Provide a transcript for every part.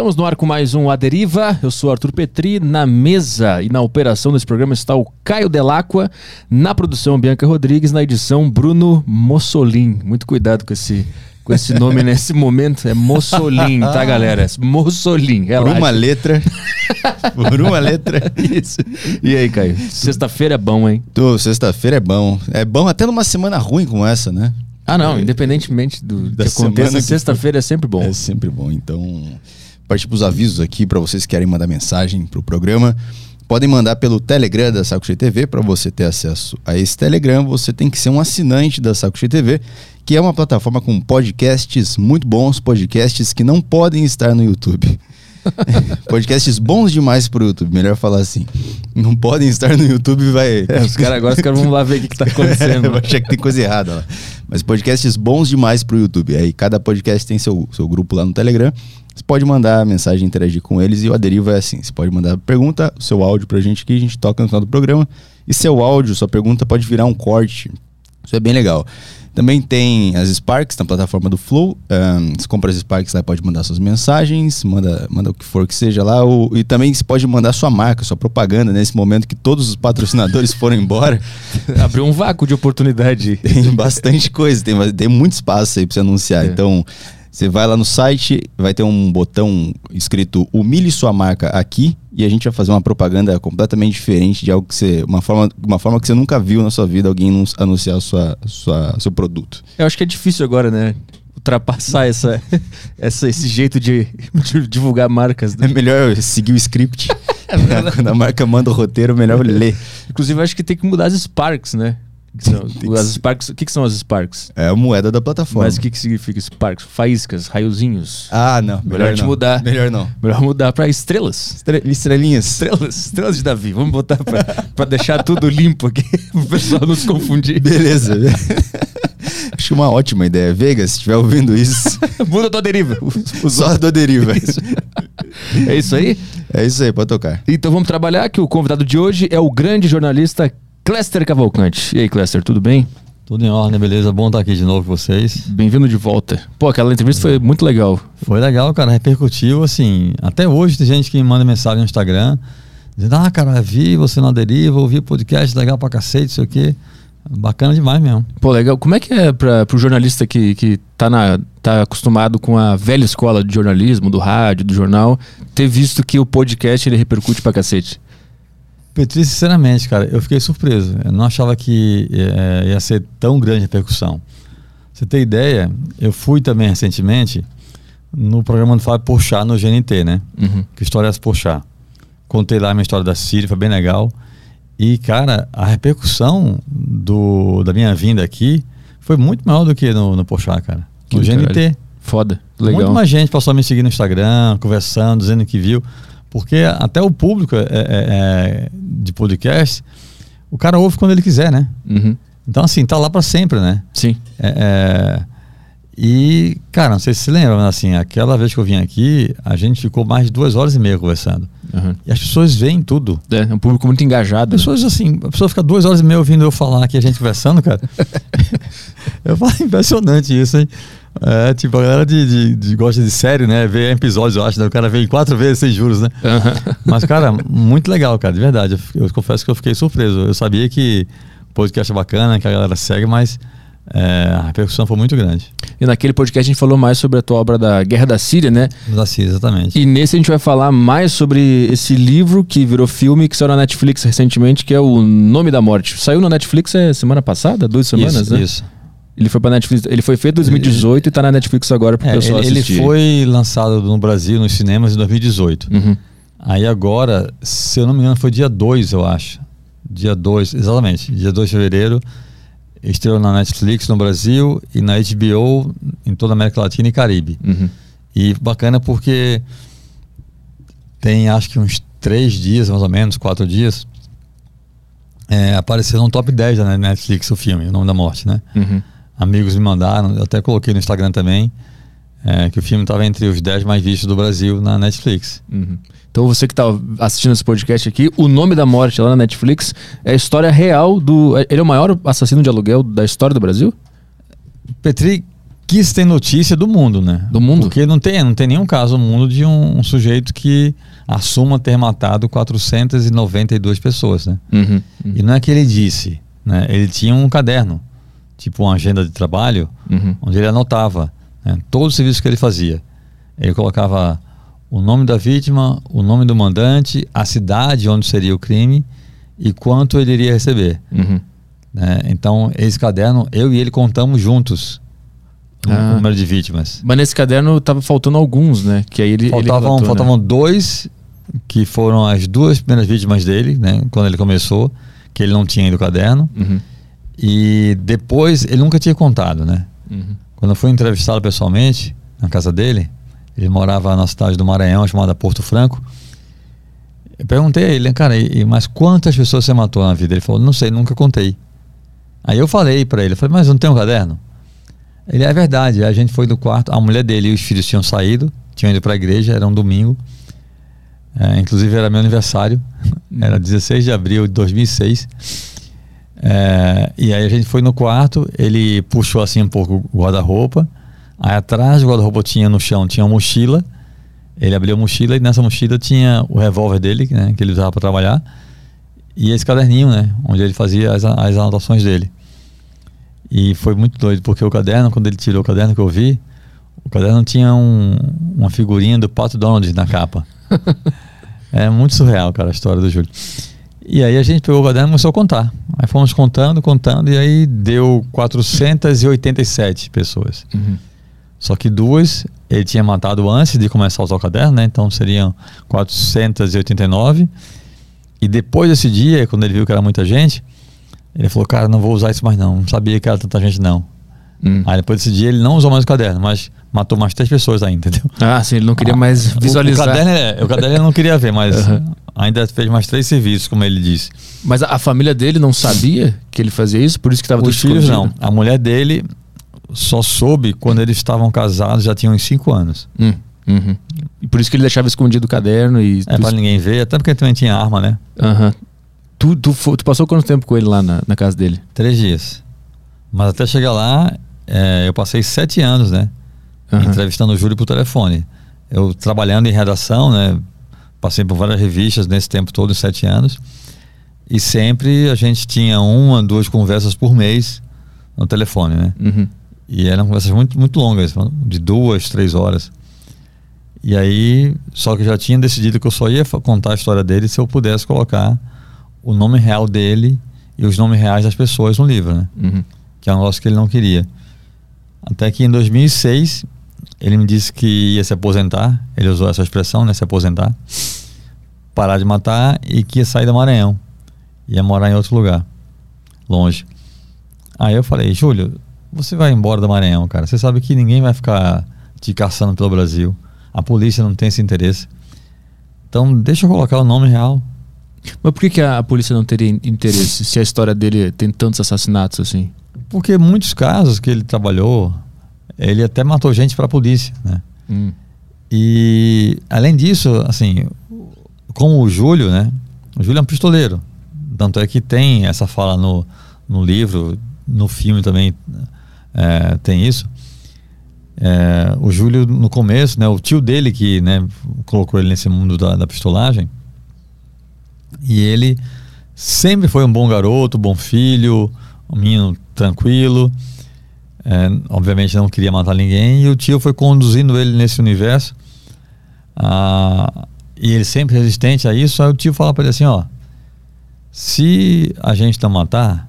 Estamos no ar com mais um A Deriva. Eu sou Arthur Petri. Na mesa e na operação desse programa está o Caio Delacqua. Na produção, Bianca Rodrigues. Na edição, Bruno Mussolin. Muito cuidado com esse, com esse nome nesse momento. É Mussolin, tá, galera? Mussolin. Por uma letra. Por uma letra. Isso. E aí, Caio? Sexta-feira é bom, hein? Tô, sexta-feira é bom. É bom até numa semana ruim como essa, né? Ah, não. Independentemente do Da que aconteça, sexta-feira é sempre bom. É sempre bom. Então, partir para os avisos aqui para vocês que querem mandar mensagem pro programa. Podem mandar pelo Telegram da Saco Cheio TV. Para você ter acesso a esse Telegram, você tem que ser um assinante da Saco Cheio TV, que é uma plataforma com podcasts muito bons, podcasts que não podem estar no YouTube. podcasts bons demais pro YouTube, melhor falar assim. Não podem estar no YouTube, vai. É, os caras agora os caras vão lá ver o que, que tá acontecendo. Vai achar que tem coisa errada lá. Mas podcasts bons demais pro YouTube. Aí cada podcast tem seu, seu grupo lá no Telegram. Você pode mandar mensagem, interagir com eles. E o Aderiva é assim: você pode mandar pergunta, seu áudio pra gente que a gente toca no final do programa. E seu áudio, sua pergunta pode virar um corte. Isso é bem legal. Também tem as Sparks na plataforma do Flow. Ahn, você compra as Sparks lá, pode mandar suas mensagens, manda, manda o que for que seja lá. O- e também você pode mandar sua marca, sua propaganda nesse momento que todos os patrocinadores foram embora. Abriu um vácuo de oportunidade. Tem bastante coisa, tem, tem muito espaço aí pra você anunciar. É. Então, você vai lá no site, vai ter um botão escrito Humilhe sua marca aqui e a gente vai fazer uma propaganda completamente diferente de algo que você. Uma forma, uma forma que você nunca viu na sua vida alguém anun- anunciar sua, sua, seu produto. Eu acho que é difícil agora, né? Ultrapassar essa, essa, esse jeito de, de divulgar marcas. É né? melhor seguir o script. Quando a marca manda o roteiro, é melhor ler. Inclusive, acho que tem que mudar as Sparks, né? São- as. Sparks, o que, que são as Sparks? É a moeda da plataforma. Mas o que, que significa Sparks? Faíscas, raiozinhos. Ah, não. Melhor a gente mudar. Melhor não. Melhor mudar pra estrelas. Estre- Estrelinhas. Estrelas, estrelas de Davi. Vamos botar pra, pra deixar tudo limpo aqui, pro pessoal não se confundir. Beleza. Acho uma ótima ideia. Vegas, se estiver ouvindo isso, Muda a tua deriva. só do deriva. É isso aí? É isso aí, pode tocar. Então vamos trabalhar que o convidado de hoje é o grande jornalista Cléster Cavalcante. E aí, Cléster, tudo bem? Tudo em ordem, beleza? Bom estar aqui de novo com vocês. Bem-vindo de volta. Pô, aquela entrevista foi muito legal. Foi legal, cara, repercutiu, assim, até hoje tem gente que me manda mensagem no Instagram, dizendo, ah, cara, vi você na deriva, ouvi o podcast, legal pra cacete, sei o quê. Bacana demais mesmo. Pô, legal. Como é que é pra, pro jornalista que, que tá, na, tá acostumado com a velha escola de jornalismo, do rádio, do jornal, ter visto que o podcast ele repercute pra cacete? Petri, sinceramente, cara, eu fiquei surpreso. Eu não achava que eh, ia ser tão grande a repercussão. Você ter ideia, eu fui também recentemente no programa do Fábio Porchat no GNT, né? Uhum. que histórias Porchat. Contei lá a minha história da Síria, foi bem legal. E, cara, a repercussão do, da minha vinda aqui foi muito maior do que no, no Porchat, cara. Que No GNT. caralho. Foda. Legal. Muito mais gente passou a me seguir no Instagram, conversando, dizendo que viu. Porque até o público é- é- é de podcast, o cara ouve quando ele quiser, né? Uhum. Então, assim, tá lá pra sempre, né? Sim. É, é, e, cara, não sei se você lembra, mas assim, aquela vez que eu vim aqui, a gente ficou mais de duas horas e meia conversando. Uhum. E as pessoas veem tudo. É, é um público muito engajado. né? Pessoas assim, a pessoa fica duas horas e meia ouvindo eu falar aqui, a gente conversando, cara. eu falo, impressionante isso, hein? É, tipo, a galera de, de, de- gosta de série, né? Vê episódios, eu acho, né? O cara vem quatro vezes sem juros, né? Aham. Mas, cara, muito legal, cara, de verdade. Eu, eu confesso que eu fiquei surpreso. Eu sabia que o podcast é bacana, que a galera segue, mas é, a repercussão foi muito grande. E naquele podcast a gente falou mais sobre a tua obra da Guerra da Síria, né? Da Cida, exatamente. E nesse a gente vai falar mais sobre esse livro que virou filme, que saiu na Netflix recentemente, que é o Nome da Morte. Saiu na Netflix é, semana passada? Duas semanas, isso, né? isso. Ele foi pra Netflix. Ele foi feito em 2018 e tá na Netflix agora pro É, pessoal ele, ele assistir. foi lançado no Brasil, nos cinemas, em 2018. Uhum. Aí agora, se eu não me engano, foi dia 2, eu acho. Dia 2, exatamente. Dia 2 de fevereiro. Estreou na Netflix no Brasil e na HBO em toda a América Latina e Caribe. Uhum. E bacana porque tem acho que uns três dias, mais ou menos, quatro dias, é, apareceu no top 10 da Netflix o filme, O Nome da Morte, né? Uhum. Amigos me mandaram, eu até coloquei no Instagram também, é, que o filme estava entre os 10 mais vistos do Brasil na Netflix. Uhum. Então você que tá assistindo esse podcast aqui, o nome da morte lá na Netflix é a história real do. Ele é o maior assassino de aluguel da história do Brasil? Petri, que se tem notícia do mundo, né? Do mundo? Porque não tem, não tem nenhum caso no mundo de um, um sujeito que assuma ter matado 492 pessoas, né? Uhum, uhum. E não é que ele disse, né? Ele tinha um caderno, tipo uma agenda de trabalho, Uhum. onde ele anotava né, todos os serviços que ele fazia. Ele colocava o nome da vítima, o nome do mandante, a cidade onde seria o crime e quanto ele iria receber. Uhum. né? Então, esse caderno, eu e ele contamos juntos o Ah. número de vítimas. Mas nesse caderno tava faltando alguns, né? Que aí ele. ele Faltavam, né? faltavam dois, que foram as duas primeiras vítimas dele, né? Quando ele começou, que ele não tinha ainda o caderno. Uhum. E depois, ele nunca tinha contado, né? Uhum. Quando eu fui entrevistá-lo pessoalmente, na casa dele, ele morava na cidade do Maranhão, chamada Porto Franco. Eu perguntei a ele, cara, e, mas quantas pessoas você matou na vida? Ele falou, não sei, nunca contei. Aí eu falei pra ele, falei, mas não tem um caderno? Ele, é verdade, a gente foi do quarto, a mulher dele e os filhos tinham saído, tinham ido pra igreja, era um domingo. É, inclusive era meu aniversário, era 16 de abril de 2006. É, e aí a gente foi no quarto, ele puxou assim um pouco o guarda-roupa. Aí atrás do guarda-roupa tinha no chão, tinha uma mochila. Ele abriu a mochila e nessa mochila tinha o revólver dele, né, que ele usava para trabalhar. E esse caderninho, né, onde ele fazia as, as anotações dele. E foi muito doido, porque o caderno, quando ele tirou o caderno que eu vi, o caderno tinha um- uma figurinha do Pato Donald na capa. é muito surreal, cara, a história do Júlio. E aí a gente pegou o caderno e começou a contar. Aí fomos contando, contando, e aí deu 487 pessoas. Uhum. Só que duas ele tinha matado antes de começar a usar o caderno, né? Então seriam 489. E depois desse dia, quando ele viu que era muita gente, ele falou, cara, não vou usar isso mais não. Não sabia que era tanta gente não. Uhum. Aí depois desse dia ele não usou mais o caderno, mas matou mais três pessoas ainda, entendeu? Ah, sim, ele não queria mais O- visualizar. O, caderno, é, o caderno ele não queria ver, mas Uhum. Ainda fez mais três serviços, como ele disse. Mas a, família dele não sabia que ele fazia isso, por isso que tava tudo Os filhos não. escondido? A mulher dele só soube quando eles estavam casados, já tinham uns cinco anos. Hum, uhum. E por isso que ele deixava escondido o caderno e. É tu- pra ninguém ver, até porque também tinha arma, né? Aham. Tu, tu, tu passou quanto tempo com ele lá na, na casa dele? Três dias. Mas até chegar lá, é, eu passei sete anos, né? Aham. Entrevistando o Júlio por telefone. Eu trabalhando em redação, né? Passei por várias revistas nesse tempo todo, sete anos. E sempre a gente tinha uma, duas conversas por mês no telefone, né? Uhum. E eram conversas muito, muito longas, de duas, três horas. E aí, só que eu já tinha decidido que eu só ia contar a história dele se eu pudesse colocar o nome real dele e os nomes reais das pessoas no livro, né? Uhum. Que é um negócio que ele não queria. Até que em 2006, ele me disse que ia se aposentar, ele usou essa expressão, né? Se aposentar, parar de matar e que ia sair do Maranhão. Ia morar em outro lugar, longe. Aí eu falei, Júlio, você vai embora do Maranhão, cara. Você sabe que ninguém vai ficar te caçando pelo Brasil. A polícia não tem esse interesse. Então, deixa eu colocar o nome real. Mas por que, que a, polícia não teria in- interesse se a história dele tem tantos assassinatos assim? Porque muitos casos que ele trabalhou, ele até matou gente para a polícia, né? Hum. E além disso, assim, como o Júlio, né? O Júlio é um pistoleiro. Tanto é que tem essa fala no, no livro, no filme também é, tem isso. É, o Júlio, no começo, né? O tio dele que né, colocou ele nesse mundo da, da pistolagem. E ele sempre foi um bom garoto, bom filho, um menino tranquilo. É, obviamente não queria matar ninguém. E o tio foi conduzindo ele nesse universo. Ah, e ele sempre resistente a isso. Aí o tio fala para ele assim: ó, se a gente não matar,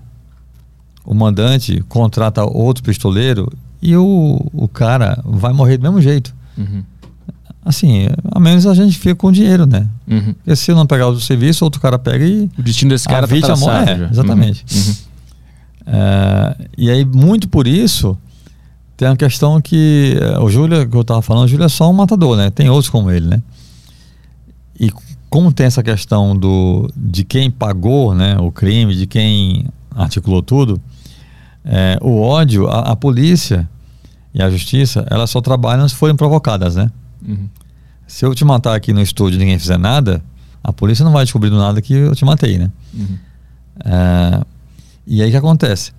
o mandante contrata outro pistoleiro e o, o cara vai morrer do mesmo jeito. Uhum. Assim, a menos a gente fica com dinheiro, né? Uhum. Porque se eu não pegar o serviço, outro cara pega e. O destino desse A cara tá vítima traçado já. exatamente. Uhum. É, e aí, muito por isso, tem a questão que é, o Júlio, que eu estava falando, o Júlio é só um matador, né? Tem outros como ele, né? E como tem essa questão do, de quem pagou né, o crime, de quem articulou tudo, é, o ódio, a, a polícia e a justiça, elas só trabalham se forem provocadas, né? Uhum. Se eu te matar aqui no estúdio e ninguém fizer nada, a polícia não vai descobrir do nada que eu te matei, né? Uhum. É, e aí o que acontece?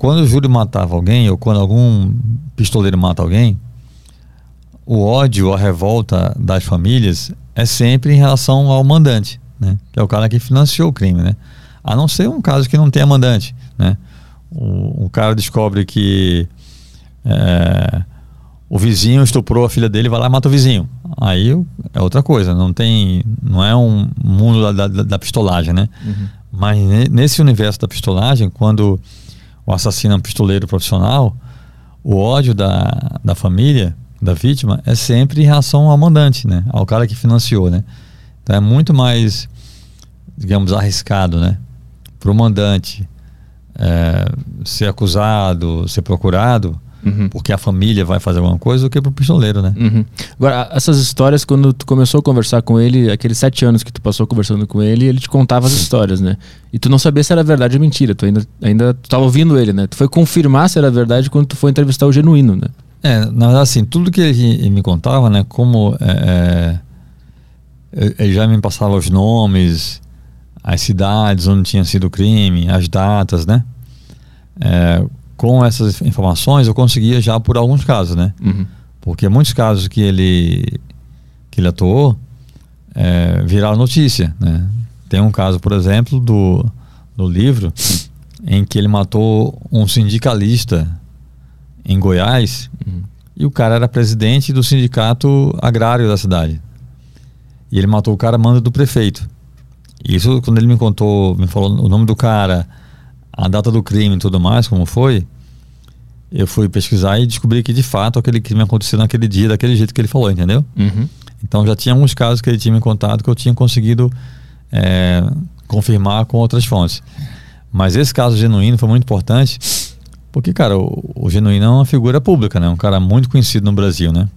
quando o Júlio matava alguém, ou quando algum pistoleiro mata alguém, o ódio, a revolta das famílias é sempre em relação ao mandante, né? Que é o cara que financiou o crime, né? A não ser um caso que não tenha mandante, né? O, o cara descobre que é, o vizinho estuprou a filha dele, vai lá e mata o vizinho. Aí é outra coisa, não tem, não é um mundo da, da, da pistolagem, né? Uhum. Mas nesse universo da pistolagem, quando o assassino é um pistoleiro profissional, o ódio da, da família da vítima é sempre em relação ao mandante, né? Ao cara que financiou, né? Então é muito mais, digamos, arriscado, né? Para o mandante é, ser acusado, ser procurado, uhum. porque a família vai fazer alguma coisa, do que para o pistoleiro, né? Uhum. Agora, essas histórias, quando tu começou a conversar com ele, aqueles sete anos que tu passou conversando com ele, ele te contava as histórias, né? E tu não sabia se era verdade ou mentira, tu ainda, ainda tu tava ouvindo ele, né? Tu foi confirmar se era verdade quando tu foi entrevistar o Genuíno, né? É, na verdade, assim, tudo que ele me contava, né, como é, é, ele já me passava os nomes, as cidades onde tinha sido o crime, as datas, né? É, com essas informações eu conseguia já por alguns casos, né? Uhum. Porque muitos casos que ele que ele atuou é, viraram notícia, né? Tem um caso, por exemplo, do, do livro em que ele matou um sindicalista em Goiás uhum. e o cara era presidente do sindicato agrário da cidade. E ele matou o cara manda do prefeito. Isso quando ele me contou, me falou o nome do cara, a data do crime e tudo mais, como foi, eu fui pesquisar e descobri que de fato aquele crime aconteceu naquele dia, daquele jeito que ele falou, entendeu? Uhum. Então já tinha alguns casos que ele tinha me contado que eu tinha conseguido é, confirmar com outras fontes. Mas esse caso genuíno foi muito importante porque, cara, o, o Genuíno é uma figura pública, né? Um cara muito conhecido no Brasil, né?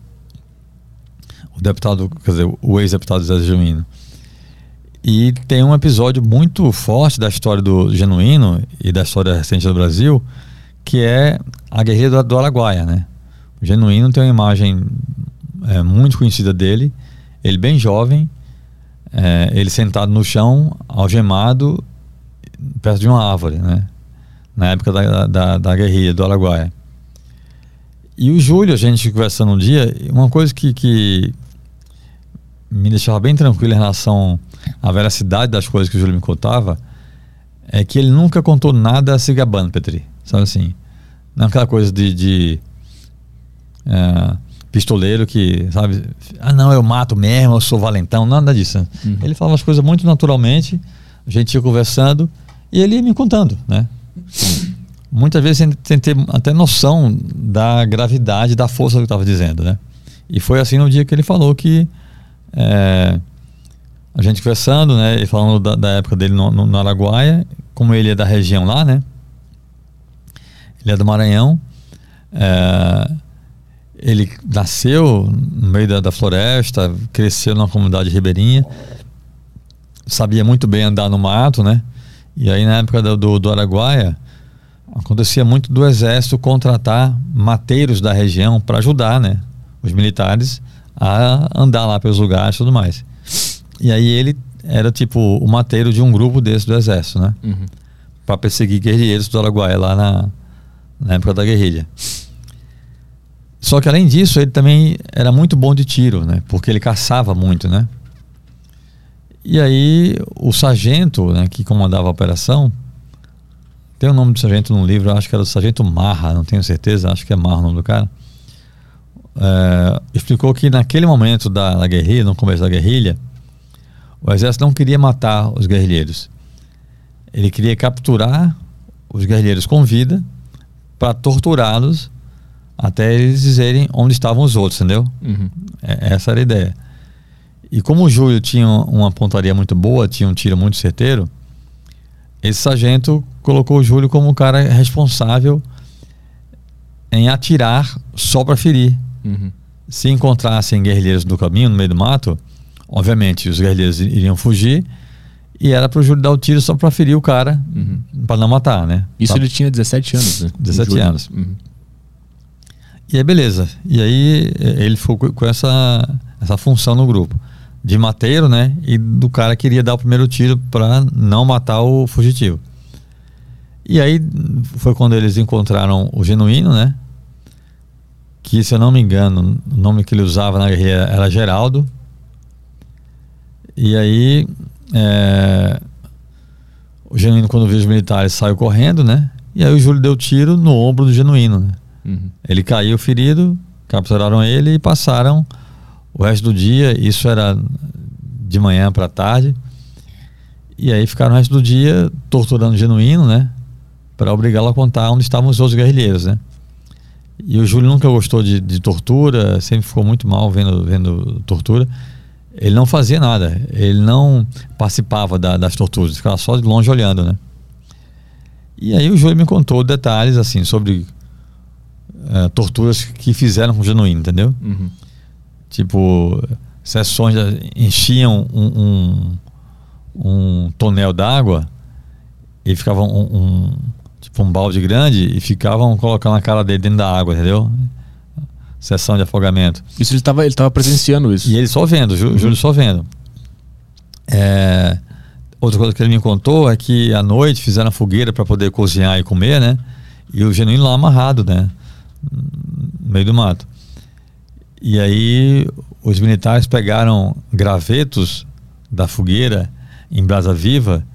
O deputado, quer dizer, o ex-deputado Zé Genuíno. E tem um episódio muito forte da história do Genuíno e da história recente do Brasil, que é a guerrilha do, Araguaia, né? O Genuíno tem uma imagem é, muito conhecida dele, ele bem jovem, é, ele sentado no chão, algemado, perto de uma árvore, né? na época da, da, da guerrilha do Araguaia. E o Júlio, a gente conversando um dia, uma coisa que, que me deixava bem tranquilo em relação à veracidade das coisas que o Júlio me contava é que ele nunca contou nada se gabando, Petri. Sabe assim? Não é aquela coisa de, de é, pistoleiro que, sabe? Ah, não, eu mato mesmo, eu sou valentão, nada disso. Uhum. Ele falava as coisas muito naturalmente, a gente ia conversando e ele ia me contando, né? Muitas vezes sem, sem ter até noção da gravidade, da força do que estava dizendo, né? E foi assim no dia que ele falou que é, a gente conversando, né? E falando da, da época dele no, no, no, Araguaia, como ele é da região lá, né? Ele é do Maranhão. É, ele nasceu no meio da, da, floresta, cresceu numa comunidade ribeirinha, sabia muito bem andar no mato, né? E aí, na época do, do, Araguaia, acontecia muito do exército contratar mateiros da região para ajudar, né? Os militares a andar lá pelos lugares e tudo mais. E aí ele era tipo o mateiro de um grupo desse do exército, né? Uhum. Para perseguir guerrilheiros do Araguaia lá na, na época da guerrilha. Só que além disso, ele também era muito bom de tiro, né? Porque ele caçava muito, né? E aí o sargento, né, que comandava a operação, tem o nome do sargento no livro, acho que era o sargento Marra, não tenho certeza, acho que é Marra o nome do cara. É, explicou que naquele momento da, da guerrilha, no começo da guerrilha, o exército não queria matar os guerrilheiros. Ele queria capturar os guerrilheiros com vida para torturá-los até eles dizerem onde estavam os outros, entendeu? Uhum. É, essa era a ideia. E como o Júlio tinha uma pontaria muito boa, tinha um tiro muito certeiro, esse sargento colocou o Júlio como um cara responsável em atirar só para ferir. Uhum. Se encontrassem guerrilheiros no caminho, no meio do mato, obviamente os guerrilheiros iriam fugir e era para o Júlio dar o tiro só para ferir o cara, uhum. para não matar, né? Isso ele tinha 17 anos, né? 17 anos. Uhum. E aí, beleza. E aí ele ficou com essa, essa função no grupo de mateiro, né? E do cara que queria dar o primeiro tiro para não matar o fugitivo. E aí foi quando eles encontraram o genuíno, né? Que, se eu não me engano, o nome que ele usava na guerrilha era Geraldo. E aí, é, o genuíno, quando viu os militares, saiu correndo, né? E aí o Júlio deu tiro no ombro do genuíno, né? Uhum. Ele caiu ferido, capturaram ele e passaram o resto do dia. Isso era de manhã para tarde. E aí ficaram o resto do dia torturando o genuíno, né? Para obrigá-lo a contar onde estavam os outros guerrilheiros, né? E o Júlio nunca gostou de, de tortura, sempre ficou muito mal vendo, vendo tortura. Ele não fazia nada, ele não participava da, das torturas, ficava só de longe olhando, né? E aí o Júlio me contou detalhes assim sobre uh, torturas que fizeram com o genuíno, entendeu? Uhum. Tipo, sessões enchiam um, um, um tonel d'água e ficavam um, um, tipo um balde grande e ficavam colocando a cara dele dentro da água, entendeu? Sessão de afogamento. Isso ele estava ele tava presenciando isso. E ele só vendo, Jú- Uhum. Júlio só vendo. É, outra coisa que ele me contou é que à noite fizeram a fogueira para poder cozinhar e comer, né? E o genuíno lá amarrado, né? No meio do mato. E aí os militares pegaram gravetos da fogueira em brasa viva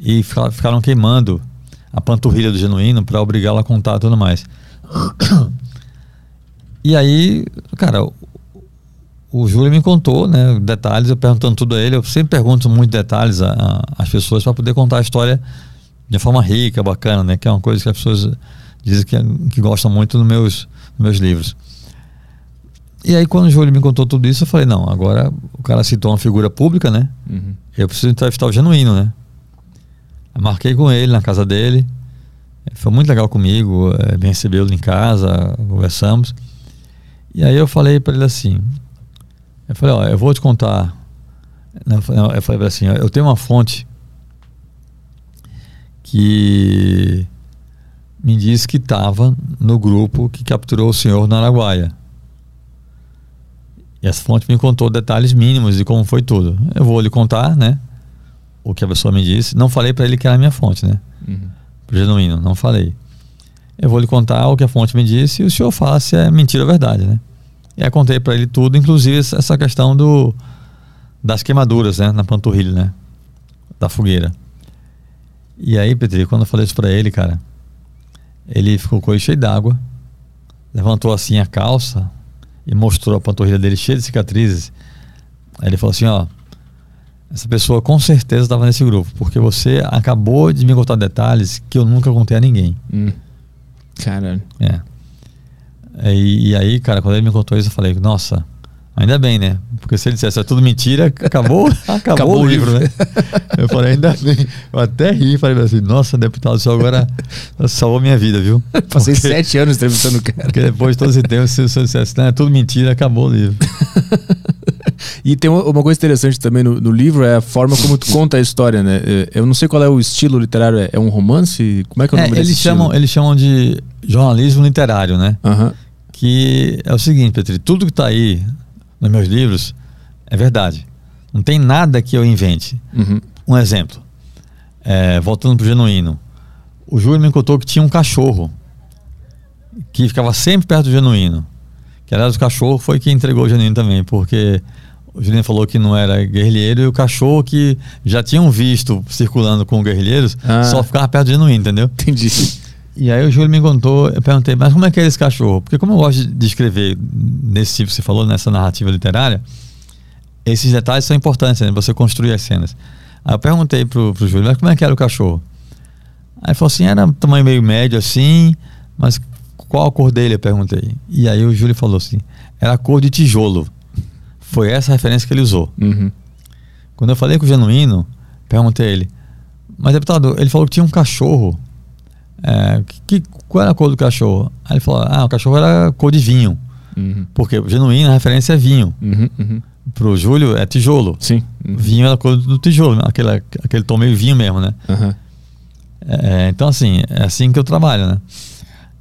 e fica- ficaram queimando a panturrilha do genuíno para obrigá-lo a contar tudo mais. E aí, cara, o- o Júlio me contou, né, detalhes, eu perguntando tudo a ele, eu sempre pergunto muitos detalhes às pessoas para poder contar a história de forma rica, bacana, né, que é uma coisa que as pessoas dizem que, que gostam muito nos meus, nos meus livros. E aí quando o Júlio me contou tudo isso, eu falei, não, agora o cara citou uma figura pública, né, Uhum. eu preciso entrevistar o Genuíno, né. Eu marquei com ele na casa dele, foi muito legal comigo, eh, me recebeu em casa, conversamos. E aí eu falei para ele assim, eu falei, ó, eu vou te contar. Eu falei, eu assim, ó, eu tenho uma fonte que me disse que estava no grupo que capturou o senhor no Araguaia. E essa fonte me contou detalhes mínimos de como foi tudo. Eu vou lhe contar, né? O que a pessoa me disse. Não falei para ele que era a minha fonte, né? Uhum. Genuíno, não falei. Eu vou lhe contar o que a fonte me disse e o senhor fala se é mentira ou verdade, né? E aí contei para ele tudo, inclusive essa questão do das queimaduras, né, na panturrilha, né, da fogueira. E aí, Petri, quando eu falei isso para ele, cara, ele ficou com o olho cheio d'água, levantou assim a calça e mostrou a panturrilha dele cheia de cicatrizes. Aí ele falou assim, ó, essa pessoa com certeza estava nesse grupo, porque você acabou de me contar detalhes que eu nunca contei a ninguém. Hum. Caralho. É. E, e aí, cara, quando ele me contou isso, eu falei, nossa, ainda bem, né? Porque se ele dissesse é tudo mentira, acabou, acabou, Acabou o livro, né? Eu falei, ainda bem. Eu até ri, falei assim, nossa, deputado, o senhor agora salvou minha vida, viu? Passei Porque- sete anos entrevistando o cara. Porque depois de todo esse tempo, se o senhor dissesse, não, é tudo mentira, acabou o livro. E tem uma coisa interessante também no, no livro, é a forma como tu conta a história, né? É, Eu não sei qual é o estilo literário, é- é um romance? Como é que é o É, nome desse eles, estilo? chamam, eles chamam de jornalismo literário, né? Aham. que é o seguinte, Petri, tudo que está aí nos meus livros é verdade. Não tem nada que eu invente. Uhum. Um exemplo, é, voltando para o genuíno, o Júlio me contou que tinha um cachorro que ficava sempre perto do genuíno. Que aliás o cachorro foi quem entregou o genuíno também, porque o Juliano falou que não era guerrilheiro e o cachorro que já tinham visto circulando com guerrilheiros Ah. só ficava perto do genuíno, entendeu? Entendi. E aí o Júlio me contou, eu perguntei, mas como é que é esse cachorro? Porque como eu gosto de escrever nesse tipo que você falou, nessa narrativa literária, esses detalhes são importantes, né? Você construir as cenas. Aí eu perguntei pro, pro Júlio, mas como é que era o cachorro? Aí ele falou assim, era um tamanho meio médio assim, mas qual a cor dele? Eu perguntei. E aí o Júlio falou assim, era a cor de tijolo. Foi essa a referência que ele usou. Uhum. Quando eu falei com o Genuíno, perguntei ele, mas deputado, ele falou que tinha um cachorro. É, que, qual era a cor do cachorro? Aí ele falou, ah, o cachorro era cor de vinho. Uhum. Porque o Genuíno, a referência é vinho. Uhum. Uhum. Pro Júlio é tijolo. Sim. Uhum. Vinho é a cor do tijolo, aquele, aquele tom meio vinho mesmo, né? Aham. É, então, assim, é assim que eu trabalho, né?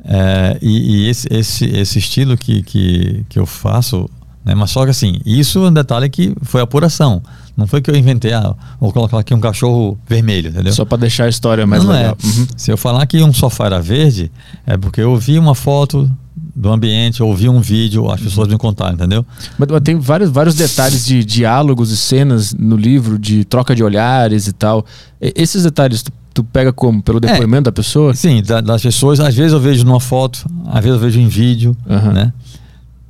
É, e e esse, esse, esse estilo que, que, que eu faço, né? mas só que assim, isso é um detalhe que foi apuração. Não foi que eu inventei, ah, vou colocar aqui um cachorro vermelho, entendeu? Só para deixar a história mais não, não legal. É. Uhum. Se eu falar que um sofá era verde, é porque eu vi uma foto do ambiente, ouvi um vídeo, as pessoas me contaram, entendeu? Mas, mas, tem vários, vários detalhes de diálogos e cenas no livro, de troca de olhares e tal. E, esses detalhes tu, tu, pega como? Pelo depoimento é, da pessoa? Sim, da, das pessoas. Às vezes eu vejo numa foto, às vezes eu vejo em vídeo, uhum. né?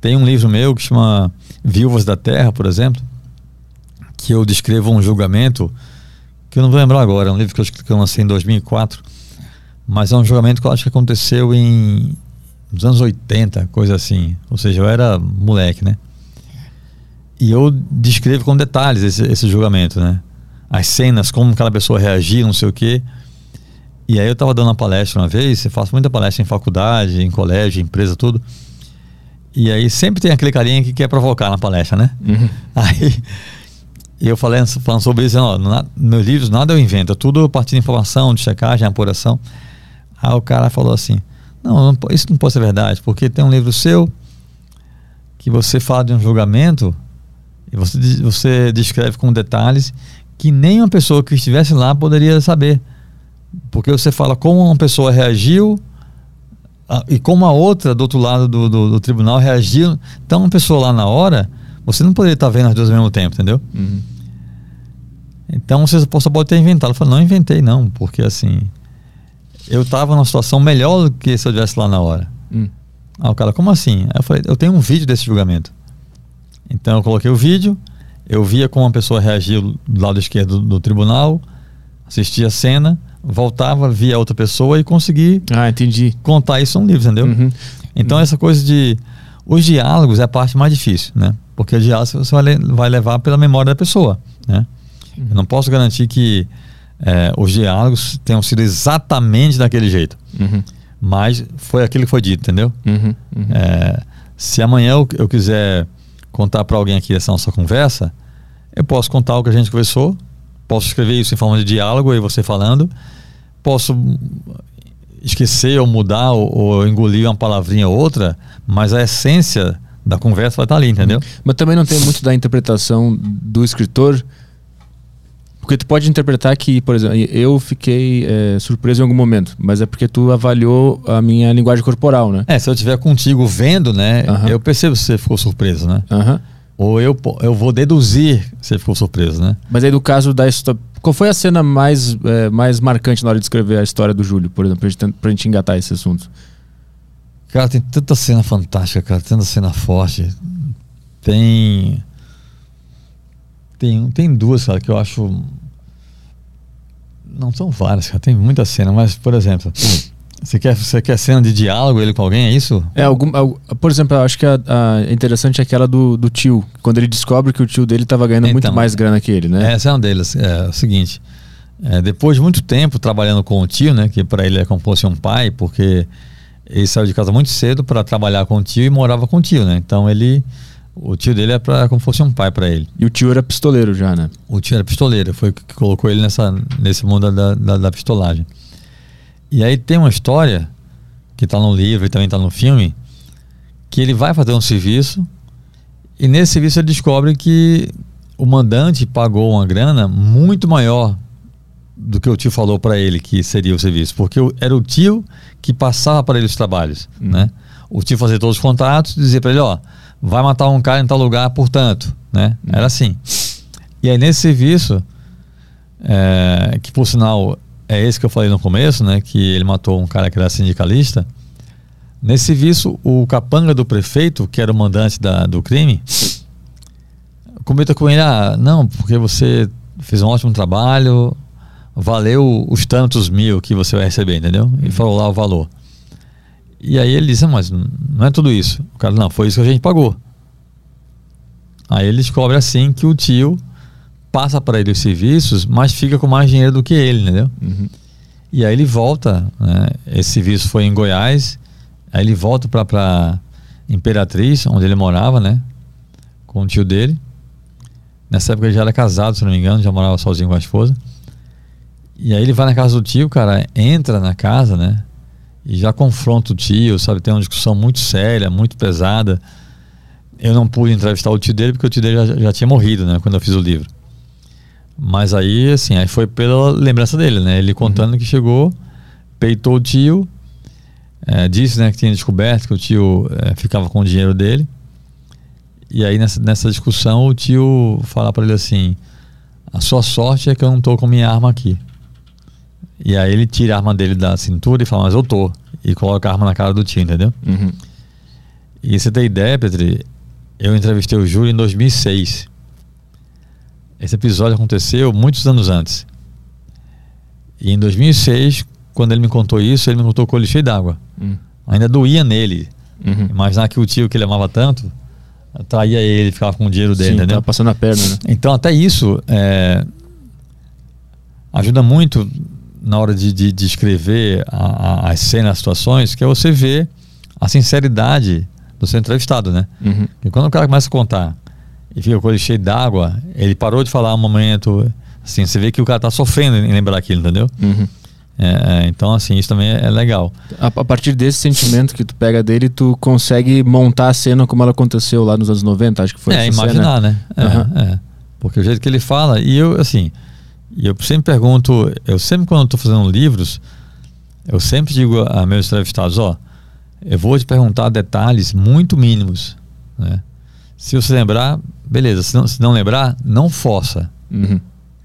Tem um livro meu que chama Viúvas da Terra, por exemplo, que eu descrevo um julgamento que eu não vou lembrar agora, é um livro que eu, que eu lancei em 2004, mas é um julgamento que eu acho que aconteceu em nos anos 80, coisa assim. Ou seja, eu era moleque, né? E eu descrevo com detalhes esse, esse julgamento, né? As cenas, como aquela pessoa reagia, não sei o quê. E aí eu estava dando uma palestra uma vez, eu faço muita palestra em faculdade, em colégio, em empresa, tudo. E aí sempre tem aquele carinha que quer provocar na palestra, né? Uhum. Aí eu falei, falando sobre isso, ó, na, meus livros nada eu invento, é tudo a partir de informação, de checagem, apuração. Aí o cara falou assim: não, não, isso não pode ser verdade, porque tem um livro seu que você fala de um julgamento e você, você descreve com detalhes que nem uma pessoa que estivesse lá poderia saber. Porque você fala como uma pessoa reagiu a, e como a outra do outro lado do, do, do, tribunal reagiu. Então, uma pessoa lá na hora, você não poderia estar vendo as duas ao mesmo tempo, entendeu? Uhum. Então, você só pode ter inventado. Eu falei, não inventei, não, porque assim eu estava numa situação melhor do que se eu estivesse lá na hora. Hum. Aí o cara, como assim? Aí eu falei, eu tenho um vídeo desse julgamento. Então eu coloquei o vídeo, eu via como a pessoa reagiu do lado esquerdo do, do tribunal, assistia a cena, voltava, via outra pessoa e consegui ah, entendi. contar isso num livro, entendeu? Uhum. Então uhum. essa coisa de. Os diálogos é a parte mais difícil, né? Porque o diálogo você vai, vai levar pela memória da pessoa, né? Uhum. Eu não posso garantir que é, os diálogos tenham sido exatamente daquele jeito. Uhum. Mas foi aquilo que foi dito, entendeu? Uhum, uhum. É, se amanhã eu, eu quiser contar para alguém aqui essa nossa conversa, eu posso contar o que a gente conversou, posso escrever isso em forma de diálogo, aí você falando, posso esquecer ou mudar ou, ou engolir uma palavrinha ou outra, mas a essência da conversa vai estar ali, entendeu? Mas também não tem muito da interpretação do escritor porque tu pode interpretar que, por exemplo, eu fiquei é, surpreso em algum momento, mas é porque tu avaliou a minha linguagem corporal, né? É, se eu estiver contigo vendo, né, eu percebo se você ficou surpreso, né? Ou eu, eu vou deduzir se você ficou surpreso, né? Mas aí do caso da história. Qual foi a cena mais, é, mais marcante na hora de escrever a história do Júlio, por exemplo, pra gente, pra gente engatar esse assunto? Cara, tem tanta cena fantástica, cara, tanta cena forte. Tem tem, tem duas, cara, que eu acho. Não são várias, cara. Tem muita cena, mas, por exemplo, você quer, você quer cena de diálogo ele com alguém, é isso? É, algum, por exemplo, eu acho que a, a interessante é aquela do, do tio, quando ele descobre que o tio dele estava ganhando então, muito mais grana que ele, né? Essa é uma delas. É, é o seguinte: é, depois de muito tempo trabalhando com o tio, né, que para ele é como se fosse um pai, porque ele saiu de casa muito cedo para trabalhar com o tio e morava com o tio, né? Então ele o tio dele é pra, como se fosse um pai para ele. E o tio era pistoleiro já, né? O tio era pistoleiro, foi o que colocou ele nessa, nesse mundo da, da, da pistolagem. E aí tem uma história, que está no livro e também está no filme, que ele vai fazer um serviço e nesse serviço ele descobre que o mandante pagou uma grana muito maior do que o tio falou para ele que seria o serviço, porque era o tio que passava para ele os trabalhos, uhum. né? O tio fazia todos os contratos, dizia para ele, ó, vai matar um cara em tal lugar, portanto, né? Uhum. Era assim. E aí nesse serviço, é, que por sinal é esse que eu falei no começo, né? Que ele matou um cara que era sindicalista. Nesse serviço, o capanga do prefeito, que era o mandante da, do crime, comenta com ele, ah, não, porque você fez um ótimo trabalho, valeu os tantos mil que você vai receber, entendeu? Ele uhum. falou lá o valor. E aí ele disse, ah, mas não é tudo isso. O cara, não, foi isso que a gente pagou. Aí ele descobre assim que o tio passa para ele os serviços, mas fica com mais dinheiro do que ele, entendeu? Uhum. E aí ele volta, né? esse serviço foi em Goiás, aí ele volta para Imperatriz, onde ele morava, né? Com o tio dele. Nessa época ele já era casado, se não me engano, já morava sozinho com a esposa. E aí ele vai na casa do tio, cara, entra na casa, né? e já confronta o tio, sabe? Tem uma discussão muito séria, muito pesada. Eu não pude entrevistar o tio dele porque o tio dele já, já tinha morrido, né? Quando eu fiz o livro. Mas aí, assim, aí foi pela lembrança dele, né? Ele contando que chegou, peitou o tio, é, disse né, que tinha descoberto que o tio é, ficava com o dinheiro dele. E aí nessa, nessa discussão o tio fala para ele assim: a sua sorte é que eu não tô com minha arma aqui. E aí ele tira a arma dele da cintura e fala, mas eu tô. E coloca a arma na cara do tio, entendeu? Uhum. E você tem ideia, Petri? Eu entrevistei o Júlio em 2006. Esse episódio aconteceu muitos anos antes. E em 2006, quando ele me contou isso, ele me contou com o olho cheio d'água. Uhum. Ainda doía nele. Uhum. Imaginar que o tio que ele amava tanto traía ele, ficava com o dinheiro dele, Sim, entendeu? tava passando a perna, né? Então, até isso é, ajuda muito na hora de, de, de escrever a, a, as cenas, as situações, que é você ver a sinceridade do seu entrevistado, né? Uhum. E quando o cara começa a contar e fica com ele cheio d'água, ele parou de falar um momento, assim, você vê que o cara tá sofrendo em lembrar aquilo, entendeu? Uhum. É, é, então, assim, isso também é, legal. A, a partir desse sentimento que tu pega dele, tu consegue montar a cena como ela aconteceu lá nos anos 90, acho que foi é, imaginar, cena. né? É, Aham. é. Porque o jeito que ele fala, e eu, assim, eu sempre pergunto, eu sempre quando estou fazendo livros, eu sempre digo a meus entrevistados, ó, eu vou te perguntar detalhes muito mínimos, né? Se você lembrar, beleza, se não, se não lembrar, não força. Uhum.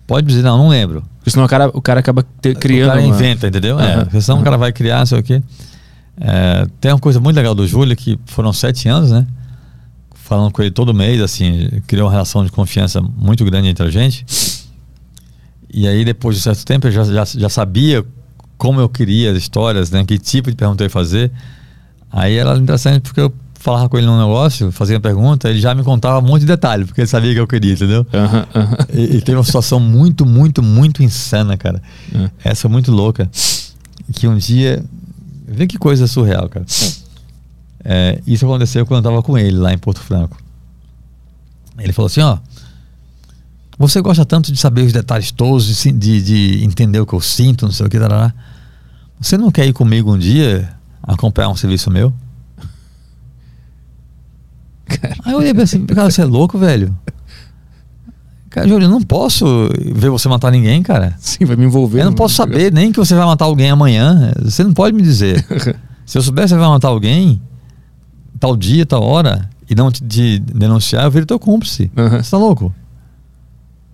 Pode dizer, não, não lembro. Porque senão o cara, o cara acaba te- criando O cara uma- inventa, entendeu? É, Aham. porque senão o cara vai criar, sei o quê. É, tem uma coisa muito legal do Júlio, que foram sete anos, né? Falando com ele todo mês, assim, criou uma relação de confiança muito grande entre a gente. E aí, depois de um certo tempo, eu já, já, já sabia como eu queria as histórias, né? Que tipo de pergunta eu ia fazer. Aí era interessante porque eu falava com ele num negócio, fazia uma pergunta, ele já me contava um monte de detalhe, porque ele sabia que eu queria, entendeu? Aham, aham. E, e teve uma situação muito, muito, muito insana, cara. É. Essa é muito louca. Que um dia. Vê que coisa surreal, cara. É, isso aconteceu quando eu tava com ele lá em Porto Franco. Ele falou assim: ó. Você gosta tanto de saber os detalhes todos, de, de, de entender o que eu sinto, não sei o que, tarará. Você não quer ir comigo um dia acompanhar um serviço meu? Aí eu olhei pra assim, cara, você é louco, velho? Cara, Júlio, eu não posso ver você matar ninguém, cara. Sim, vai me envolver. Eu não posso saber nem que você vai matar alguém amanhã. Você não pode me dizer. Se eu soubesse que você vai matar alguém, tal dia, tal hora, e não te, te denunciar, eu viro teu cúmplice. Aham. Você tá louco?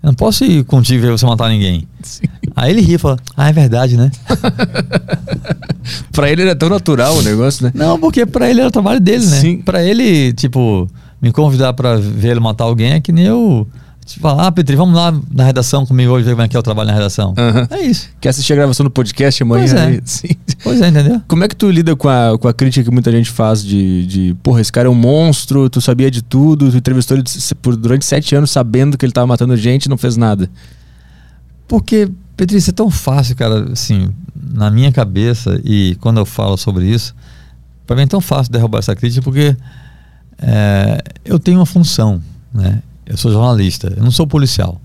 Eu não posso ir contigo ver você matar ninguém. Sim. Aí ele ri e fala, ah, é verdade, né? Pra ele era tão natural o negócio, né? Não, porque pra ele era o trabalho dele, né? Sim. Pra ele, tipo, me convidar pra ver ele matar alguém é que nem eu. Tipo, falar, ah, Petri, vamos lá na redação comigo hoje ver como é que é o trabalho na redação. Aham. É isso. Quer assistir a gravação do podcast amanhã? Pois é. aí? Sim. Pois é, entendeu? Como é que tu lida com a, com a crítica que muita gente faz de, de, porra, esse cara é um monstro, tu sabia de tudo, tu entrevistou ele por, durante sete anos sabendo que ele tava matando gente e não fez nada. Porque, Petri, isso é tão fácil, cara, assim, na minha cabeça, e quando eu falo sobre isso, para mim é tão fácil derrubar essa crítica, porque é, eu tenho uma função, né? Eu sou jornalista, eu não sou policial.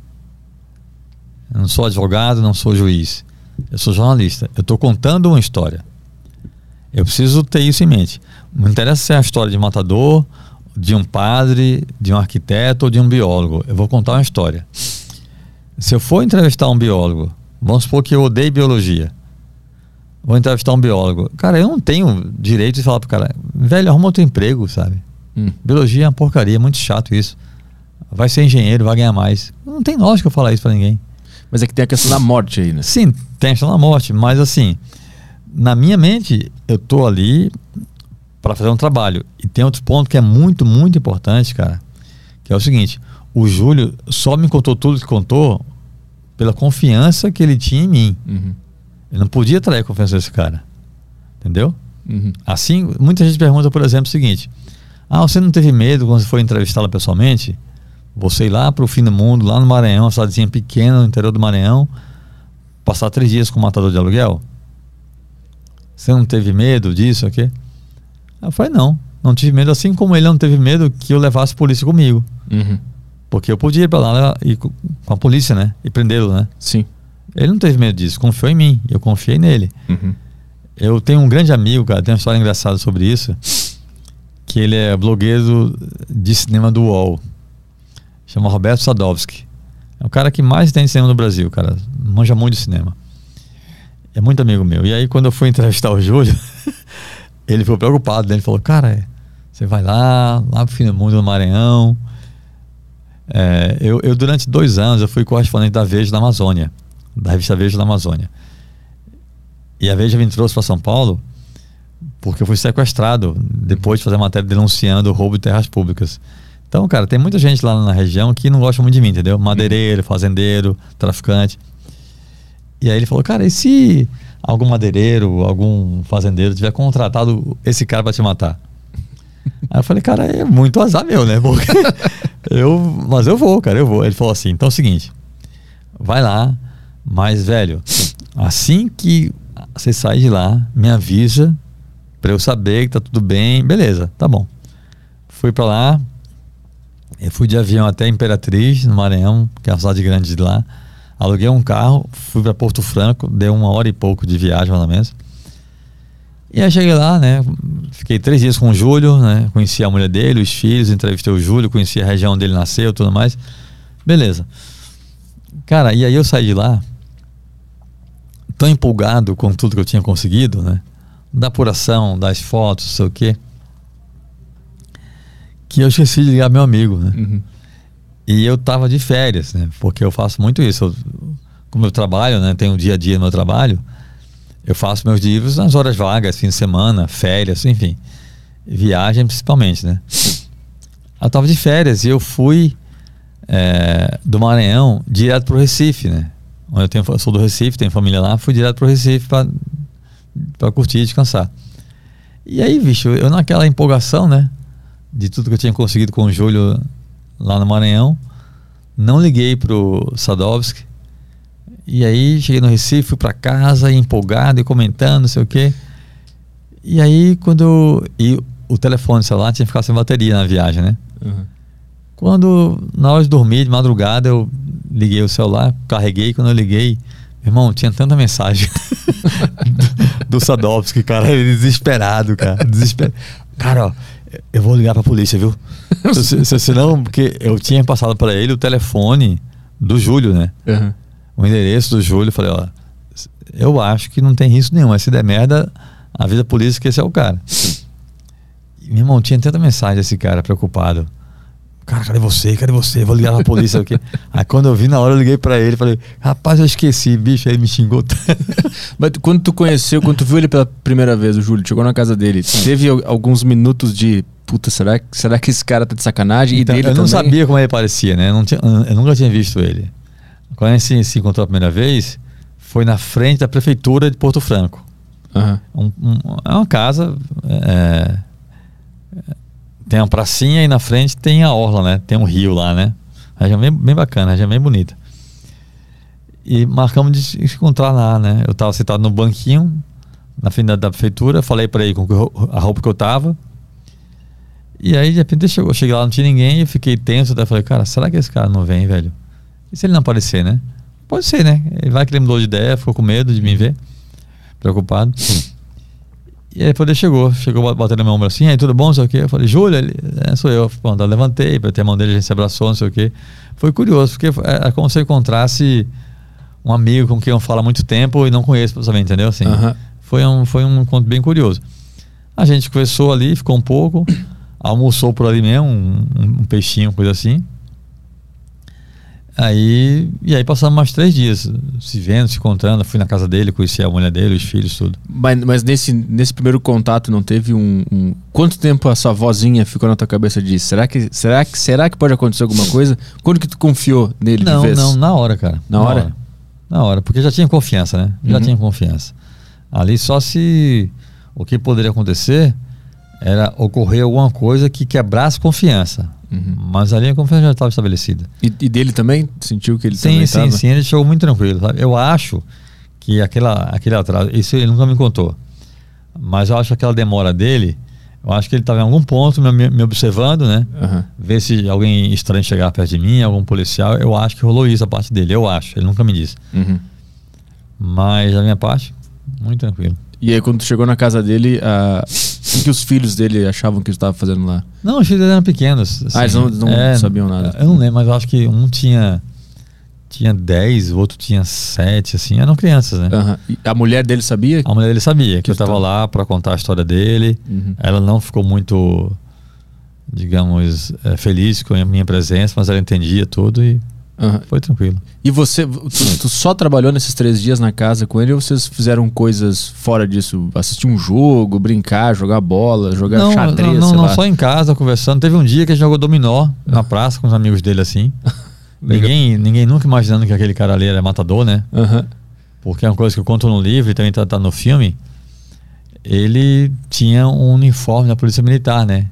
Eu não sou advogado, não sou juiz. Eu sou jornalista. Eu estou contando uma história. Eu preciso ter isso em mente. Não interessa se é a história de um matador, de um padre, de um arquiteto ou de um biólogo. Eu vou contar uma história. Se eu for entrevistar um biólogo, vamos supor que eu odeio biologia. Vou entrevistar um biólogo. Cara, eu não tenho direito de falar pro cara, velho, arruma outro emprego, sabe? Hum. Biologia é uma porcaria, é muito chato isso. Vai ser engenheiro, vai ganhar mais. Não tem lógica eu falar isso pra ninguém. Mas é que tem a questão da morte aí, né? Sim, tem a questão da morte, mas assim, na minha mente, eu tô ali para fazer um trabalho. E tem outro ponto que é muito, muito importante, cara, que é o seguinte: o Júlio só me contou tudo que contou pela confiança que ele tinha em mim. Uhum. Eu não podia trair a confiança desse cara. Entendeu? Uhum. Assim, muita gente pergunta, por exemplo, o seguinte: Ah, você não teve medo quando você foi entrevistá-la pessoalmente? Você ir lá para o fim do mundo, lá no Maranhão, uma cidadezinha pequena no interior do Maranhão, passar três dias com um matador de aluguel? Você não teve medo disso aqui? Eu falei: Não, não tive medo, assim como ele não teve medo que eu levasse a polícia comigo. Uhum. Porque eu podia ir para lá e, com com a polícia, né? E prendê-lo, né? Sim. Ele não teve medo disso, confiou em mim, eu confiei nele. Uhum. Eu tenho um grande amigo, cara, tem uma história engraçada sobre isso, que ele é blogueiro de cinema do UOL. Chama Roberto Sadowski. É o cara que mais tem cinema no Brasil, cara. Manja muito cinema. É muito amigo meu. E aí, quando eu fui entrevistar o Júlio, ele ficou preocupado. Né? Ele falou: Cara, você vai lá, lá pro fim do mundo, no Maranhão. É, eu, eu, durante dois anos, eu fui correspondente da Veja da Amazônia, da revista Veja da Amazônia. E a Veja me trouxe para São Paulo porque eu fui sequestrado depois de fazer matéria denunciando o roubo de terras públicas. Então, cara, tem muita gente lá na região que não gosta muito de mim, entendeu? Madeireiro, fazendeiro, traficante. E aí ele falou, cara, e se algum madeireiro, algum fazendeiro tiver contratado esse cara para te matar? Aí eu falei, cara, é muito azar meu, né? Porque eu, mas eu vou, cara, eu vou. Ele falou assim, então é o seguinte, vai lá, mas velho, assim que você sair de lá, me avisa para eu saber que tá tudo bem, beleza, tá bom. Fui para lá, eu fui de avião até Imperatriz, no Maranhão, que é a cidade grande de lá. Aluguei um carro, fui para Porto Franco, deu uma hora e pouco de viagem, mais ou menos. E aí cheguei lá, né? Fiquei três dias com o Júlio, né? Conheci a mulher dele, os filhos, entrevistei o Júlio, conheci a região onde ele nasceu tudo mais. Beleza. Cara, e aí eu saí de lá tão empolgado com tudo que eu tinha conseguido, né? Da apuração, das fotos, sei o quê que eu esqueci de ligar meu amigo, né? Uhum. E eu tava de férias, né? Porque eu faço muito isso. Eu, como eu trabalho, né? Tenho um dia a dia no meu trabalho. Eu faço meus livros nas horas vagas, fim de semana, férias, enfim. Viagem principalmente, né? Eu tava de férias e eu fui é, do Maranhão direto pro Recife, né? Onde eu, tenho, eu sou do Recife, tenho família lá, fui direto pro Recife para curtir e descansar. E aí, bicho, eu naquela empolgação, né? De tudo que eu tinha conseguido com o Júlio lá no Maranhão. Não liguei pro Sadovski. E aí cheguei no Recife, fui para casa, empolgado e comentando, não sei o quê. E aí quando eu, e o telefone celular tinha ficado sem bateria na viagem, né? Uhum. Quando na hora de dormir, de madrugada, eu liguei o celular, carreguei, quando eu liguei, irmão, tinha tanta mensagem do, do Sadovski, cara, desesperado, cara, desesperado. Cara, ó, eu vou ligar pra polícia, viu? se, se, senão, porque eu tinha passado para ele o telefone do Júlio, né? Uhum. O endereço do Júlio. Falei, ó, eu acho que não tem risco nenhum, mas se der merda, avisa a polícia que esse é o cara. Meu irmão, tinha tanta mensagem desse cara preocupado. Cara, cadê você? Cadê você? Vou ligar pra polícia aqui. Aí quando eu vi na hora, eu liguei pra ele falei, rapaz, eu esqueci, bicho, aí ele me xingou. Mas quando tu conheceu, quando tu viu ele pela primeira vez, o Júlio, chegou na casa dele, teve alguns minutos de puta, será, será que esse cara tá de sacanagem? Então, e dele eu não também? sabia como ele parecia, né? Eu, tinha, eu nunca tinha visto ele. Quando a gente se encontrou a primeira vez, foi na frente da prefeitura de Porto Franco. Uhum. Um, um, é uma casa. É, tem uma pracinha e na frente tem a orla, né? Tem um rio lá, né? Região bem, bem bacana, região bem bonita. E marcamos de encontrar lá, né? Eu estava sentado no banquinho, na frente da, da prefeitura, falei para ele com a roupa que eu tava. E aí, de repente, chegou, cheguei lá, não tinha ninguém, eu fiquei tenso, daí falei, cara, será que esse cara não vem, velho? E se ele não aparecer, né? Pode ser, né? Ele vai que ele mudou de ideia, ficou com medo de me ver, preocupado. E aí ele chegou, chegou batendo na minha ombro assim, aí tudo bom, não sei o quê. Eu falei, Júlia, ele, é, sou eu. Pronto, eu levantei, ter a mão dele, a gente se abraçou, não sei o quê. Foi curioso, porque é, é como se eu encontrasse um amigo com quem eu falo há muito tempo e não conheço pessoalmente, entendeu? Assim, foi, um, foi um encontro bem curioso. A gente conversou ali, ficou um pouco, almoçou por ali mesmo, um, um peixinho, coisa assim. Aí, e aí passamos mais três dias se vendo, se encontrando. Fui na casa dele, conheci a mulher dele, os filhos, tudo. Mas, mas nesse, nesse primeiro contato não teve um, um, Quanto tempo essa vozinha ficou na tua cabeça de será que, será que, será que pode acontecer alguma coisa? Quando que tu confiou nele não, de vez? Não, na hora, cara. Na, na hora? hora? Na hora, porque já tinha confiança, né? Já uhum. tinha confiança. Ali só se o que poderia acontecer era ocorrer alguma coisa que quebrasse confiança. Uhum. Mas ali a confiança já estava estabelecida. E, e, dele também? Sentiu que ele sim, também Sim, sim, sim. Ele chegou muito tranquilo. Sabe? Eu acho que aquela, aquele atraso... Isso ele nunca me contou. Mas eu acho que aquela demora dele... Eu acho que ele estava em algum ponto me, me observando, né? Uhum. Ver se alguém estranho chegar perto de mim, algum policial. Eu acho que rolou isso a parte dele. Eu acho. Ele nunca me disse. Uhum. Mas a minha parte, muito tranquilo. E aí, quando chegou na casa dele, uh, o que os filhos dele achavam que estava fazendo lá? Não, os filhos eram pequenos. Assim, ah, eles não, não é, sabiam nada. Eu não lembro, mas eu acho que um tinha tinha 10, o outro tinha 7, assim, eram crianças, né? A mulher dele sabia? A mulher dele sabia que, Que eu estava história? lá para contar a história dele. Uhum. Ela não ficou muito, digamos, eh, feliz com a minha presença, mas ela entendia tudo e Aham. foi tranquilo. E você, tu, tu só trabalhou nesses três dias na casa com ele ou vocês fizeram coisas fora disso? Assistir um jogo, brincar, jogar bola, jogar não, xadrez, não, não, não, só em casa conversando. Teve um dia que a gente jogou dominó na praça com os amigos dele assim. Ninguém, ninguém nunca imaginando que aquele cara ali era matador, né? Aham. Porque é uma coisa que eu conto no livro e também tá, tá no filme. Ele tinha um uniforme da Polícia Militar, né?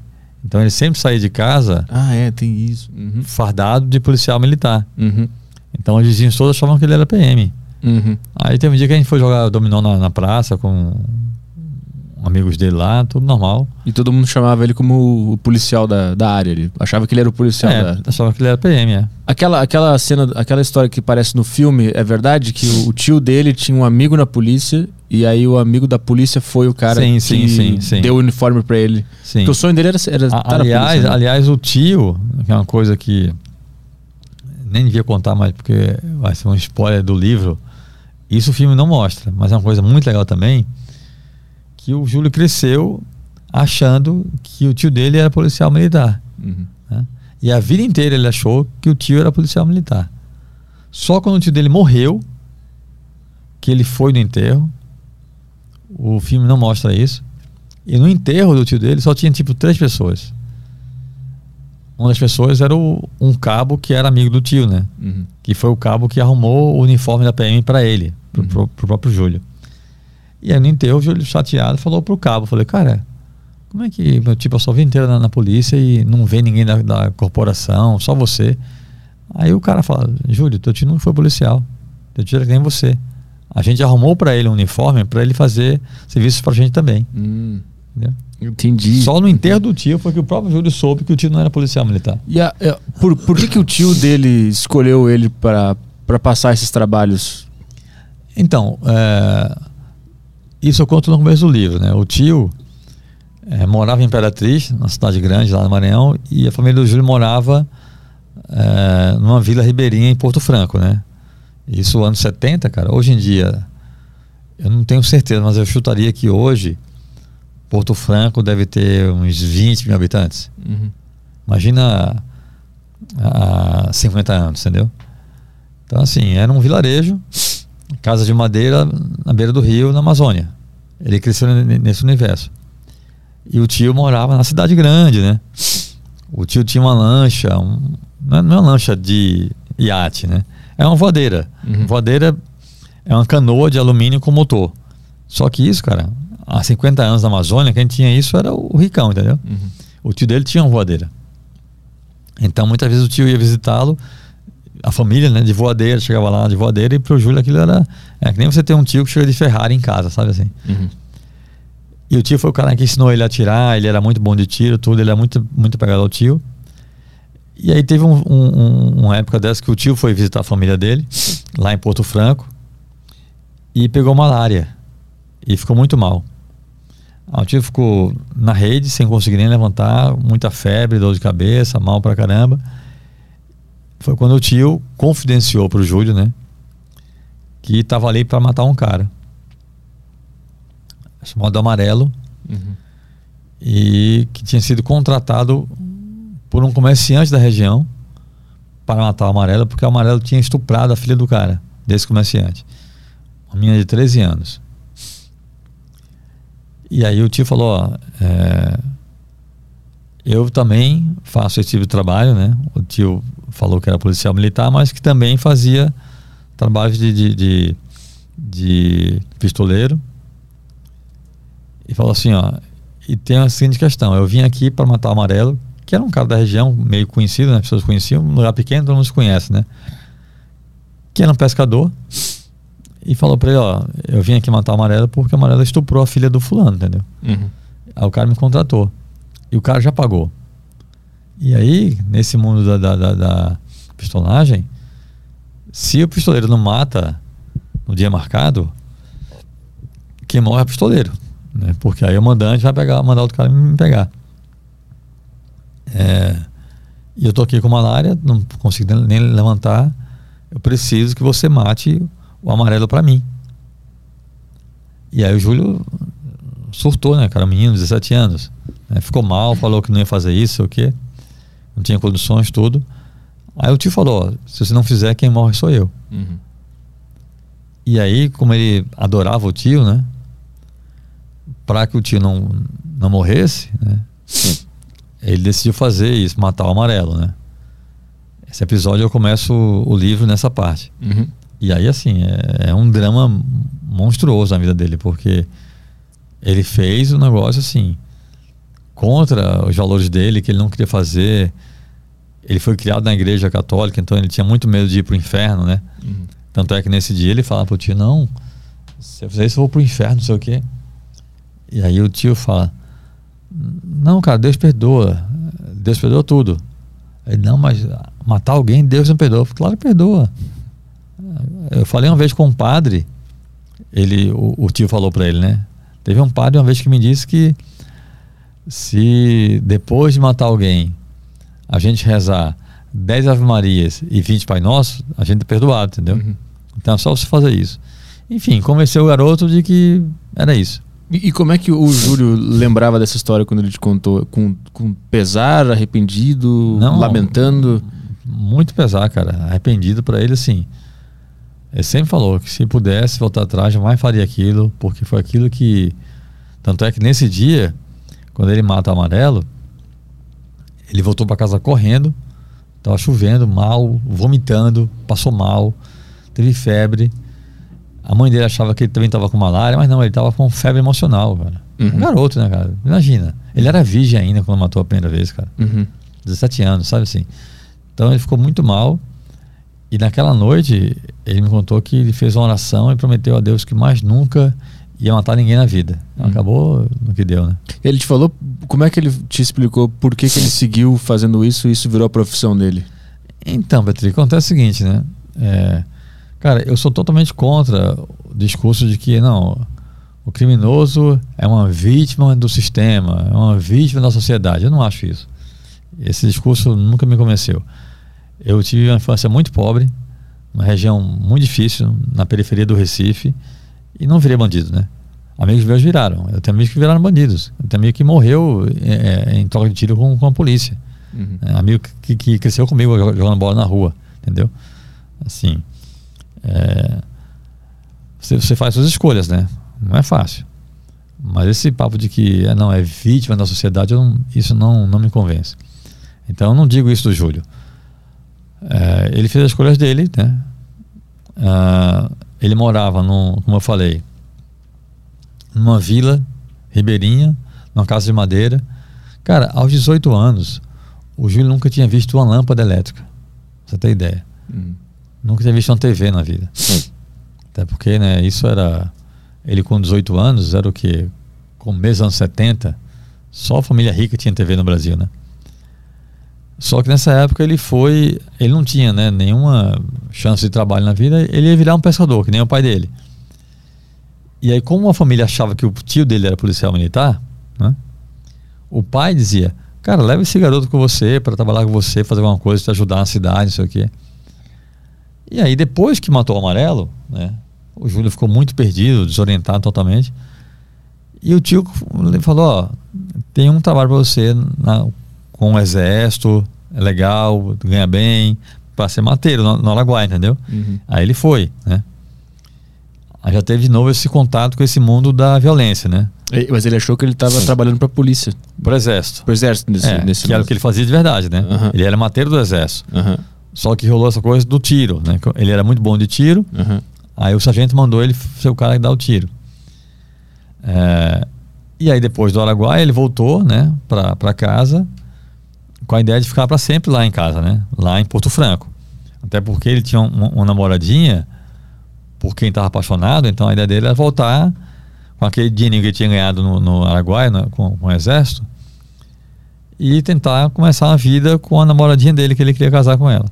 Então ele sempre saía de casa Ah, é, tem isso. Uhum. fardado de policial militar. Uhum. Então os vizinhos todos achavam que ele era PM. Uhum. Aí teve um dia que a gente foi jogar dominó na, na praça com amigos dele lá, tudo normal. E todo mundo chamava ele como o policial da, da área. Ele achava que ele era o policial É, da. achava que ele era PM, é. Aquela, aquela cena, aquela história que parece no filme, é verdade que o, o tio dele tinha um amigo na polícia e aí o amigo da polícia foi o cara Sim, que sim, sim, sim. deu o uniforme pra ele. Sim. Porque o sonho dele era, era A- aliás, polícia. né? aliás, o tio, que é uma coisa que nem devia contar mais porque vai ser um spoiler do livro. Isso o filme não mostra, mas é uma coisa muito legal também que o Júlio cresceu achando que o tio dele era policial militar. Uhum. né? E a vida inteira ele achou que o tio era policial militar. Só quando o tio dele morreu, que ele foi no enterro, o filme não mostra isso. E no enterro do tio dele só tinha tipo três pessoas. Uma das pessoas era o- um cabo que era amigo do tio, né? Uhum. Que foi o cabo que arrumou o uniforme da PM para ele, pro, Uhum. pro- pro próprio Júlio. E aí no enterro, o Júlio chateado falou pro cabo, falei, cara, como é que meu tipo passou a vida inteira na, na polícia e não vê ninguém da, da corporação, só você? Aí o cara fala, Júlio, teu tio não foi policial, teu tio era que nem você. A gente arrumou para ele um uniforme para ele fazer serviços pra gente também. Hum, entendeu? entendi. Só no enterro do tio foi que o próprio Júlio soube que o tio não era policial militar. E a- é, por, por que, que o tio dele escolheu ele para passar esses trabalhos? Então, é, isso eu conto no começo do livro, né? O tio é, morava em Imperatriz, na cidade grande lá no Maranhão, e a família do Júlio morava é, numa vila ribeirinha em Porto Franco, né? Isso anos 70, cara. Hoje em dia, eu não tenho certeza, mas eu chutaria que hoje Porto Franco deve ter uns 20 mil habitantes. Uhum. Imagina há 50 anos, entendeu? Então, assim, era um vilarejo, casa de madeira na beira do rio, na Amazônia. Ele cresceu ne- nesse universo. E o tio morava na cidade grande, né? O tio tinha uma lancha, um- não é não é uma lancha de iate, né? É uma voadeira. Uhum. Voadeira é uma canoa de alumínio com motor. Só que isso, cara, há 50 anos na Amazônia, quem tinha isso era o ricão, entendeu? Uhum. O tio dele tinha uma voadeira. Então, muitas vezes o tio ia visitá-lo, a família, né, de voadeira, chegava lá de voadeira, e pro Júlio aquilo era. É que nem você ter um tio que chega de Ferrari em casa, sabe assim? Uhum. E o tio foi o cara que ensinou ele a atirar, ele era muito bom de tiro, tudo, ele era muito, muito pegado ao tio. E aí teve um- um- um- uma época dessa que o tio foi visitar a família dele, lá em Porto Franco, e pegou malária. E ficou muito mal. Ah, O tio ficou na rede, sem conseguir nem levantar, muita febre, dor de cabeça, mal pra caramba. Foi quando o tio confidenciou pro Júlio, né? Que tava ali pra matar um cara. Chamado Amarelo, Uhum. e que tinha sido contratado por um comerciante da região para matar o Amarelo, porque o Amarelo tinha estuprado a filha do cara, desse comerciante. Uma menina de 13 anos. E aí o tio falou, ó, é, eu também faço esse tipo de trabalho, né? O tio falou que era policial militar, mas que também fazia trabalhos de, de, de, de pistoleiro. E falou assim, ó, e tem a seguinte questão, eu vim aqui para matar o Amarelo, que era um cara da região, meio conhecido, né? As pessoas conheciam, um lugar pequeno, todo mundo se conhece, né? Que era um pescador. E falou pra ele, ó, eu vim aqui matar o Amarelo porque o Amarelo estuprou a filha do fulano, entendeu? Uhum. Aí o cara me contratou. E o cara já pagou. E aí, nesse mundo da, da, da- da pistolagem, se o pistoleiro não mata no dia marcado, quem morre é o pistoleiro. Né? Porque aí o mandante vai pegar, mandar outro cara me pegar. É, e eu tô aqui com malária, não consigo nem- levantar. eu preciso que você mate o amarelo para mim. E aí o Júlio surtou, né, cara? Menino, 17 anos. Né? Ficou mal, falou que não ia fazer isso, o quê? Não tinha condições, tudo. Aí o tio falou: se você não fizer, quem morre sou eu. Uhum. E aí, como ele adorava o tio, né? Para que o tio não, não morresse, né? Ele decidiu fazer isso, matar o amarelo, né? Esse episódio eu começo o, o livro nessa parte. Uhum. E aí, assim, é, é, um drama monstruoso na vida dele, porque ele fez o um negócio assim, contra os valores dele, que ele não queria fazer. Ele foi criado na igreja católica, então ele tinha muito medo de ir para o inferno, né? Uhum. Tanto é que nesse dia ele fala pro tio: Não, se eu fizer isso, eu vou pro inferno, não sei o quê. E aí o tio fala: Não, cara, Deus perdoa. Deus perdoa tudo. Ele: Não, mas matar alguém, Deus não perdoa. Claro que perdoa. Eu falei uma vez com um padre, ele, o, o tio falou para ele, né? Teve um padre uma vez que me disse que se depois de matar alguém a gente rezar 10 Ave Marias e 20 Pai Nosso, a gente é perdoado, entendeu? Uhum. Então é só você fazer isso. Enfim, convenceu o garoto de que era isso. E, e, como é que o Júlio lembrava dessa história quando ele te contou? Com, com pesar, arrependido, Não, lamentando? Muito pesar, cara. Arrependido para ele, assim. Ele sempre falou que se pudesse voltar atrás, jamais faria aquilo, porque foi aquilo que. Tanto é que nesse dia, quando ele mata o amarelo, ele voltou para casa correndo, estava chovendo, mal, vomitando, passou mal teve febre. A mãe dele achava que ele também estava com malária, mas não, ele estava com febre emocional, cara. Uhum. Um garoto, né, cara? Imagina. Ele era virgem ainda quando matou a primeira vez, cara. Uhum. 17 anos, sabe assim? Então ele ficou muito mal. E naquela noite, ele me contou que ele fez uma oração e prometeu a Deus que mais nunca ia matar ninguém na vida. Uhum. Acabou no que deu, né? Ele te falou, como é que ele te explicou por que, que ele seguiu fazendo isso e isso virou a profissão dele? Então, Petri, acontece o seguinte, né? É, Cara, eu sou totalmente contra o discurso de que não, o criminoso é uma vítima do sistema, é uma vítima da sociedade. Eu não acho isso. Esse discurso nunca me convenceu. Eu tive uma infância muito pobre, uma região muito difícil, na periferia do Recife, e não virei bandido, né? Amigos meus viraram. Eu tenho amigos que viraram bandidos. Eu tenho amigo que morreu é, é em troca de tiro com, com a polícia. Uhum. É, amigo que, que cresceu comigo jogando bola na rua, entendeu? Assim. É, você, você, faz suas escolhas, né? Não é fácil. Mas esse papo de que é, não é vítima da sociedade, não, isso não, não me convence. Então eu não digo isso do Júlio. É, ele fez as escolhas dele, né? Ah, ele morava, num, como eu falei, numa vila ribeirinha, numa casa de madeira. Cara, aos 18 anos, o Júlio nunca tinha visto uma lâmpada elétrica. Pra você ter ideia. Hum. Nunca tinha visto uma TV na vida. Até porque, né, isso era. Ele com 18 anos, era o quê? Começo dos anos 70, só a família rica tinha TV no Brasil, né? Só que nessa época ele foi. Ele não tinha né, nenhuma chance de trabalho na vida, ele ia virar um pescador, que nem o pai dele. E aí, como a família achava que o tio dele era policial militar, né, o pai dizia: Cara, leva esse garoto com você para trabalhar com você, fazer alguma coisa, te ajudar na cidade, não sei o quê. E aí, depois que matou o amarelo, né, o Júlio ficou muito perdido, desorientado totalmente. E o tio falou: Ó, tem um trabalho para você na, com o exército, é legal, ganha bem, para ser mateiro no, no entendeu? Uhum. Aí ele foi, né? Aí já teve de novo esse contato com esse mundo da violência, né? Mas ele achou que ele estava trabalhando para a polícia. Para o exército. Para o exército, nesse, é, nesse que era o que ele fazia de verdade, né? Uhum. Ele era mateiro do exército. Uhum. Só que rolou essa coisa do tiro, né? Ele era muito bom de tiro. Uhum. Aí o sargento mandou ele ser o cara que dá o tiro. É, e aí depois do Araguaia ele voltou, né, para casa com a ideia de ficar para sempre lá em casa, né? Lá em Porto Franco. Até porque ele tinha uma, uma namoradinha por quem estava apaixonado, então a ideia dele era voltar com aquele dinheiro que ele tinha ganhado no, no Araguaia, né, com, com o exército, e tentar começar uma vida com a namoradinha dele que ele queria casar com ela.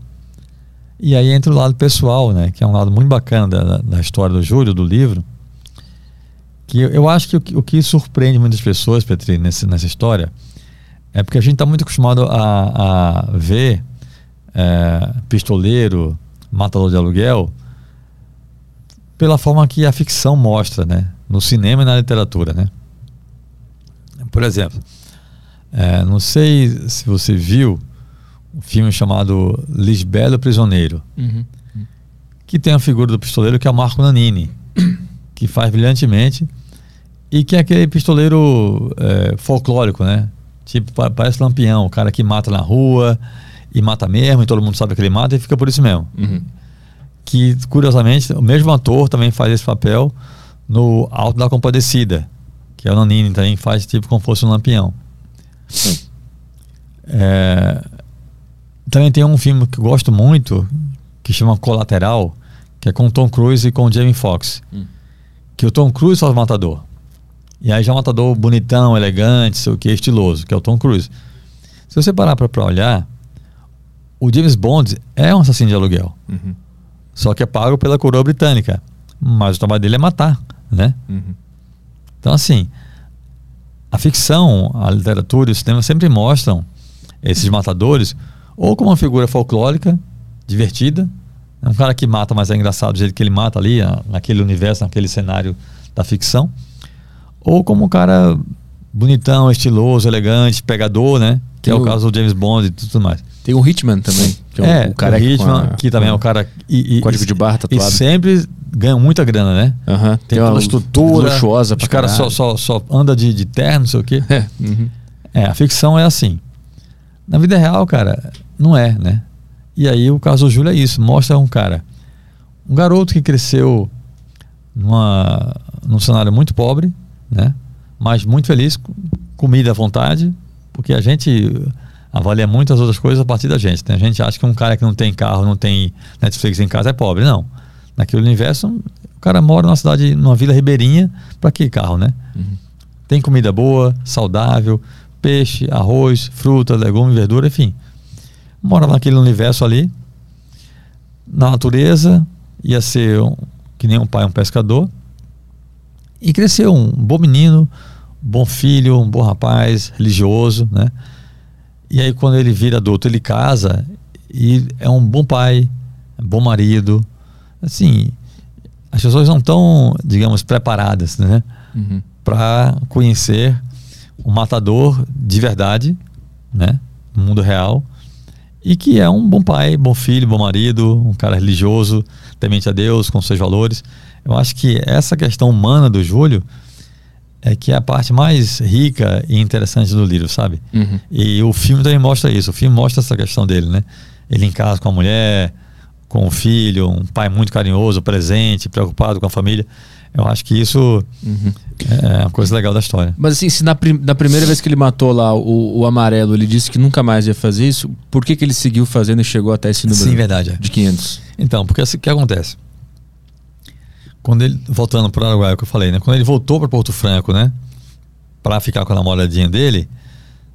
E aí entra o lado pessoal, né? Que é um lado muito bacana da, da história do Júlio, do livro. Que eu, eu acho que o, o, que surpreende muitas pessoas, Petri, nesse, nessa história, é porque a gente está muito acostumado a, a ver é, pistoleiro, Matador de Aluguel, pela forma que a ficção mostra, né? No cinema e na literatura, né? Por exemplo, é, não sei se você viu um filme chamado Lisbelo Prisioneiro, Uhum. que tem a figura do pistoleiro que é o Marco Nanini, que faz brilhantemente e que é aquele pistoleiro é, folclórico, né? Tipo, pa- parece Lampião, o cara que mata na rua e mata mesmo, e todo mundo sabe que ele mata e fica por isso mesmo. Uhum. Que, curiosamente, o mesmo ator também faz esse papel no Alto da Compadecida, que é o Nanini, também faz tipo como fosse um Lampião. É, também tem um filme que eu gosto muito, que chama Colateral, que é com Tom Cruise e com Jamie Foxx. Hum. Que o Tom Cruise faz o matador. E aí já é um matador bonitão, elegante, sei o que, estiloso, que é o Tom Cruise. Se você parar pra, pra olhar, o James Bond é um assassino de aluguel. Uhum. Só que é pago pela coroa britânica. Mas o trabalho dele é matar, né? Uhum. Então, assim, a ficção, a literatura e o cinema sempre mostram esses matadores ou como uma figura folclórica, divertida, é um cara que mata, mas é engraçado do jeito que ele mata ali, na- naquele universo, naquele cenário da ficção, ou como um cara bonitão, estiloso, elegante, pegador, né? Que é o Eu- caso do James Bond e tudo mais. Tem o Hitman também, que é, É, o, o cara o Hitman, a- que também é o cara. E, e- Código e- de barra E tatuado. sempre ganha muita grana, né? Tem toda uma estrutura. luxuosa Os caras só, só, só anda de, de terno, não sei o quê. É, uhum. É, a ficção é assim. Na vida real, cara, não é, né? E aí o caso do Júlio é isso. Mostra um cara, um garoto que cresceu numa, num cenário muito pobre, né? Mas muito feliz, com comida à vontade, porque a gente avalia muitas outras coisas a partir da gente. Né? A gente acha que um cara que não tem carro, não tem Netflix em casa é pobre. Não. Naquele universo, o cara mora numa cidade, numa vila ribeirinha, para que carro, né? Tem comida boa, saudável, peixe, arroz, fruta, legume, verdura, enfim. Morava naquele universo ali, na natureza, ia ser um- que nem um pai, um pescador. E cresceu um bom menino, bom filho, um bom rapaz, religioso, né? E aí quando ele vira adulto, ele casa e é um bom pai, um bom marido. Assim, as pessoas não estão, digamos, preparadas, né? Uhum. para conhecer o matador de verdade, né, no mundo real, e que é um bom pai, bom filho, bom marido, um cara religioso, temente a Deus, com seus valores. Eu acho que essa questão humana do Júlio é que é a parte mais rica e interessante do livro, sabe? Uhum. E o filme também mostra isso. O filme mostra essa questão dele, né? Ele em casa com a mulher, com o filho, um pai muito carinhoso, presente, preocupado com a família. Eu acho que isso Uhum. é uma coisa legal da história. Mas assim, se na, prim- na primeira vez que ele matou lá o, o amarelo, ele disse que nunca mais ia fazer isso, por que, que ele seguiu fazendo e chegou até esse número Sim, verdade. é. de 500? Então, porque assim, o que acontece? Quando ele, voltando para o Araguaia, que eu falei, né? Quando ele voltou para Porto Franco, né? Para ficar com a namoradinha dele,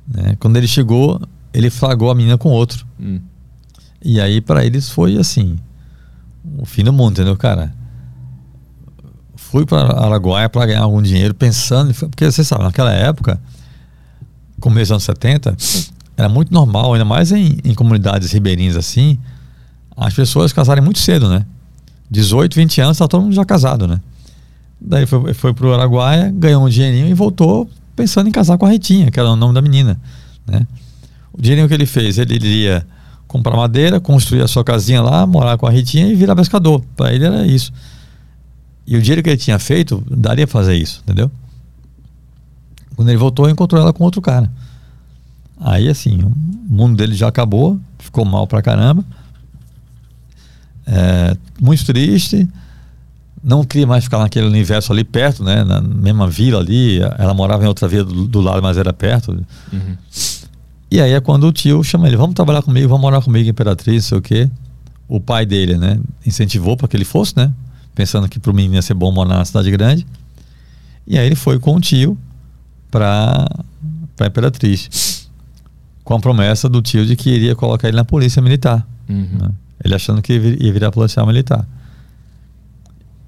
né? Quando ele chegou, ele flagrou a menina com outro. Hum. E aí, para eles, foi assim: o fim do mundo, entendeu, cara? Fui para Araguaia para ganhar algum dinheiro, pensando. Porque você sabe, naquela época, começo dos anos 70, era muito normal, ainda mais em, em comunidades ribeirinhas assim, as pessoas casarem muito cedo, né? 18, 20 anos, tá todo mundo já casado, né? Daí foi, foi pro Araguaia, ganhou um dinheirinho e voltou pensando em casar com a Ritinha, que era o nome da menina, né? O dinheirinho que ele fez, ele iria comprar madeira, construir a sua casinha lá, morar com a Ritinha e virar pescador. Para ele era isso. E o dinheiro que ele tinha feito, daria fazer isso, entendeu? Quando ele voltou, encontrou ela com outro cara. Aí, assim, o mundo dele já acabou, ficou mal pra caramba. É, muito triste. Não queria mais ficar naquele universo ali perto, né? Na mesma vila ali. Ela morava em outra vila do, do lado, mas era perto. Uhum. E aí é quando o tio chama ele, vamos trabalhar comigo, vamos morar comigo, Imperatriz, sei o quê. O pai dele, né, incentivou para que ele fosse, né? Pensando que pro menino ia ser bom morar na cidade grande. E aí ele foi com o tio para para Imperatriz. Com a promessa do tio de que iria colocar ele na polícia militar. Uhum. né? Ele achando que ia vir- ia virar policial militar.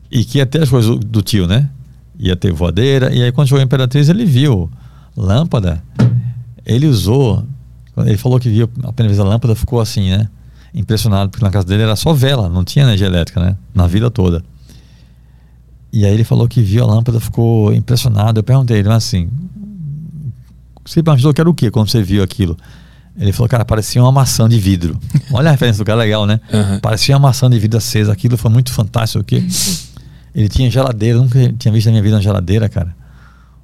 E que ia ter as coisas do, tio, né? Ia ter voadeira. E aí, quando chegou a Imperatriz, ele viu lâmpada. Ele usou. Ele falou que viu a primeira vez a lâmpada, ficou assim, né? impressionado, porque na casa dele era só vela, não tinha energia elétrica, né? Na vida toda. E aí ele falou que viu a lâmpada, ficou impressionado. Eu perguntei ele, mas assim, você imaginou que era o quê quando você viu aquilo? Ele falou, cara, parecia uma maçã de vidro. Olha a referência do cara, legal, né? Uhum. Parecia uma maçã de vidro acesa. Aquilo foi muito fantástico. O quê? Ele tinha geladeira, nunca tinha visto na minha vida uma geladeira, cara.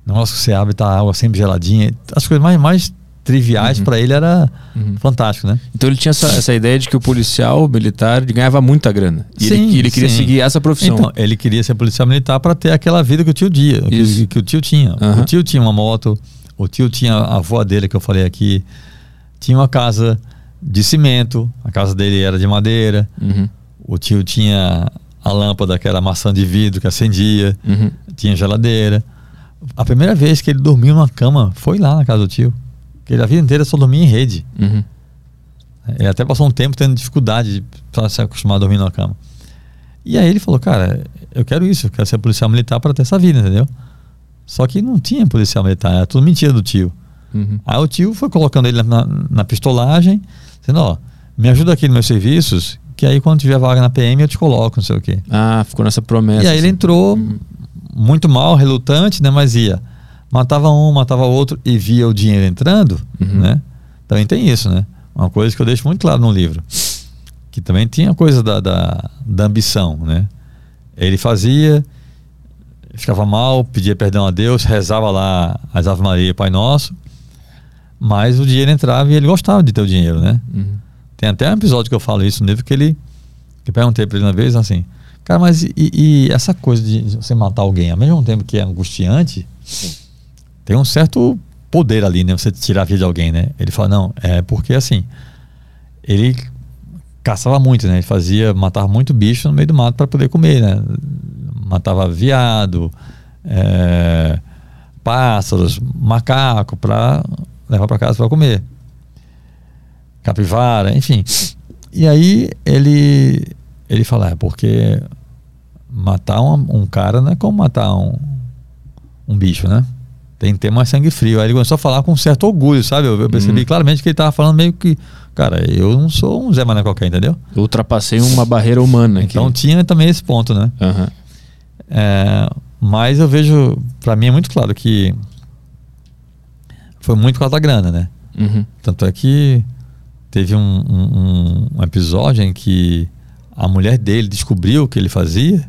O negócio que você abre tá a água sempre geladinha. As coisas mais, mais triviais Uhum. pra ele era Uhum. fantástico, né? Então ele tinha essa, essa ideia de que o policial o militar ganhava muita grana. E Sim, ele, ele queria sim. seguir essa profissão. Então, ele queria ser policial militar para ter aquela vida que o tio dia, que, que o tio tinha. Aham. O tio tinha uma moto, o tio tinha a voadeira que eu falei aqui, tinha uma casa de cimento, a casa dele era de madeira, Uhum, o tio tinha a lâmpada que era maçã de vidro que acendia, uhum. tinha geladeira. A primeira vez que ele dormiu numa cama foi lá na casa do tio. Porque ele a vida inteira só dormia em rede. Uhum. Ele até passou um tempo tendo dificuldade para se acostumar a dormir na cama. E aí ele falou, cara, eu quero isso, eu quero ser policial militar para ter essa vida, entendeu? Só que não tinha policial militar, era tudo mentira do tio. Uhum. Aí o tio foi colocando ele na, na pistolagem, dizendo, ó, me ajuda aqui nos meus serviços, que aí quando tiver vaga na PM eu te coloco, não sei o quê. Ah, ficou nessa promessa. e aí ele assim. entrou Uhum. muito mal, relutante, né? Mas ia. Matava um, matava outro e via o dinheiro entrando, Uhum. né? Também tem isso, né? Uma coisa que eu deixo muito claro no livro. Que também tinha coisa da, da, da ambição, né? Ele fazia, ficava mal, pedia perdão a Deus, rezava lá as Ave Maria e Pai Nosso, mas o dinheiro entrava e ele gostava de ter o dinheiro, né? Uhum. Tem até um episódio que eu falo isso no livro que ele. Que perguntei pra ele uma vez assim, cara, mas e, e essa coisa de você matar alguém, ao mesmo tempo que é angustiante, tem um certo poder ali, né? Você tirar a vida de alguém, né? Ele fala, não, é porque assim, ele caçava muito, né? Ele fazia, matava muito bicho no meio do mato para poder comer, né? Matava viado, é, pássaros, macaco para levar para casa para comer capivara, enfim. E aí ele ele fala, é porque matar um, um cara não é como matar um, um bicho, né? Tem que ter mais sangue frio. Aí ele começou a falar com um certo orgulho, sabe? Eu, eu percebi Hum. claramente que ele tava falando meio que, cara, eu não sou um Zé Mané qualquer, entendeu? Eu ultrapassei uma barreira humana aqui. Então tinha também esse ponto, né? Aham. É, mas eu vejo, pra mim é muito claro que foi muito por causa da grana, né? Uhum. Tanto é que teve um, um- um episódio em que a mulher dele descobriu o que ele fazia.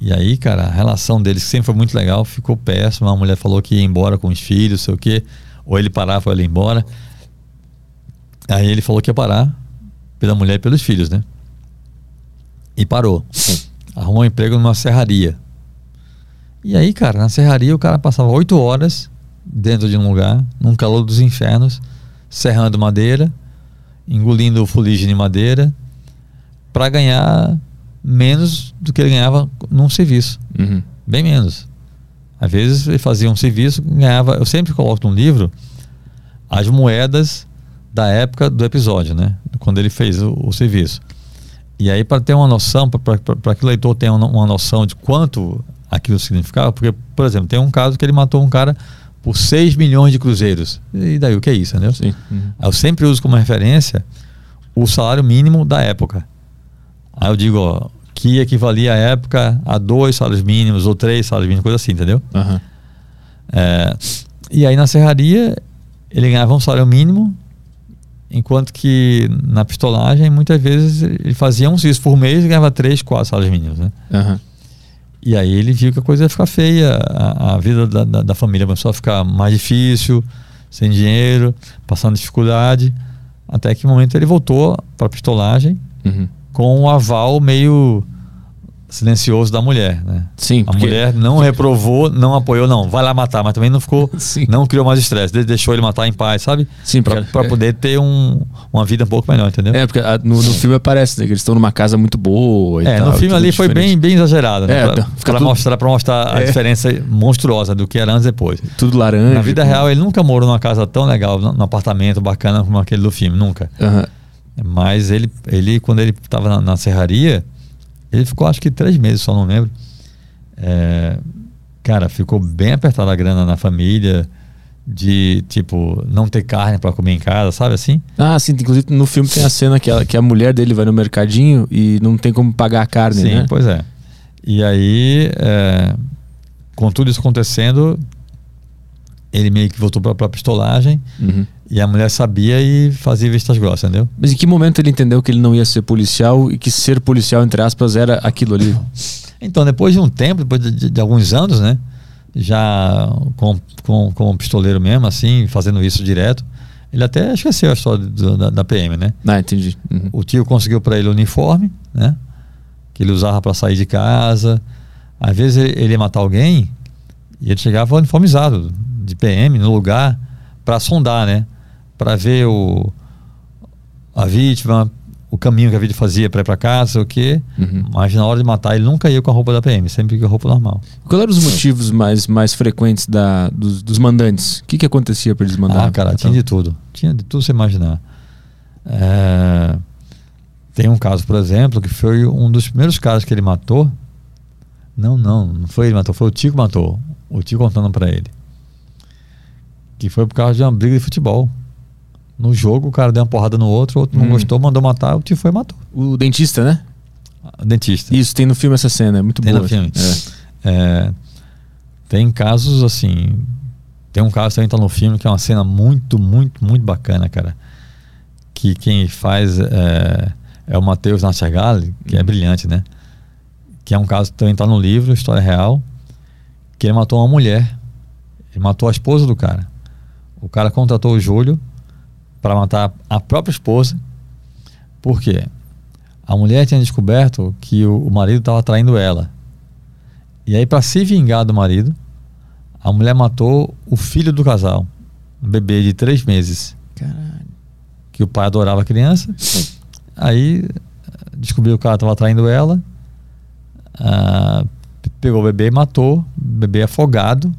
E aí, cara, a relação deles, que sempre foi muito legal, ficou péssima. A mulher falou que ia embora com os filhos, sei o quê. Ou ele parava ou ela ia embora. Aí ele falou que ia parar pela mulher e pelos filhos, né? E parou. Arrumou um emprego numa serraria. E aí, cara, na serraria o cara passava oito horas dentro de um lugar, num calor dos infernos, serrando madeira, engolindo fuligem de madeira, para ganhar menos do que ele ganhava num serviço. Uhum. Bem menos. Às vezes ele fazia um serviço, ganhava. Eu sempre coloco no livro as moedas da época do episódio, né? Quando ele fez o, o serviço. E aí, para ter uma noção, para que o leitor tenha uma, uma noção de quanto aquilo significava, porque, por exemplo, tem um caso que ele matou um cara por 6 milhões de cruzeiros. E daí o que é isso, entendeu? Sim. Uhum. Eu sempre uso como referência o salário mínimo da época. Aí eu digo, ó, que equivalia à época a dois salários mínimos ou três salários mínimos, coisa assim, entendeu? Aham. É, e aí na serraria ele ganhava um salário mínimo, enquanto que na pistolagem muitas vezes ele fazia um serviço por mês e ganhava três, quatro salários mínimos, né? Aham. E aí ele viu que a coisa ia ficar feia, a, a vida da, da, da família começou a ficar mais difícil, sem dinheiro, passando dificuldade, até que momento ele voltou para a pistolagem Uhum. com um aval meio silencioso da mulher, né? Sim, A mulher não reprovou, não apoiou, não, vai lá matar, mas também não ficou, Sim. não criou mais estresse, de- deixou ele matar em paz, sabe? Sim, Pra, porque- pra poder ter um, uma vida um pouco melhor, entendeu? É, porque ah, no, no filme aparece né, que eles estão numa casa muito boa e É, tal, no filme ali foi bem, diferente. bem exagerado, né? É, pra, tá- pra tudo- mostrar, pra mostrar a É. diferença monstruosa do que era antes e depois. Tudo laranja. Na vida real, ele nunca morou numa casa tão legal, num apartamento bacana como aquele do filme, nunca. Mas ele, ele quando ele estava na, na serraria, ele ficou acho que três meses, só não lembro. É, cara, ficou bem apertada a grana na família. de tipo não ter carne para comer em casa, sabe assim? Ah, sim. Inclusive no filme tem a cena que a, que a mulher dele vai no mercadinho e não tem como pagar a carne, Sim, né? pois é. E aí, é, com tudo isso acontecendo, ele meio que voltou para a pistolagem Uhum. E a mulher sabia e fazia vistas grossas, entendeu? Mas em que momento ele entendeu que ele não ia ser policial e que ser policial, entre aspas, era aquilo ali? Então, depois de um tempo, depois de, de- de alguns anos, né? Já com, com, com pistoleiro mesmo, assim, fazendo isso direto, ele até esqueceu a história do- da, da PM, né? Ah, entendi. Uhum. O tio conseguiu para ele o uniforme, né? Que ele usava para sair de casa. Às vezes ele, ele ia matar alguém e ele chegava uniformizado de PM no lugar para sondar, né? Para ver o a vítima, o caminho que a vítima fazia para ir para casa, sei o quê. Uhum. Mas na hora de matar ele nunca ia com a roupa da PM, sempre com a roupa normal. Qual eram os motivos mais, mais frequentes da, dos, dos mandantes? O que, que acontecia para eles mandarem? Ah, cara, tinha de tudo. Tinha de tudo você imaginar. É, Tem um caso, por exemplo, que foi um dos primeiros caras que ele matou. Não, não, não foi ele que matou, foi o tio que matou. O tio contando pra ele. Que foi por causa de uma briga de futebol. No jogo, o cara deu uma porrada no outro, o outro não Hum. gostou, mandou matar, o tio foi e matou. O dentista, né? O dentista. Isso, tem no filme essa cena, é muito Tem boa. no filme. É. É, tem casos assim. Tem um caso também que tá no filme que é uma cena muito, muito, muito bacana, cara. Que quem faz é, é o Matheus Nastergalli, que é Uhum. brilhante, né? Que é um caso que também tá no livro, história real. Que ele matou uma mulher. Ele matou a esposa do cara. O cara contratou o Júlio para matar a própria esposa. Por quê? A mulher tinha descoberto que o, o marido estava traindo ela. E aí, para se vingar do marido, a mulher matou o filho do casal, um bebê de três meses, Caralho. que o pai adorava a criança. Aí descobriu que o cara estava traindo ela, ah, pegou o bebê e matou, o bebê afogado,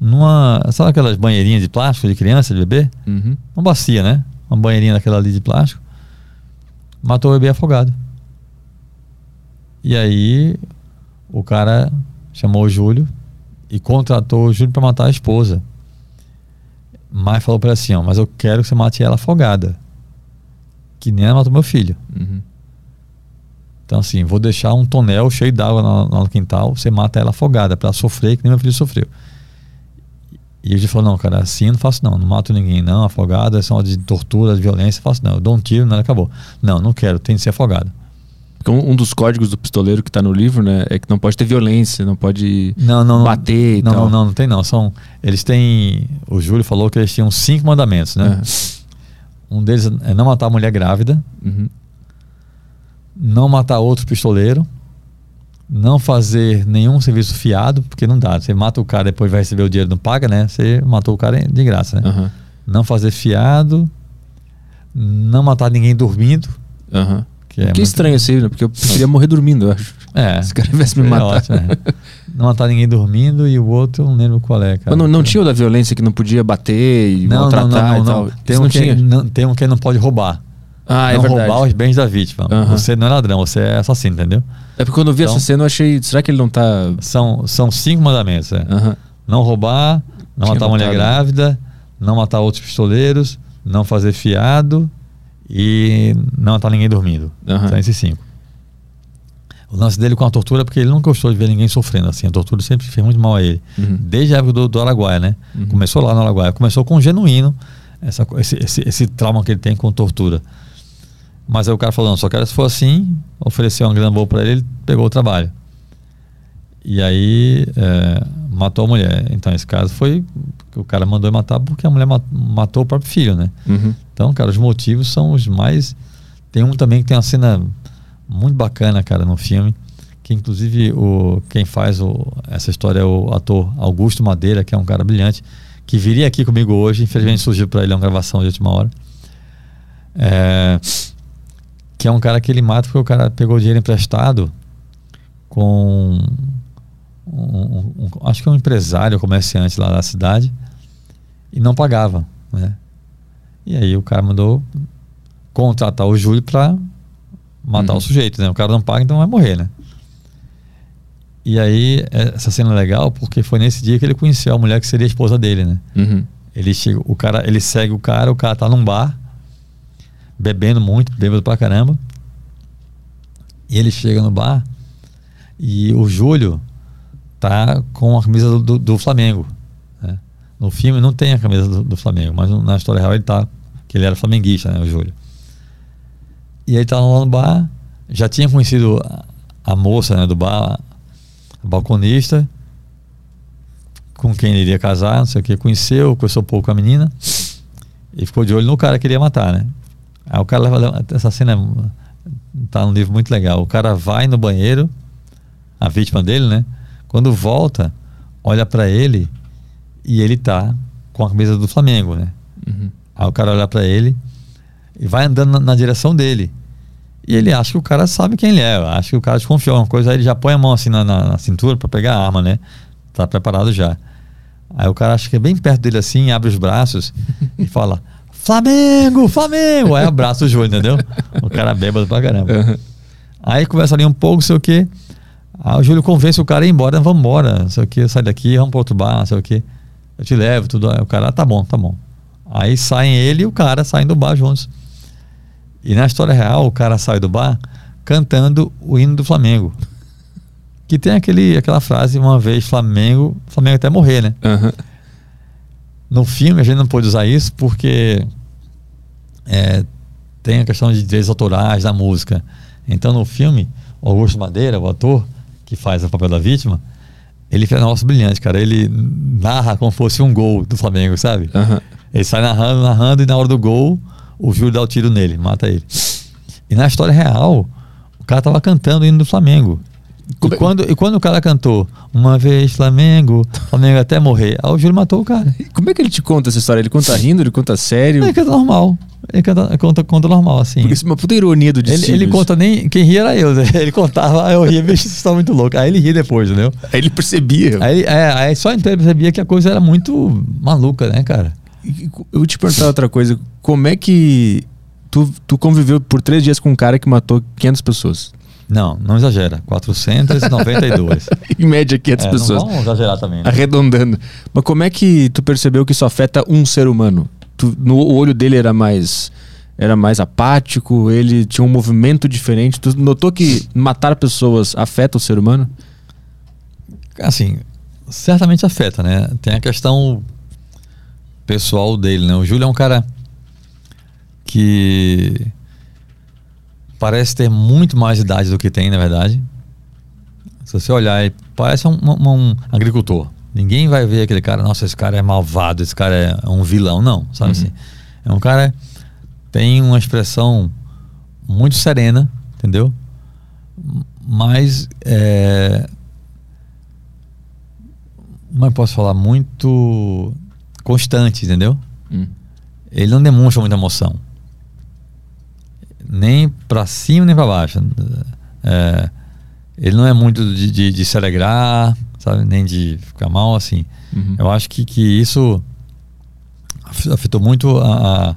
numa. Sabe aquelas banheirinhas de plástico de criança, de bebê? Uhum. Uma bacia, né? Uma banheirinha daquela ali de plástico. Matou o bebê afogado. E aí o cara chamou o Júlio e contratou o Júlio para matar a esposa. Mas falou para ele assim, ó, mas eu quero que você mate ela afogada. Que nem ela matou meu filho. Uhum. Então assim, vou deixar um tonel cheio d'água no, no quintal, você mata ela afogada para sofrer que nem meu filho sofreu. E ele falou, não, cara, assim eu não faço não, não mato ninguém não, afogado, é só de tortura, de violência, eu faço não, eu dou um tiro, não, acabou. Não, não quero, tem que ser afogado. Porque um, um dos códigos do pistoleiro que tá no livro, né, é que não pode ter violência, não pode Não, não, não. bater e não, tal. não, não, não tem não. São, eles têm. O Júlio falou que eles tinham cinco mandamentos, né? Um deles é não matar a mulher grávida, Uhum. não matar outro pistoleiro, não fazer nenhum serviço fiado, porque não dá. Você mata o cara depois vai receber o dinheiro, não paga, né? Você matou o cara de graça, né? Aham. Não fazer fiado, não matar ninguém dormindo, Aham. que é que muito- estranho isso aí, né? Porque eu preferia morrer dormindo, eu acho. É. Se o cara tivesse me É matado. ótimo, é. Não matar ninguém dormindo e o outro eu não lembro qual é, cara. Mas não, não tinha o da violência que não podia bater e Não, não, maltratar não, não, e tal? não. Tem Isso um, não que, tinha? não, tem um que não pode roubar. Ah, é não verdade. roubar os bens da vítima. Aham. Você não é ladrão, você é assassino, entendeu? É porque quando eu vi Então- essa cena eu achei, será que ele não tá... São, são cinco mandamentos. é. Aham. Não roubar, não Tinha matar mulher grávida, não matar outros pistoleiros, não fazer fiado e não matar ninguém dormindo. Aham. São esses cinco. O lance dele com a tortura é porque ele não gostou de ver ninguém sofrendo assim. A tortura sempre fez muito mal a ele. Uhum. Desde a época do, do Araguaia, né? Uhum. Começou lá no Araguaia. Começou com o genuíno, essa, esse, esse, esse trauma que ele tem com tortura. Mas aí o cara falou, não, só quero se for assim, ofereceu uma grana boa pra ele, ele pegou o trabalho. E aí é, matou a mulher. Então esse caso foi que o cara mandou matar porque a mulher ma- matou o próprio filho, né? Uhum. Então, cara, os motivos são os mais. Tem um também que tem uma cena muito bacana, cara, no filme. Que inclusive o, quem faz o, essa história é o ator Augusto Madeira, que é um cara brilhante, que viria aqui comigo hoje. Infelizmente surgiu para ele uma gravação de última hora. É, que é um cara que ele mata porque o cara pegou dinheiro emprestado com. um- um- um- acho que é um empresário, comerciante lá da cidade, e não pagava, né? E aí o cara mandou contratar o Júlio para matar Uhum. o sujeito, né? O cara não paga, então vai morrer, né? E aí, é, essa cena é legal porque foi nesse dia que ele conheceu a mulher que seria a esposa dele, né? Uhum. Ele chega, o cara, ele segue o cara, o cara tá num bar, bebendo muito, bêbado pra caramba. E ele chega no bar e o Júlio tá com a camisa do, do, Flamengo. né? No filme não tem a camisa do, do Flamengo, mas na história real ele tá, que ele era flamenguista, né, o Júlio. E aí tá lá no bar, já tinha conhecido a, a moça né, do bar, a balconista, com quem ele iria casar, não sei o que, conheceu, um pouco a menina e ficou de olho no cara que ele ia matar, né? Aí o cara leva, essa cena é- tá num livro muito legal. O cara vai no banheiro, a vítima dele, né? Quando volta, olha pra ele e ele tá com a camisa do Flamengo, né? Uhum. Aí o cara olha pra ele e vai andando na, na direção dele. E ele acha que o cara sabe quem ele é, acha que o cara desconfiou uma coisa, aí ele já põe a mão assim na, na- na cintura pra pegar a arma, né? Tá preparado já. Aí o cara acha que é bem perto dele assim, abre os braços e fala: Flamengo, Flamengo! Aí abraça o Júlio, entendeu? O cara bêbado pra caramba. Uhum. Aí conversa ali um pouco, não sei o quê. Aí o Júlio convence o cara a ir embora, vamos embora, não sei o quê, sai daqui, vamos para outro bar, sei o quê. Eu te levo, tudo. Aí o cara, ah, tá bom, tá bom. Aí saem ele e o cara saem do bar juntos. E na história real, o cara sai do bar cantando o hino do Flamengo. Que tem aquele, aquela frase, uma vez Flamengo, Flamengo até morrer, né? Uhum. No filme a gente não pôde usar isso porque é, tem a questão de direitos autorais da música. Então no filme, o Augusto Madeira, o ator que faz o papel da vítima, ele fez um negócio brilhante, cara. Ele narra como fosse um gol do Flamengo, sabe? Uhum. Ele sai narrando, narrando e na hora do gol, o Júlio dá o tiro nele, mata ele. E na história real, o cara tava cantando o hino do Flamengo. E é- quando, e quando o cara cantou Uma vez Flamengo, Flamengo até morrer, aí o Júlio matou o cara. E Como é que ele te conta essa história? Ele conta rindo, ele conta sério? Ele canta normal. Ele canta, conta, conta normal, assim. Porque isso é uma puta ironia do Ele, destino. ele isso. conta nem. Quem ria era eu, né? Ele contava, aí eu ria, bicho, tá muito louco. Aí ele ria depois, entendeu? Aí ele percebia. Aí, é, aí só então ele percebia que a coisa era muito maluca, né, cara? Eu vou te perguntar outra coisa. Como é que tu, tu conviveu por três dias com um cara que matou 500 pessoas? Não, não exagera. 492. em média, 500 É, pessoas. Não vamos exagerar também. Né? Arredondando. Mas como é que tu percebeu que isso afeta um ser humano? Tu, no o olho dele era mais era mais apático, ele tinha um movimento diferente. Tu notou que matar pessoas afeta o ser humano? Assim, certamente afeta, né? Tem a questão pessoal dele, né? O Júlio é um cara que parece ter muito mais idade do que tem, na verdade. Se você olhar, parece um, um- um agricultor. Ninguém vai ver aquele cara, nossa, esse cara é malvado, esse cara é um vilão. Não, sabe Uhum. assim? É um cara tem uma expressão muito serena, entendeu? Mas é, como eu posso falar, muito constante, entendeu? Hum. Ele não demonstra muita emoção. Nem pra cima, nem pra baixo. É, ele não é muito de, de, de se alegrar, sabe? Nem de ficar mal, assim. Uhum. Eu acho que, que isso af- afetou muito a,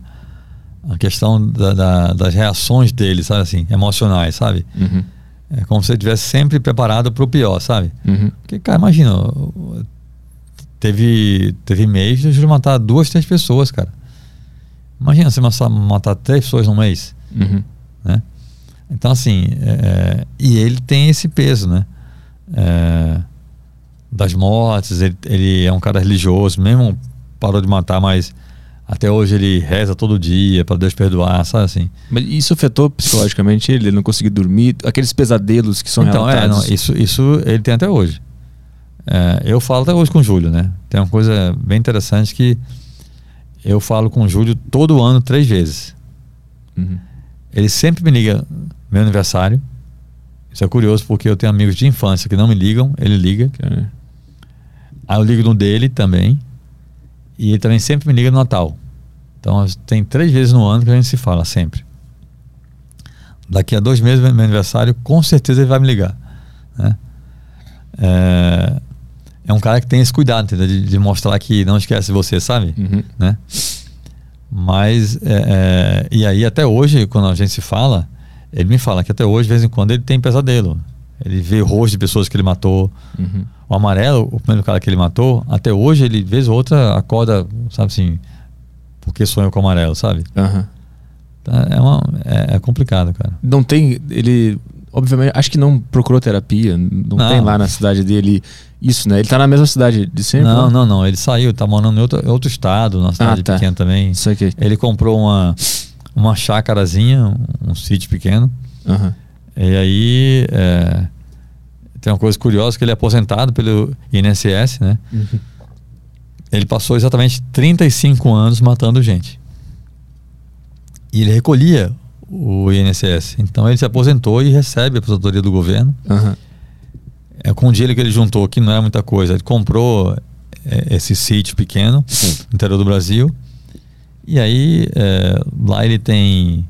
a- questão da- da- das reações dele, sabe assim? Emocionais, sabe? Uhum. É como se ele estivesse sempre preparado pro pior, sabe? Uhum. Porque, cara, imagina, o- o- teve, teve mês de matar duas, três pessoas, cara. Imagina você matar, matar três pessoas num mês, Uhum. né? Então, assim, é, é, e ele tem esse peso, né? É, das mortes, ele, ele é um cara religioso, mesmo parou de matar, mas até hoje ele reza todo dia para Deus perdoar, sabe assim? Mas isso afetou psicologicamente ele? Ele não conseguiu dormir? Aqueles pesadelos que são então, é, relatados? não, isso, isso ele tem até hoje. É, eu falo até hoje com o Júlio, né? Tem uma coisa bem interessante que eu falo com o Júlio todo ano, três vezes. Uhum. Ele sempre me liga meu aniversário. Isso é curioso porque eu tenho amigos de infância que não me ligam, ele liga. Cara, Aí eu ligo no dele também. E ele também sempre me liga no Natal. Então tem três vezes no ano que a gente se fala, sempre. Daqui a dois meses, meu aniversário, com certeza ele vai me ligar. Né? É, é um cara que tem esse cuidado? De, de mostrar que não esquece você, sabe? Uhum. Né? Mas, é, é, e aí até hoje, quando a gente se fala, ele me fala que até hoje, de vez em quando, ele tem pesadelo. Ele vê rosto de pessoas que ele matou. Uhum. O amarelo, o primeiro cara que ele matou, até hoje ele, vez ou outra, acorda, sabe assim, porque sonhou com o amarelo, sabe? Tá, É, uma, é, é complicado, cara. Não tem. Ele. Obviamente, acho que não procurou terapia. Não, Não. tem lá na cidade dele isso, né? Ele tá na mesma cidade de sempre? Não, né? não, não. Ele saiu, tá morando em outro, outro estado, numa cidade Ah, tá. pequena também. Isso aqui. Ele comprou uma, uma chácarazinha, um, um sítio pequeno. Aham. E aí é, tem uma coisa curiosa que ele é aposentado pelo INSS, né? Uhum. Ele passou exatamente 35 anos matando gente. E ele recolhia o INSS. Então ele se aposentou e recebe a aposentadoria do governo. Aham. É, com o dinheiro que ele juntou, que não é muita coisa, ele comprou é, esse sítio pequeno no interior do Brasil. E aí é, lá ele tem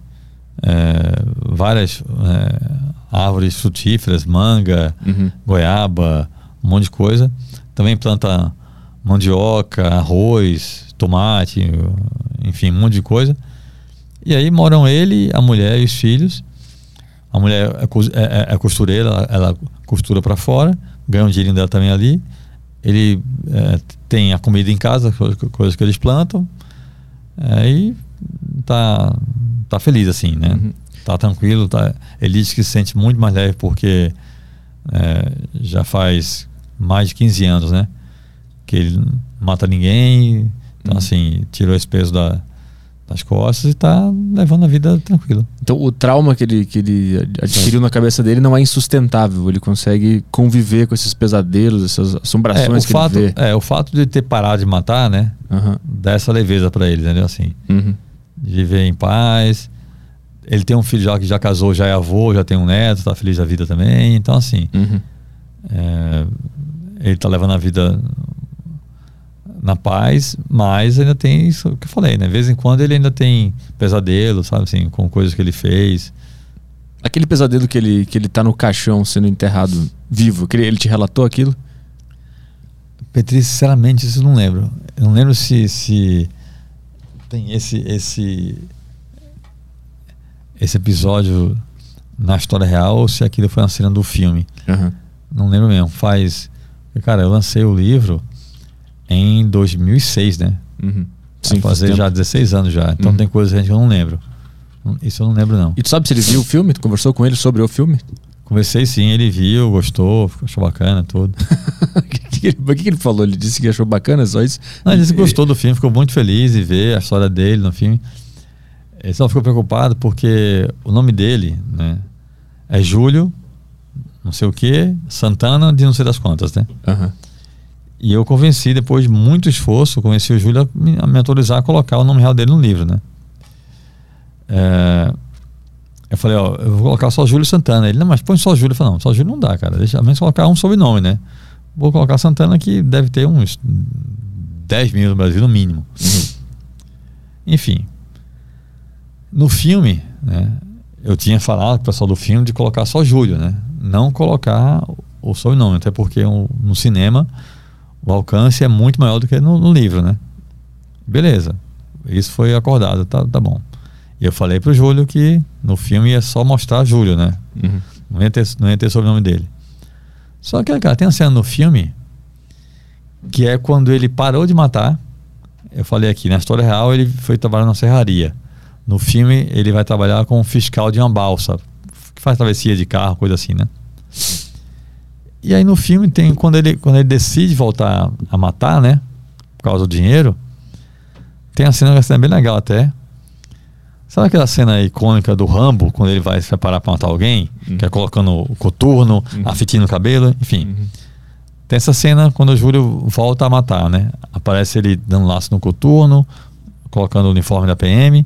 é, várias é, árvores frutíferas, manga, Uhum. goiaba, um monte de coisa. Também planta mandioca, arroz, tomate, enfim, um monte de coisa. E aí moram ele, a mulher e os filhos. A mulher é, é- é- é costureira, ela, ela costura para fora, ganha um dinheirinho dela também ali. Ele é, tem a comida em casa, coisas, coisas que eles plantam. Aí tá, tá feliz assim, né? Uhum. Tá tranquilo. Tá, ele diz que se sente muito mais leve porque é, já faz mais de 15 anos, né? Que ele não mata ninguém. Então, Uhum. assim, tirou esse peso da, das costas e tá levando a vida tranquilo. Então o trauma que ele, que ele adquiriu na cabeça dele não é insustentável. Ele consegue conviver com esses pesadelos, essas É, assombrações o, que fato, ele vê. é, o fato de ter parado de matar, né? Aham. Dá essa leveza pra ele, entendeu? Assim, Uhum. de viver em paz. Ele tem um filho já que já casou, já é avô, já tem um neto, tá feliz da vida também. Então, assim, Uhum. é, ele tá levando a vida na paz, mas ainda tem isso que eu falei, né? De vez em quando ele ainda tem pesadelo, sabe assim, com coisas que ele fez. Aquele pesadelo que ele, que ele tá no caixão sendo enterrado vivo, que ele, ele te relatou aquilo? Petri, sinceramente, isso eu não lembro. Eu não lembro se, se tem esse, esse, esse episódio na história real ou se aquilo foi uma cena do filme. Aham. Não lembro mesmo. Faz. Cara, eu lancei o livro em 2006, né? Uhum. Faz fazer tempo. já 16 anos já. Então Uhum. tem coisas que eu não lembro. Isso eu não lembro, não. E tu sabe se ele viu o filme? Tu conversou com ele sobre o filme? Conversei sim, ele viu, gostou, achou bacana tudo. O que, que ele- que falou? Ele disse que achou bacana só isso? Não, ele disse que gostou do filme, ficou muito feliz de ver a história dele no filme. Ele só ficou preocupado porque o nome dele, né, é Júlio, não sei o que, Santana de não sei das quantas, né? Aham. E eu convenci, depois de muito esforço, convenci o Júlio a me, autorizar a colocar o nome real dele no livro, né? É, eu falei, ó, eu vou colocar só Júlio Santana. Ele, não, mas põe só Júlio. Eu falei, não, só Júlio não dá, cara. Deixa menos colocar um sobrenome, né? Vou colocar Santana que deve ter uns 10 mil no Brasil, no mínimo. Enfim. No filme, né? Eu tinha falado pro pessoal do filme de colocar só Júlio, né? Não colocar o sobrenome, até porque o- no cinema o alcance é muito maior do que no, no livro, né? Beleza. Isso foi acordado, tá, tá bom. E eu falei pro Júlio que no filme ia só mostrar Júlio, né? Uhum. Não ia ter, não ia ter sobrenome dele. Só que, cara, tem uma cena no filme que é quando ele parou de matar. Eu falei aqui, na história real ele foi trabalhar na serraria. No filme ele vai trabalhar como fiscal de uma balsa, que faz travessia de carro, coisa assim, né? E aí no filme tem quando ele quando ele decide voltar a matar, né? Por causa do dinheiro, tem a cena, uma cena bem legal até. Sabe aquela cena icônica do Rambo, quando ele vai se preparar para matar alguém? Uhum. Que é colocando o coturno, Uhum. a fitinha no cabelo, enfim. Uhum. Tem essa cena quando o Júlio volta a matar, né? Aparece ele dando laço no coturno, colocando o uniforme da PM.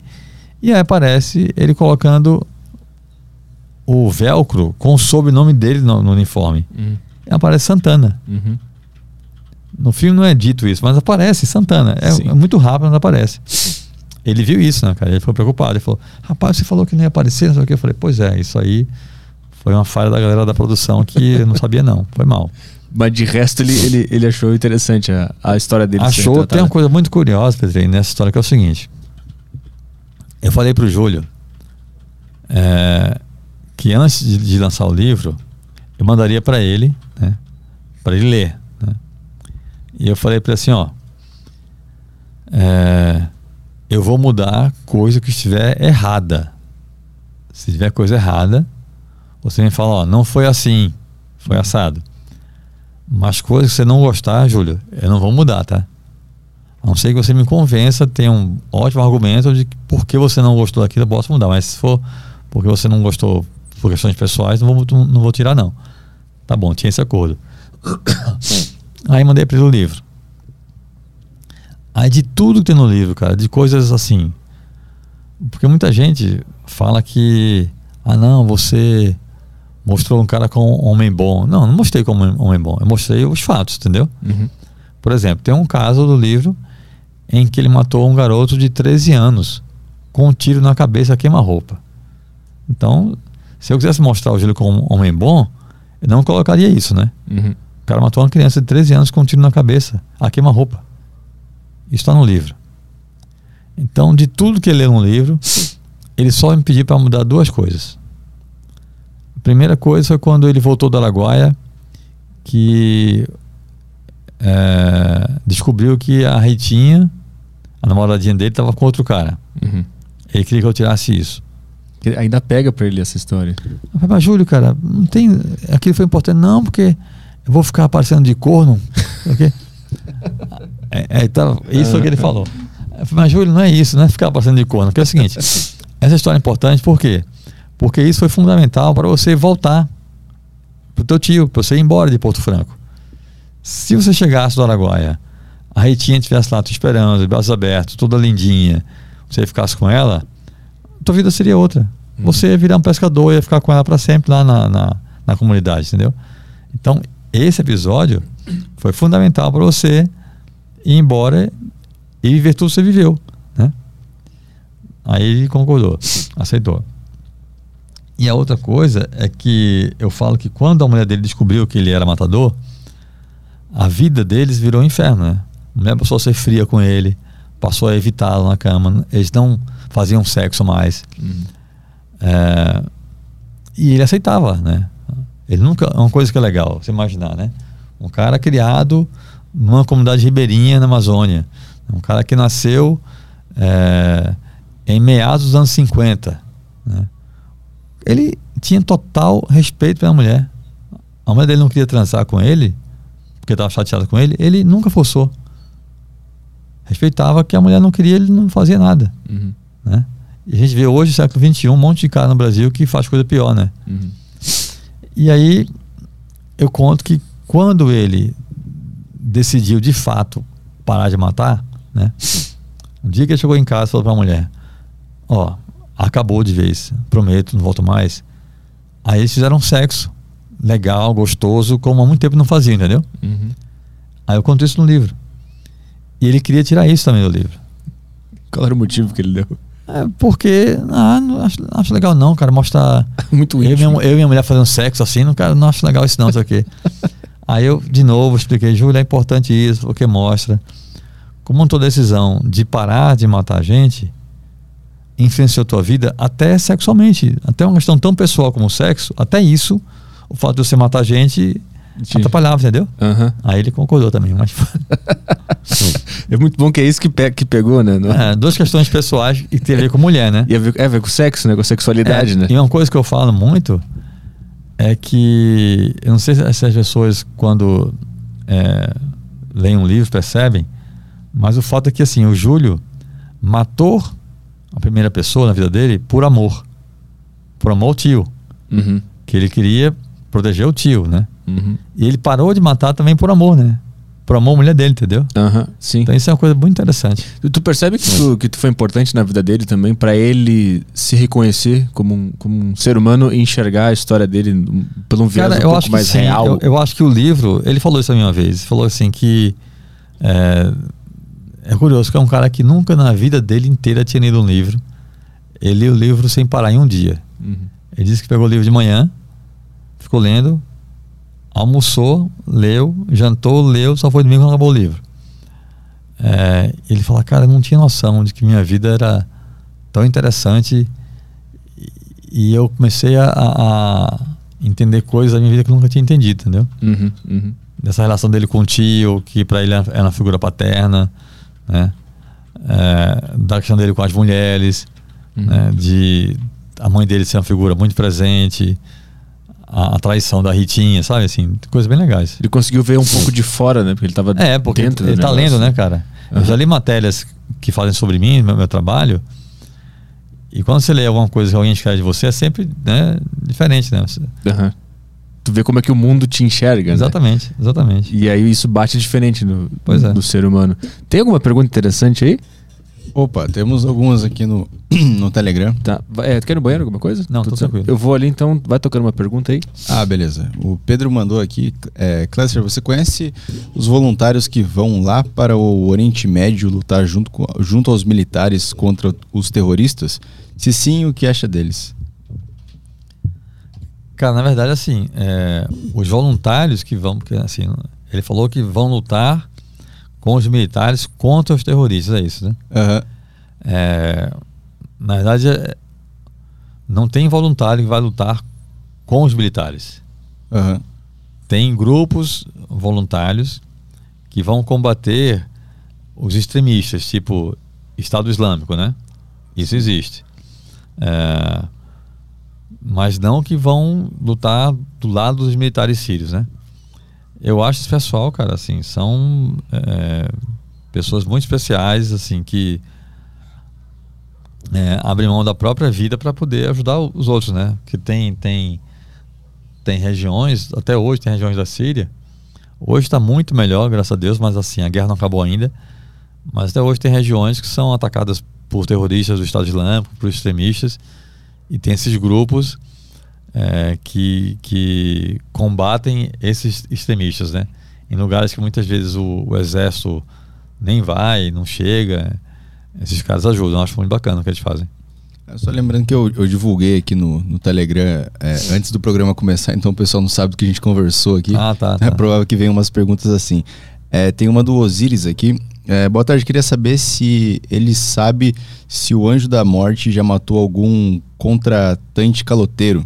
E aí aparece ele colocando o velcro com o sobrenome dele no, no uniforme. Uhum. Aparece Santana. Uhum. No filme não é dito isso, mas aparece Santana. É, é muito rápido, mas aparece. Ele viu isso, né, cara? Ele ficou preocupado. Ele falou: Rapaz, você falou que não ia aparecer, não sei o que. Eu falei: Pois é, isso aí foi uma falha da galera da produção que eu não sabia, não. Foi mal. Mas de resto ele, ele, ele achou interessante a, a história dele. Achou, tem uma coisa muito curiosa, Pedrinho, nessa história, que é o seguinte. Eu falei pro Júlio é, que antes de, de lançar o livro, eu mandaria para ele, né? Para ele ler. Né? E eu falei para ele assim, ó, é, eu vou mudar coisa que estiver errada. Se tiver coisa errada, você me fala, ó, não foi assim, foi assado. Mas coisas que você não gostar, Júlio, eu não vou mudar, tá? A não ser que você me convença, tenha um ótimo argumento de por que você não gostou daquilo, eu posso mudar. Mas se for porque você não gostou por questões pessoais, não vou, não vou tirar, não. Tá bom, tinha esse acordo. Aí mandei para ele o livro. Aí de tudo que tem no livro, cara, de coisas assim. Porque muita gente fala que, ah não, você mostrou um cara como um homem bom. Não, não mostrei como um homem bom. Eu mostrei os fatos, entendeu? Uhum. Por exemplo, tem um caso do livro em que ele matou um garoto de 13 anos com um tiro na cabeça queima-roupa. Então, se eu quisesse mostrar o Gílio como um homem bom, eu não colocaria isso, né? Uhum. O cara matou uma criança de 13 anos com um tiro na cabeça, a queima-roupa. Isso está no livro. Então, de tudo que ele leu no livro, ele só me pediu para mudar duas coisas. A primeira coisa foi quando ele voltou da Araguaia, que é, descobriu que a Ritinha, a namoradinha dele, estava com outro cara. Uhum. Ele queria que eu tirasse isso. Ainda pega pra ele essa história. Mas Júlio, cara, não tem. Aquilo foi importante, não, porque eu vou ficar aparecendo de corno. ok? é, é, então, isso foi o que ele falou. Mas Júlio, não é isso, não é ficar aparecendo de corno. Porque é o seguinte: essa história é importante por quê? Porque isso foi fundamental para você voltar pro teu tio, para você ir embora de Porto Franco. Se você chegasse do Araguaia, a Ritinha estivesse lá te esperando, de braços abertos, toda lindinha, você ficasse com ela, tua vida seria outra. Você ia virar um pescador, ia ficar com ela para sempre lá na, na, na comunidade, entendeu? Então, esse episódio foi fundamental para você ir embora e viver tudo que você viveu, né? Aí ele concordou, aceitou. E a outra coisa é que eu falo que quando a mulher dele descobriu que ele era matador, a vida deles virou um inferno, né? A mulher passou a ser fria com ele, passou a evitá-lo na cama, eles não faziam sexo mais. É, e ele aceitava, né? Ele nunca. É uma coisa que é legal, você imaginar, né? Um cara criado numa comunidade ribeirinha na Amazônia. Um cara que nasceu é, em meados dos anos 50. Né? Ele tinha total respeito pela mulher. A mulher dele não queria transar com ele, porque estava chateada com ele. Ele nunca forçou. Respeitava que a mulher não queria, ele não fazia nada. Uhum. Né? E a gente vê hoje, século XXI, um monte de cara no Brasil que faz coisa pior, né? Uhum. E aí eu conto que quando ele decidiu de fato parar de matar, né? Um dia que ele chegou em casa e falou pra mulher: Ó, acabou de vez, prometo, não volto mais. Aí eles fizeram sexo legal, gostoso, como há muito tempo não faziam, entendeu? Uhum. Aí eu conto isso no livro. E ele queria tirar isso também do livro. Qual era o motivo que ele deu? É porque, ah, não acho, não acho legal não, cara, mostrar Muito eu íntimo. minha, eu e minha mulher fazendo sexo assim, não, cara, não acho legal isso não, sei o quê. Aí eu, de novo, expliquei, Júlia, é importante isso, porque mostra como tua decisão de parar de matar gente influenciou tua vida até sexualmente, até uma questão tão pessoal como o sexo, até isso, o fato de você matar gente Te- atrapalhava, entendeu? Aham. Aí ele concordou também, mas É muito bom que é isso que, pe- que pegou, né? Não- é, duas questões pessoais e tem a ver com mulher, né? E a ver, é a ver com sexo, né? Com sexualidade, É, né? E uma coisa que eu falo muito é que eu não sei se se as pessoas quando é, leem um livro percebem, mas o fato é que assim o Júlio matou a primeira pessoa na vida dele por amor, por amor ao tio, Uhum. que ele queria proteger o tio, né? Uhum. E ele parou de matar também por amor, né? Por amor à mulher dele, entendeu? Aham, sim. Então isso é uma coisa muito interessante. Tu- Tu percebe que tu, que tu foi importante na vida dele também pra ele se reconhecer como um, como um ser humano e enxergar a história dele pelo um viés Cara, um eu pouco acho que mais sim. real? Eu, eu acho que o livro, ele falou isso a mim uma vez. Falou assim que é, é curioso que é um cara que nunca na vida dele inteira tinha lido um livro. Ele lia o livro sem parar em um dia. Uhum. Ele disse que pegou o livro de manhã, ficou lendo, almoçou, leu, jantou, leu, só foi domingo quando acabou o livro. É, ele fala, cara, eu não tinha noção de que minha vida era tão interessante e, eu comecei a, a entender coisas da minha vida que eu nunca tinha entendido, entendeu? Uhum, uhum. Dessa relação dele com o tio, que para ele era uma figura paterna, né? É, da questão dele com as mulheres, Uhum. né? de a mãe dele ser uma figura muito presente, a, a traição da Ritinha, sabe? Assim, coisas bem legais. Ele conseguiu ver um pouco de fora, né? Porque ele tava É, porque dentro ele do tá lendo, né, cara? Eu já li matérias que falem sobre mim, meu, meu trabalho. E quando você lê alguma coisa que alguém escreve de você, é sempre né, diferente, né? Você- Aham. Tu vê como é que o mundo te enxerga, né? Exatamente, exatamente. E aí isso bate diferente no, Pois é. do ser humano. Tem alguma pergunta interessante aí? Opa, temos algumas aqui no, no Telegram. Tá. É, tu quer ir no banheiro alguma coisa? Não, Tudo certo? tranquilo. Eu vou ali então, vai tocando uma pergunta aí. Ah, beleza. O Pedro mandou aqui. É, Cléster, você conhece os voluntários que vão lá para o Oriente Médio lutar junto, com- junto aos militares contra os terroristas? Se sim, o que acha deles? Cara, na verdade, assim, é, os voluntários que vão, porque assim, ele falou que vão lutar com os militares contra os terroristas, é isso, né? Aham. É, na verdade, é, não tem voluntário que vai lutar com os militares. Aham. Tem grupos voluntários que vão combater os extremistas, tipo Estado Islâmico, né? Isso existe. É, mas não que vão lutar do lado dos militares sírios, né? Eu acho esse pessoal, cara, assim, são é, pessoas muito especiais, assim, que é, abrem mão da própria vida para poder ajudar os outros, né? Que tem, tem, tem regiões, até hoje tem regiões da Síria. Hoje está muito melhor, graças a Deus, mas assim, a guerra não acabou ainda. Mas até hoje tem regiões que são atacadas por terroristas do Estado Islâmico, por extremistas, e tem esses grupos é, que, que combatem esses extremistas, né? Em lugares que muitas vezes o, o exército nem vai, não chega. Esses caras ajudam, eu acho muito bacana o que eles fazem. É, Só lembrando que eu, eu divulguei aqui no, no Telegram é, antes do programa começar, então o pessoal não sabe do que a gente conversou aqui. Ah, tá, É tá. provável que venham umas perguntas assim. É, tem uma do Osiris aqui. É, boa tarde, queria saber se ele sabe se o anjo da morte já matou algum contratante caloteiro.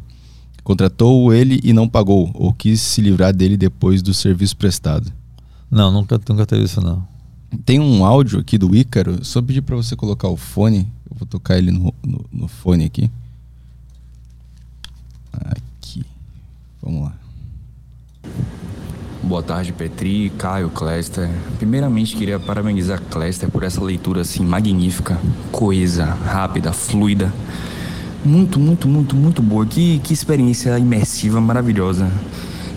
Contratou ele e não pagou, ou quis se livrar dele depois do serviço prestado. Não, nunca, nunca teve isso, não. Tem um áudio aqui do Ícaro, só pedir para você colocar o fone. Eu vou tocar ele no, no, no fone aqui. Aqui. Vamos lá. Boa tarde, Petri, Caio, Cléster. Primeiramente, queria parabenizar Cléster por essa leitura assim magnífica, coesa, rápida, fluida. Muito, muito, muito, muito boa. Que, que experiência imersiva, maravilhosa.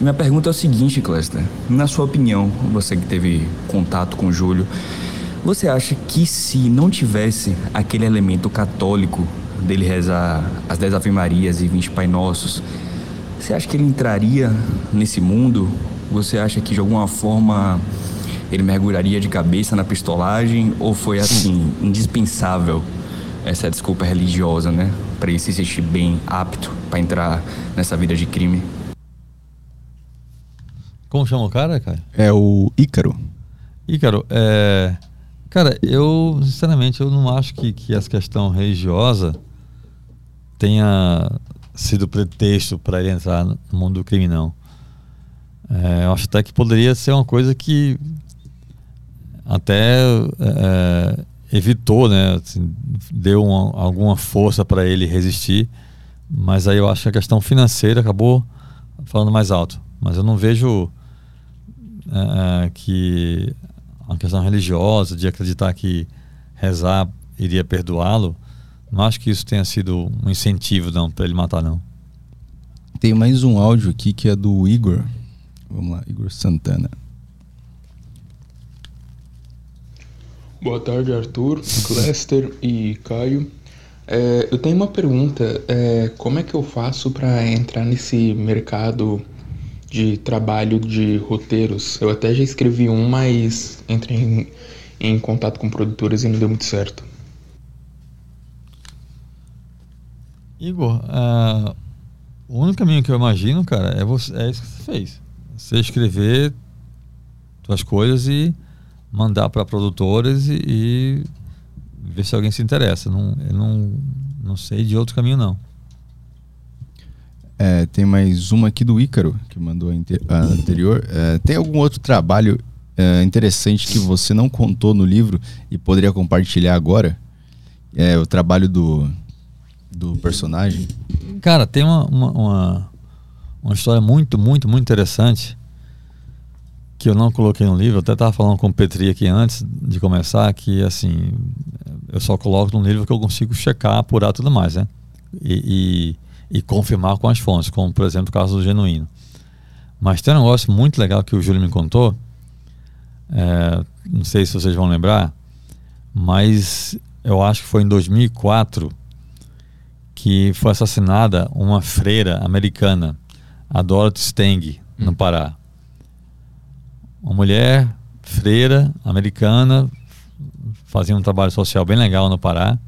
Minha pergunta é o seguinte, Cléster. Na sua opinião, você que teve contato com o Júlio, você acha que se não tivesse aquele elemento católico dele rezar as 10 Ave Marias e 20 Pai Nossos, você acha que ele entraria nesse mundo? Você acha que de alguma forma ele mergulharia de cabeça na pistolagem? Ou foi assim, indispensável essa desculpa religiosa, né? Para ele se sentir bem apto para entrar nessa vida de crime? Como chama o cara, cara? É o Ícaro. Ícaro, é... Cara, eu, sinceramente, eu não acho que, que essa questão religiosa tenha sido pretexto para ele entrar no mundo do crime, não. É, eu acho até que poderia ser uma coisa que até é, evitou, né? assim, deu uma- alguma força para ele resistir, mas aí eu acho que a questão financeira acabou falando mais alto. Mas eu não vejo é, que a questão religiosa, de acreditar que rezar iria perdoá-lo, não acho que isso tenha sido um incentivo não para ele matar não. Tem mais um áudio aqui que é do Igor. Vamos lá, Igor Santana. Boa tarde, Arthur, Cléster e Caio. É, eu tenho uma pergunta. é, como é que eu faço para entrar nesse mercado de trabalho de roteiros? Eu até já escrevi um, mas entrei em, em contato com produtores e não deu muito certo. Igor, ah, o único caminho que eu imagino, cara, é, você, é isso que você fez. Você escrever suas coisas e mandar para produtoras e, e ver se alguém se interessa. Não, eu não, não sei de outro caminho, não. É, tem mais uma aqui do Ícaro, que mandou a, a anterior. É, tem algum outro trabalho é, interessante que você não contou no livro e poderia compartilhar agora? É o trabalho do, do personagem. Cara, tem uma, uma, uma, uma história muito, muito, muito interessante que eu não coloquei no livro. Eu até estava falando com o Petri aqui antes de começar que, assim, eu só coloco no livro que eu consigo checar, apurar tudo mais, né? E, e, e confirmar com as fontes, como, por exemplo, o caso do Genuíno. Mas tem um negócio muito legal que o Júlio me contou. é, não sei se vocês vão lembrar, mas eu acho que foi em 2004 que foi assassinada uma freira americana, a Dorothy Stang, no Pará. Uma mulher freira americana fazia um trabalho social bem legal no Pará,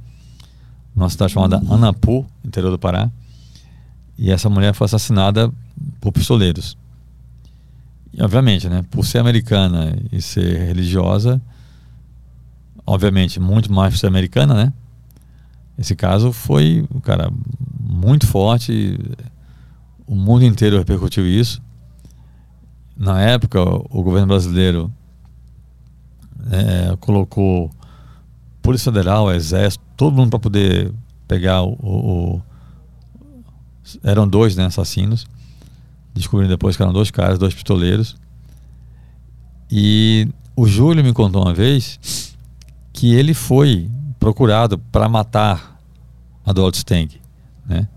numa cidade chamada Anapu, interior do Pará. E essa mulher foi assassinada por pistoleiros. E, obviamente, né, por ser americana e ser religiosa, obviamente, muito mais por ser americana, né? Esse caso foi, cara, muito forte. O mundo inteiro repercutiu isso. Na época, o governo brasileiro eh, colocou Polícia Federal, Exército, todo mundo para poder pegar o, o- Eram dois né, assassinos. Descobriram depois que eram dois caras, dois pistoleiros. E o Júlio me contou uma vez que ele foi procurado para matar a Dorothy Stang, né?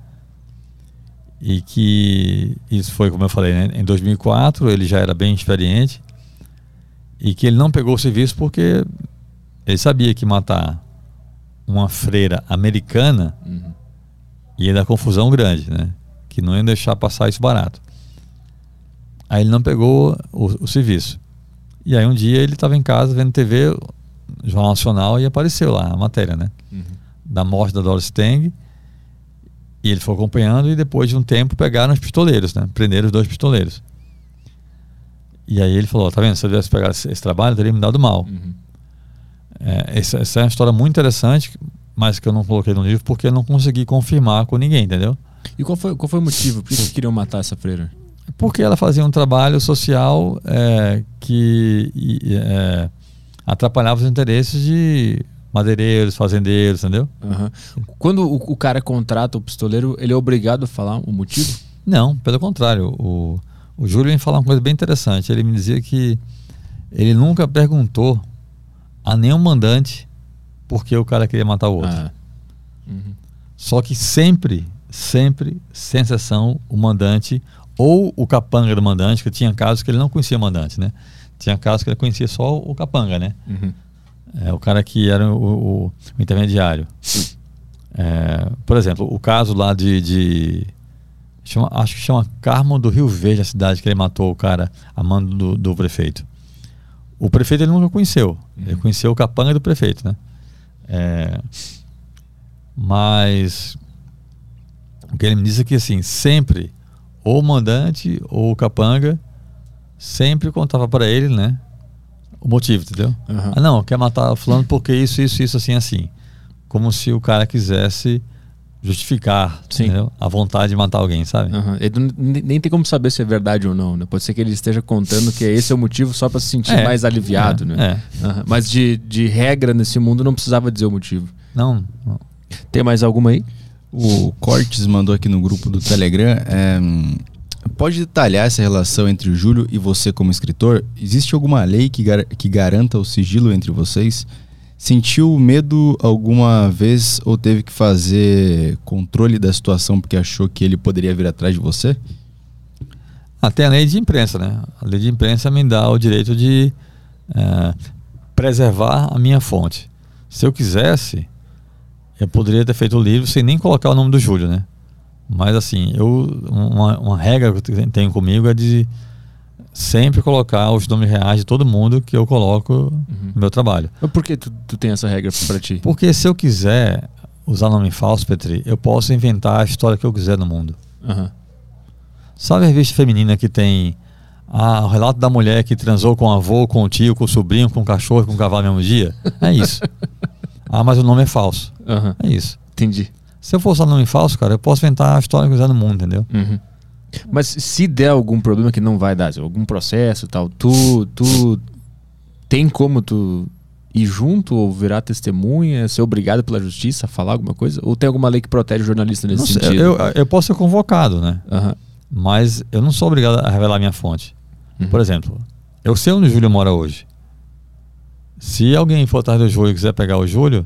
E que isso foi, como eu falei, né? em 2004 ele já era bem experiente e que ele não pegou o serviço porque ele sabia que matar uma freira americana ia dar confusão grande, né? Que não ia deixar passar isso barato. Aí ele não pegou o, o serviço. E aí um dia ele estava em casa vendo TV, Jornal Nacional, e apareceu lá a matéria, né? Da morte da Doris Stang. E ele foi acompanhando e depois de um tempo pegaram os pistoleiros, né? Prenderam os dois pistoleiros. E aí ele falou, tá vendo, se eu tivesse pegado esse, esse trabalho, teria me dado mal. É, essa, essa é uma história muito interessante, mas que eu não coloquei no livro porque eu não consegui confirmar com ninguém, entendeu? E qual foi, qual foi o motivo? Por que que queriam matar essa freira? Porque ela fazia um trabalho social é, que e, é, atrapalhava os interesses de madeireiros, fazendeiros, entendeu? Aham. Quando o, o cara contrata o pistoleiro, ele é obrigado a falar o motivo? Não, pelo contrário. O, o Júlio me falar uma coisa bem interessante. Ele me dizia que ele nunca perguntou a nenhum mandante por que o cara queria matar o outro. Ah, Só que sempre, sempre, sem exceção, o mandante ou o capanga do mandante, que tinha casos que ele não conhecia o mandante, né? Tinha casos que ele conhecia só o capanga, né? uhum. É, o cara que era o, o- o intermediário. É, por exemplo, o caso lá de. de- chama- acho que chama Carmo do Rio Verde, a cidade que ele matou o cara a mando do, do prefeito. O prefeito ele nunca conheceu. Ele conheceu o capanga do prefeito, né? É, mas o que ele me disse é que assim, sempre, ou o mandante ou o capanga, sempre contava para ele, né? O motivo, entendeu? Aham. Ah, não, quer matar fulano porque isso, isso, isso, assim, assim. Como se o cara quisesse justificar Sim. entendeu? a vontade de matar alguém, sabe? Ele não- nem tem como saber se é verdade ou não, né? Pode ser que ele esteja contando que esse é o motivo só pra se sentir É. mais aliviado, É, né? é. Aham. Mas de, de regra nesse mundo não precisava dizer o motivo. Não, não. Tem mais alguma aí? O Cortes mandou aqui no grupo do Telegram. é, pode detalhar essa relação entre o Júlio e você como escritor? Existe alguma lei que, gar- que garanta o sigilo entre vocês? Sentiu medo alguma vez ou teve que fazer controle da situação porque achou que ele poderia vir atrás de você? Até a lei de imprensa, né? A lei de imprensa me dá o direito de eh, preservar a minha fonte. Se eu quisesse, eu poderia ter feito o livro sem nem colocar o nome do Júlio, né? Mas assim, eu uma, uma regra que eu tenho comigo é de sempre colocar os nomes reais de todo mundo que eu coloco no meu trabalho. Mas Por que tu, tu tem essa regra pra ti? Porque se eu quiser usar nome falso, Petri, eu posso inventar a história que eu quiser no mundo. Aham. Sabe a revista feminina que tem ah, o relato da mulher que transou com o avô, com o tio, com o sobrinho, com o cachorro com o cavalo no mesmo dia? É isso. ah, mas o nome é falso. Aham. É isso. Entendi. Se eu for usar nome falso, cara, eu posso inventar a história que usar no mundo, entendeu? Uhum. Mas se der algum problema que não vai dar, algum processo tal, tu, tu tem como tu ir junto ou virar testemunha, ser obrigado pela justiça a falar alguma coisa? Ou tem alguma lei que protege o jornalista nesse Não sentido? eu, eu posso ser convocado, né? Aham. Mas eu não sou obrigado a revelar minha fonte. Uhum. Por exemplo, eu sei onde o Júlio mora hoje. Se alguém for atrás do Júlio e quiser pegar o Júlio,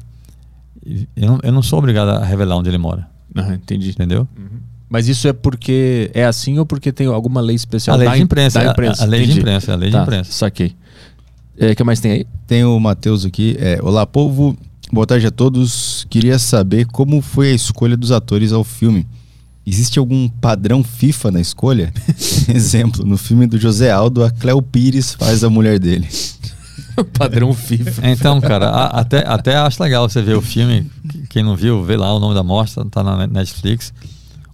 eu não, eu não sou obrigado a revelar onde ele mora. Aham, entendi. Entendeu? Mas isso é porque é assim ou porque tem alguma lei especial a lei da de im- imprensa. da a- imprensa? A, lei de Entendi. imprensa. A lei Tá, de imprensa. Saquei. O que mais tem aí? Tem o Matheus aqui. É, Olá, povo. Boa tarde a todos. Queria saber como foi a escolha dos atores ao filme. Existe algum padrão FIFA na escolha? Exemplo, no filme do José Aldo, a Cleo Pires faz a mulher dele. Padrão FIFA. Então, cara, a- até, até acho legal você ver o filme. Quem não viu, vê lá o nome da morte, tá na Netflix.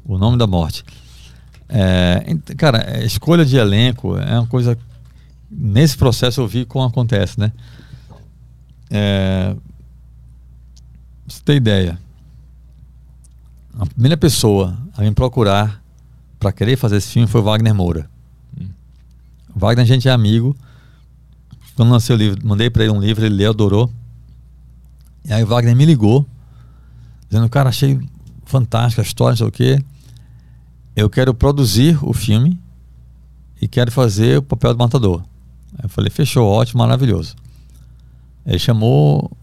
O nome da morte. É, cara, a escolha de elenco é uma coisa. Nesse processo eu vi como acontece, né? É, você ter ideia. A primeira pessoa a me procurar para querer fazer esse filme foi o Wagner Moura. Wagner, a gente é amigo. Quando lancei o livro, mandei para ele um livro, ele leu, adorou. E aí o Wagner me ligou, dizendo, cara, achei fantástica a história, não sei o quê. Eu quero produzir o filme e quero fazer o papel do matador. Aí eu falei, fechou, ótimo, maravilhoso. Ele chamou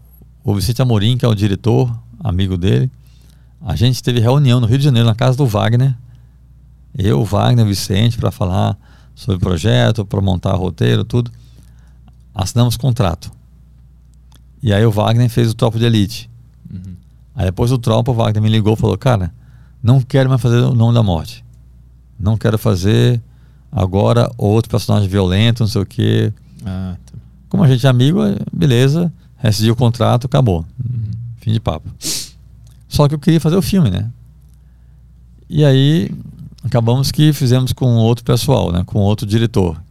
o Vicente Amorim, que é o diretor, amigo dele. A gente teve reunião no Rio de Janeiro, na casa do Wagner. Eu, Wagner, Vicente, para falar sobre o projeto, para montar roteiro, tudo. Assinamos contrato. E aí o Wagner fez o Tropa de Elite. Aí depois do Tropa, o Wagner me ligou e falou: Cara, não quero mais fazer o Nome da Morte. Não quero fazer agora outro personagem violento, não sei o quê. Ah, tá. Como a gente é amigo, é, beleza, rescindiu o contrato, acabou. Fim de papo. Só que eu queria fazer o filme, né? E aí acabamos que fizemos com outro pessoal, né? Com outro diretor,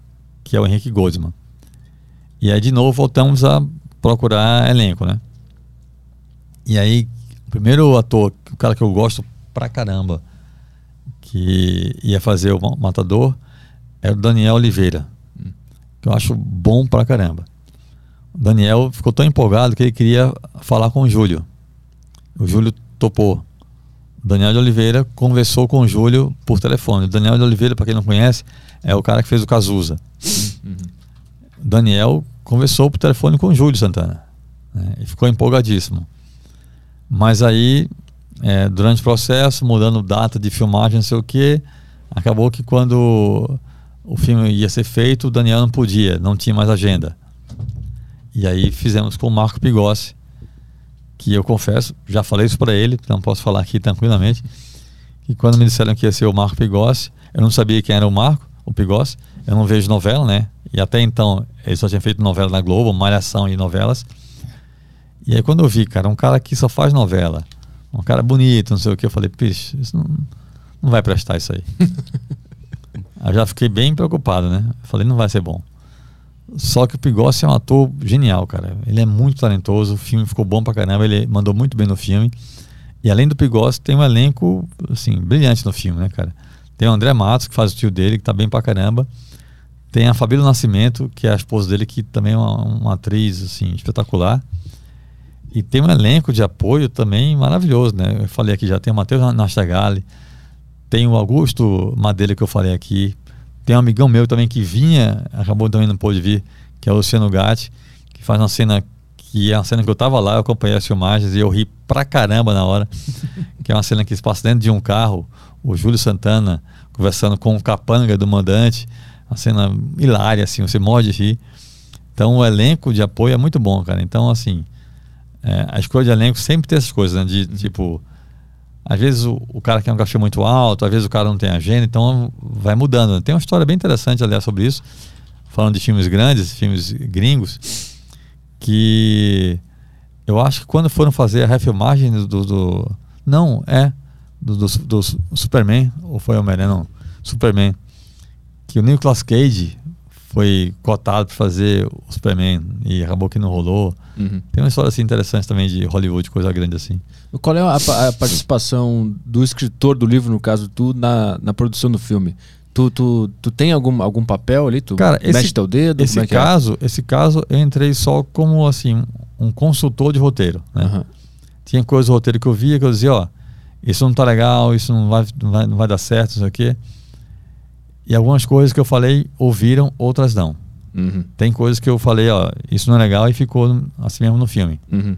que é o Henrique Goldsman. E aí de novo voltamos a procurar elenco, né? E aí o primeiro ator, o cara que eu gosto pra caramba, que ia fazer o Ma- Matador, era o Daniel Oliveira, que eu acho bom pra caramba. O Daniel ficou tão empolgado que ele queria falar com o Júlio. O Júlio topou. O Daniel de Oliveira conversou com o Júlio por telefone. O Daniel de Oliveira, para quem não conhece, é o cara que fez o Cazuza. O Daniel conversou por telefone com o Júlio Santana. né, e ficou empolgadíssimo. Mas aí, é, durante o processo, mudando data de filmagem, não sei o quê, acabou que quando o filme ia ser feito, o Daniel não podia, não tinha mais agenda. E aí fizemos com o Marco Pigossi, que eu confesso, já falei isso para ele, não posso falar aqui tranquilamente, que quando me disseram que ia ser o Marco Pigossi, eu não sabia quem era o Marco, o Pigossi, eu não vejo novela, né? E até então ele só tinha feito novela na Globo, Malhação e novelas. E aí quando eu vi, cara, um cara que só faz novela, um cara bonito, não sei o que, eu falei, pixe, isso não, não vai prestar isso aí. aí eu já fiquei bem preocupado, né? Eu falei, não vai ser bom. Só que o Pigossi é um ator genial, cara. Ele é muito talentoso, o filme ficou bom pra caramba, ele mandou muito bem no filme. E além do Pigossi, tem um elenco, assim, brilhante no filme, né, cara? Tem o André Matos, que faz o tio dele, que tá bem pra caramba. Tem a Fabíola Nascimento, que é a esposa dele, que também é uma, uma atriz, assim, espetacular. E tem um elenco de apoio também maravilhoso, né? Eu falei aqui já, tem o Matheus Nastagali, tem o Augusto Madeira, que eu falei aqui, tem um amigão meu também que vinha, acabou também não pôde vir, que é o Luciano Gatti, que faz uma cena que é uma cena que eu tava lá, eu acompanhei as filmagens e eu ri pra caramba na hora, que é uma cena que se passa dentro de um carro, o Júlio Santana conversando com o capanga do mandante, uma cena hilária, assim, você morre de rir. Então o elenco de apoio é muito bom, cara. Então, assim, é, a escolha de elenco sempre tem essas coisas, né? De tipo, às vezes o, o cara quer um cachê muito alto, às vezes o cara não tem agenda, então vai mudando. Tem uma história bem interessante, aliás, sobre isso, falando de filmes grandes, filmes gringos, que eu acho que quando foram fazer a refilmagem do. do- do- não, é. Do, do, do Superman, ou foi o Homem-Aranha, não. Superman. Que o Nicolas Cage foi cotado para fazer o Superman e acabou que não rolou. Uhum. Tem uma história assim interessante também de Hollywood, coisa grande assim. Qual é a, a participação do escritor do livro, no caso, tu, na, na produção do filme? Tu, tu, tu tem algum, algum papel ali? Tu Cara, esse- mexe teu dedo? Esse como é que caso, esse caso eu entrei só como assim um consultor de roteiro, é? né? Aham. Tinha coisas do roteiro que eu via que eu dizia, ó, isso não tá legal, isso não vai, não vai, não vai dar certo, não sei o quê. E algumas coisas que eu falei ouviram, outras não. Uhum. Tem coisas que eu falei, ó, isso não é legal e ficou assim mesmo no filme. Uhum.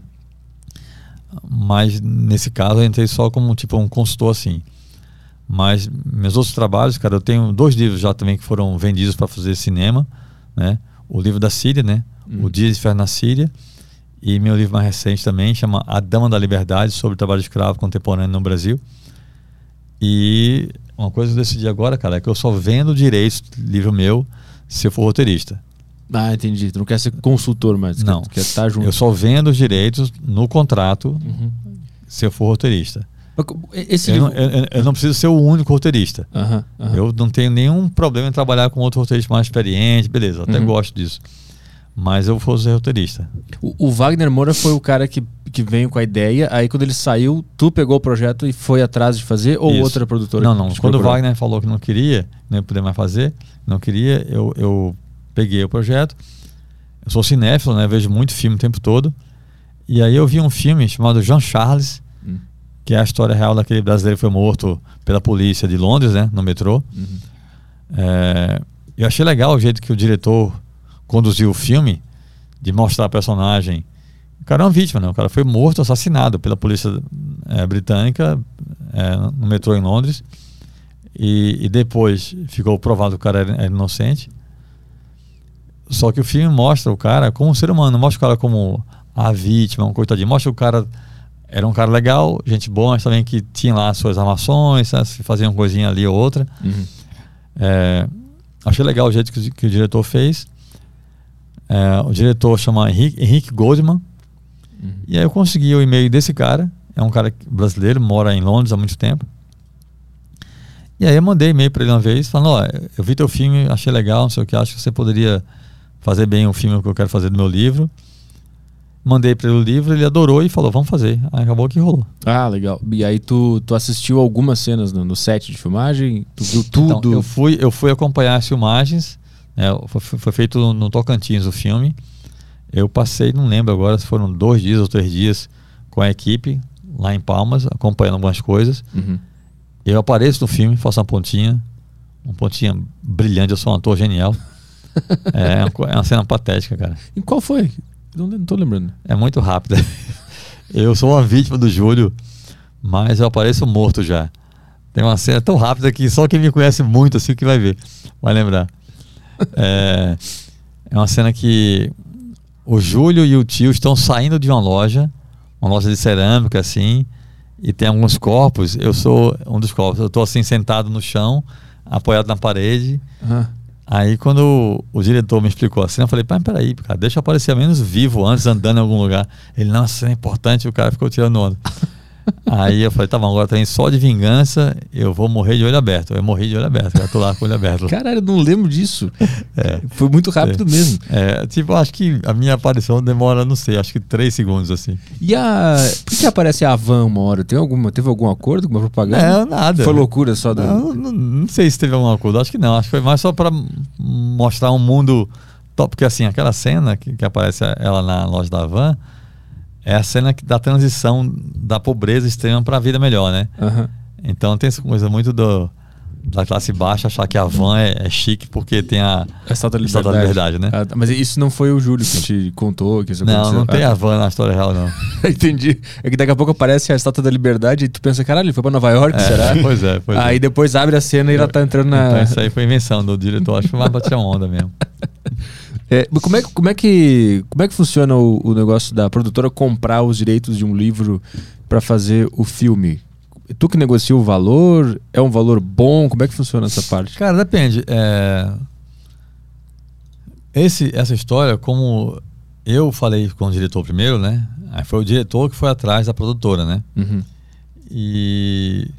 Mas nesse caso eu entrei só como tipo um consultor assim. Mas meus outros trabalhos, cara, eu tenho dois livros já também que foram vendidos para fazer cinema, né? O livro da Síria, né? O Dia de Inferno na Síria. E meu livro mais recente também chama A Dama da Liberdade sobre o trabalho escravo contemporâneo no Brasil. E uma coisa que eu decidi agora, cara, é que eu só vendo direitos livro meu se eu for roteirista. Ah, entendi. Tu não quer ser consultor mais. Não. Quer, quer estar junto. Eu só vendo os direitos no contrato Uhum. se eu for roteirista. Esse Eu livro... não, eu- eu não preciso ser o único roteirista. Aham, aham. Eu não tenho nenhum problema em trabalhar com outro roteirista mais experiente, beleza, até Uhum. gosto disso. Mas eu vou ser roteirista. O, o Wagner Moura foi o cara que, que veio com a ideia, aí quando ele saiu, tu pegou o projeto e foi atrás de fazer, ou Isso. outra produtora? Não, não. Quando o procurou? Wagner falou que não queria, não ia poder mais fazer, não queria, eu, eu peguei o projeto. Eu sou cinéfilo, né? Vejo muito filme o tempo todo. E aí eu vi um filme chamado Jean Charles, Hum. que é a história real daquele brasileiro que foi morto pela polícia de Londres, né? No metrô. Uhum. É, eu achei legal o jeito que o diretor conduziu o filme, de mostrar a personagem. O cara é uma vítima, né? O cara foi morto, assassinado pela polícia é, britânica é, no metrô em Londres. E, e depois ficou provado que o cara era, era inocente. Só que o filme mostra o cara como um ser humano, não mostra o cara como a vítima, um coitadinho. Mostra o cara era um cara legal, gente boa, mas também que tinha lá as suas armações, sabe? fazia uma coisinha ali ou outra. Uhum. É, achei legal o jeito que, o- que o diretor fez. É, o diretor chama Henrique, Henrique Goldman. Uhum. E aí eu consegui o e-mail desse cara. É um cara brasileiro, mora em Londres há muito tempo. E aí eu mandei e-mail para ele uma vez, falando, ó, eu vi teu filme, achei legal, não sei o que, acho que você poderia fazer bem o filme que eu quero fazer do meu livro. Mandei para ele o livro, ele adorou e falou, vamos fazer. Aí acabou que rolou. Ah, legal. E aí tu, tu assistiu algumas cenas no, no set de filmagem? Tu viu tudo? Então, eu fui, eu fui acompanhar as filmagens. né, foi, foi feito no Tocantins o filme. Eu passei, não lembro agora se foram dois dias ou três dias com a equipe lá em Palmas, acompanhando algumas coisas. Uhum. Eu apareço no filme, faço uma pontinha, uma pontinha brilhante. Eu sou um ator genial. é, uma co- é uma cena patética, cara. E qual foi? Não, não tô lembrando. É muito rápida. eu sou uma vítima do Júlio, mas eu apareço morto já. Tem uma cena tão rápida que só quem me conhece muito assim que vai ver, vai lembrar. É, é uma cena que o Júlio e o tio estão saindo de uma loja, uma loja de cerâmica assim, e tem alguns corpos. Eu sou um dos corpos. Eu estou assim sentado no chão, apoiado na parede. Aham. Aí quando o, o diretor me explicou a cena, eu falei, pai, peraí, cara, deixa eu aparecer menos vivo antes, andando em algum lugar. Ele, não, cena é importante, o cara ficou tirando onda. Aí eu falei, tá bom, agora também só de vingança, eu vou morrer de olho aberto. Eu morri de olho aberto, cara, tô lá com o olho aberto. Caralho, eu não lembro disso. É. Foi muito rápido É. mesmo. É, tipo, acho que a minha aparição demora, não sei, acho que três segundos, assim. E a. Por que aparece a van uma hora? Tem alguma, teve algum acordo com uma propaganda? Não, nada. Foi loucura só do. Não, não, não sei se teve alguma coisa, acho que não. Acho que foi mais só para mostrar um mundo top. Porque assim, aquela cena que, que aparece ela na loja da van é a cena que, da transição da pobreza extrema para a vida melhor, né? Aham. Então tem essa coisa muito do, da classe baixa achar que a van é, é chique porque tem a. A Estátua da Estátua Liberdade. da Liberdade, né? Ah, mas isso não foi o Júlio que te contou que isso Não, aconteceu? não tem Ah, a van na história real, não. Entendi. É que daqui a pouco aparece a Estátua da Liberdade e tu pensa, caralho, ele foi pra Nova York, É, será? Pois é, pois Aí é. depois abre a cena e ela tá entrando na. Então isso aí foi invenção do diretor, acho que foi mais pra tirar onda mesmo. É, como, é, que- como, é que, como é que funciona o, o negócio da produtora comprar os direitos de um livro pra fazer o filme? Tu que negocia o valor? É um valor bom? Como é que funciona essa parte? Cara, depende. É... Esse, essa história, como eu falei com o diretor primeiro, né? Aí foi o diretor que foi atrás da produtora, né? Uhum. E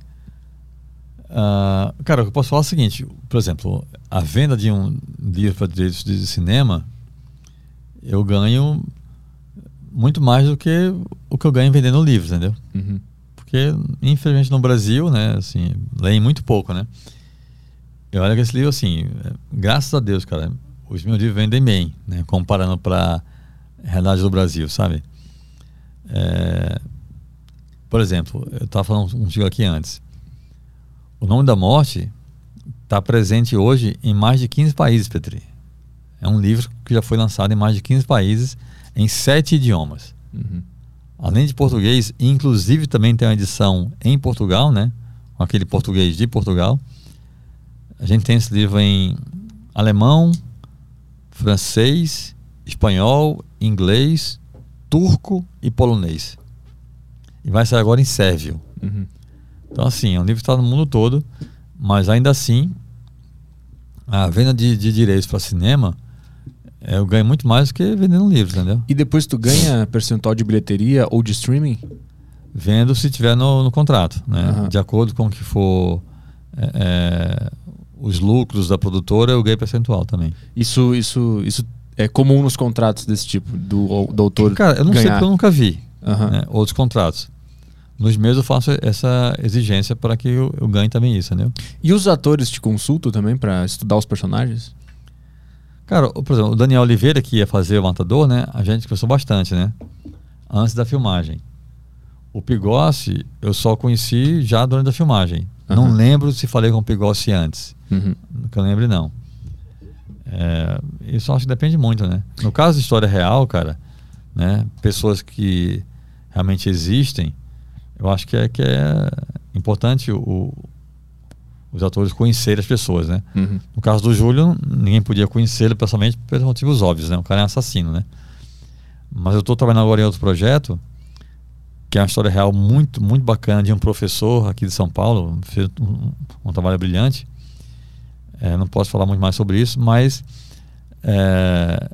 Ah, cara, eu posso falar o seguinte: por exemplo, a venda de um livro para direitos de cinema, eu ganho muito mais do que o que eu ganho vendendo livros, entendeu? Uhum. Porque, infelizmente, no Brasil, né, assim, leem muito pouco, né? Eu olho esse livro, assim, é, graças a Deus, cara, os meus livros vendem bem, né? Comparando para a realidade do Brasil, sabe? É, por exemplo, eu estava falando contigo aqui antes. O Nome da Morte está presente hoje em mais de 15 países, Petri. É um livro que já foi lançado em mais de 15 países, em sete idiomas. Uhum. Além de português, inclusive também tem uma edição em Portugal, né? Com aquele português de Portugal. A gente tem esse livro em alemão, francês, espanhol, inglês, turco e polonês. E vai sair agora em sérvio. Uhum. Então, assim, é um livro que está no mundo todo, mas ainda assim, a venda de, de direitos para cinema, é, eu ganho muito mais do que vendendo livros, entendeu? E depois tu ganha percentual de bilheteria ou de streaming? Vendo se tiver no, no contrato, né? Aham. De acordo com o que for é, é, os lucros da produtora, eu ganho percentual também. Isso, isso, isso é comum nos contratos desse tipo, do, do autor Cara, eu não sei ganhar. porque eu nunca vi Aham. né, outros contratos. Nos meus eu faço essa exigência para que eu, eu ganhe também isso, entendeu? E os atores te consultam também pra estudar os personagens? Cara, por exemplo, o Daniel Oliveira, que ia fazer o Matador, né? A gente conversou bastante, né? Antes da filmagem. O Pigossi, eu só conheci já durante a filmagem. Não Aham. lembro se falei com o Pigossi antes. Uhum. Que eu lembre, não. É, isso acho que depende muito, né? No caso de história real, cara, né? Pessoas que realmente existem, eu acho que é, que é importante o- os atores conhecerem as pessoas, né? Uhum. No caso do Júlio, ninguém podia conhecê-lo pessoalmente pelos motivos óbvios, né? O cara é um assassino, né? Mas eu estou trabalhando agora em outro projeto, que é uma história real muito, muito bacana de um professor aqui de São Paulo, fez um, um trabalho brilhante. É, não posso falar muito mais sobre isso, mas é,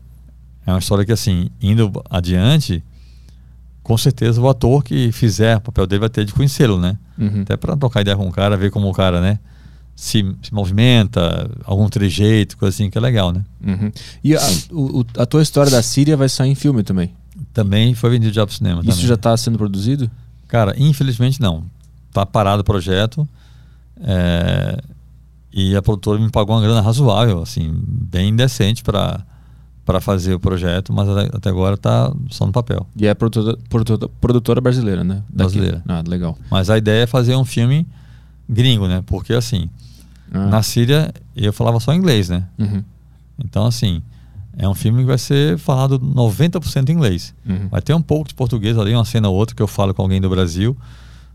é uma história que, assim, indo adiante, com certeza o ator que fizer o papel dele vai ter de conhecê-lo, né? Uhum. Até para trocar ideia com o cara, ver como o cara, né? Se, se movimenta, algum trejeito, coisa assim, que é legal, né? Uhum. E a, o- a tua história da Síria vai sair em filme também? Também foi vendido já pro cinema. Isso também. já está sendo produzido? Cara, infelizmente não. Tá parado o projeto. é, e a produtora me pagou uma grana razoável, assim, bem decente para para fazer o projeto, mas até agora tá só no papel. E é produtora, produtora, produtora brasileira, né? Daqui. Brasileira. Ah, legal. Mas a ideia é fazer um filme gringo, né? Porque assim, Ah. na Síria eu falava só inglês, né? Uhum. Então assim, é um filme que vai ser falado 90% em inglês. Uhum. Vai ter um pouco de português ali, uma cena ou outra que eu falo com alguém do Brasil,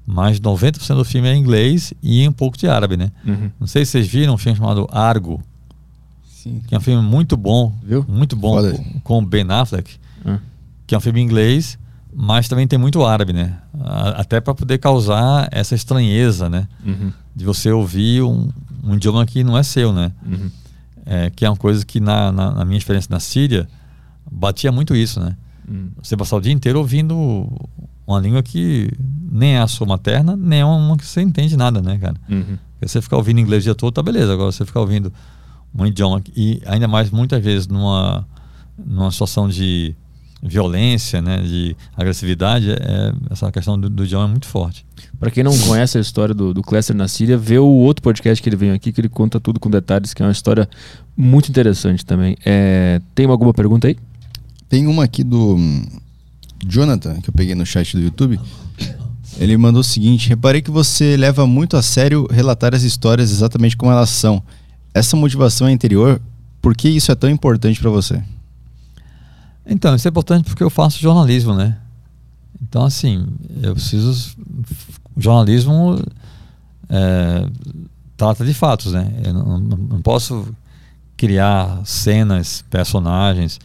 mas 90% do filme é inglês e um pouco de árabe, né? Uhum. Não sei se vocês viram um filme chamado Argo, Sim. que é um filme muito bom, Viu? muito bom Foda. com, Ben Affleck, Ah. que é um filme em inglês, mas também tem muito árabe, né? Até para poder causar essa estranheza, né? Uhum. De você ouvir um, um idioma que não é seu, né? Uhum. É, que é uma coisa que na, na, na minha experiência na Síria batia muito isso, né? Uhum. Você passar o dia inteiro ouvindo uma língua que nem é a sua materna, nem é uma que você entende nada, né, cara? Uhum. Porque você ficar ouvindo inglês o dia todo, tá beleza. Agora você ficar ouvindo um idioma e ainda mais muitas vezes numa, numa situação de violência, né, de agressividade, é, essa questão do, do idioma é muito forte. Pra quem não conhece a história do, do Cléster na Síria, vê o outro podcast que ele veio aqui, que ele conta tudo com detalhes, que é uma história muito interessante também. É, tem alguma pergunta aí? Tem uma aqui do hum, Jonathan, que eu peguei no chat do YouTube. Ele mandou o seguinte: reparei que você leva muito a sério relatar as histórias exatamente como elas são. Essa motivação é interior. Por que isso é tão importante pra você? Então, isso é importante porque eu faço jornalismo, né? Então, assim, eu preciso. O jornalismo é, trata de fatos, né? Eu não, não- posso criar cenas, personagens.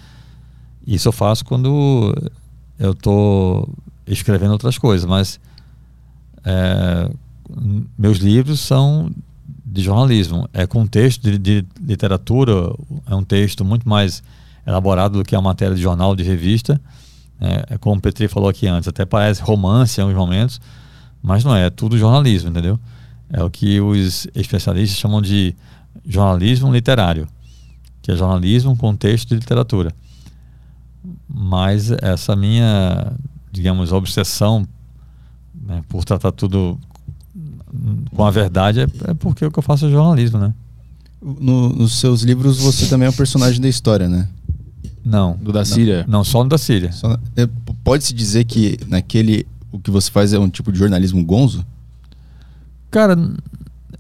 Isso eu faço quando eu estou escrevendo outras coisas, mas é, meus livros são de jornalismo. É com texto de, de literatura, é um texto muito mais elaborado do que a matéria de jornal, de revista. É, é como o Petri falou aqui antes, até parece romance em alguns momentos, mas não é, é tudo jornalismo, entendeu? É o que os especialistas chamam de jornalismo literário, que é jornalismo com texto de literatura. Mas essa minha, digamos, obsessão né, por tratar tudo com a verdade é, é porque o que eu faço é jornalismo, né? No- nos seus livros você também é um personagem da história, né? Não. Do da Síria? Não, só no da Síria. É, Pode-se dizer que naquele o que você faz é um tipo de jornalismo gonzo? Cara,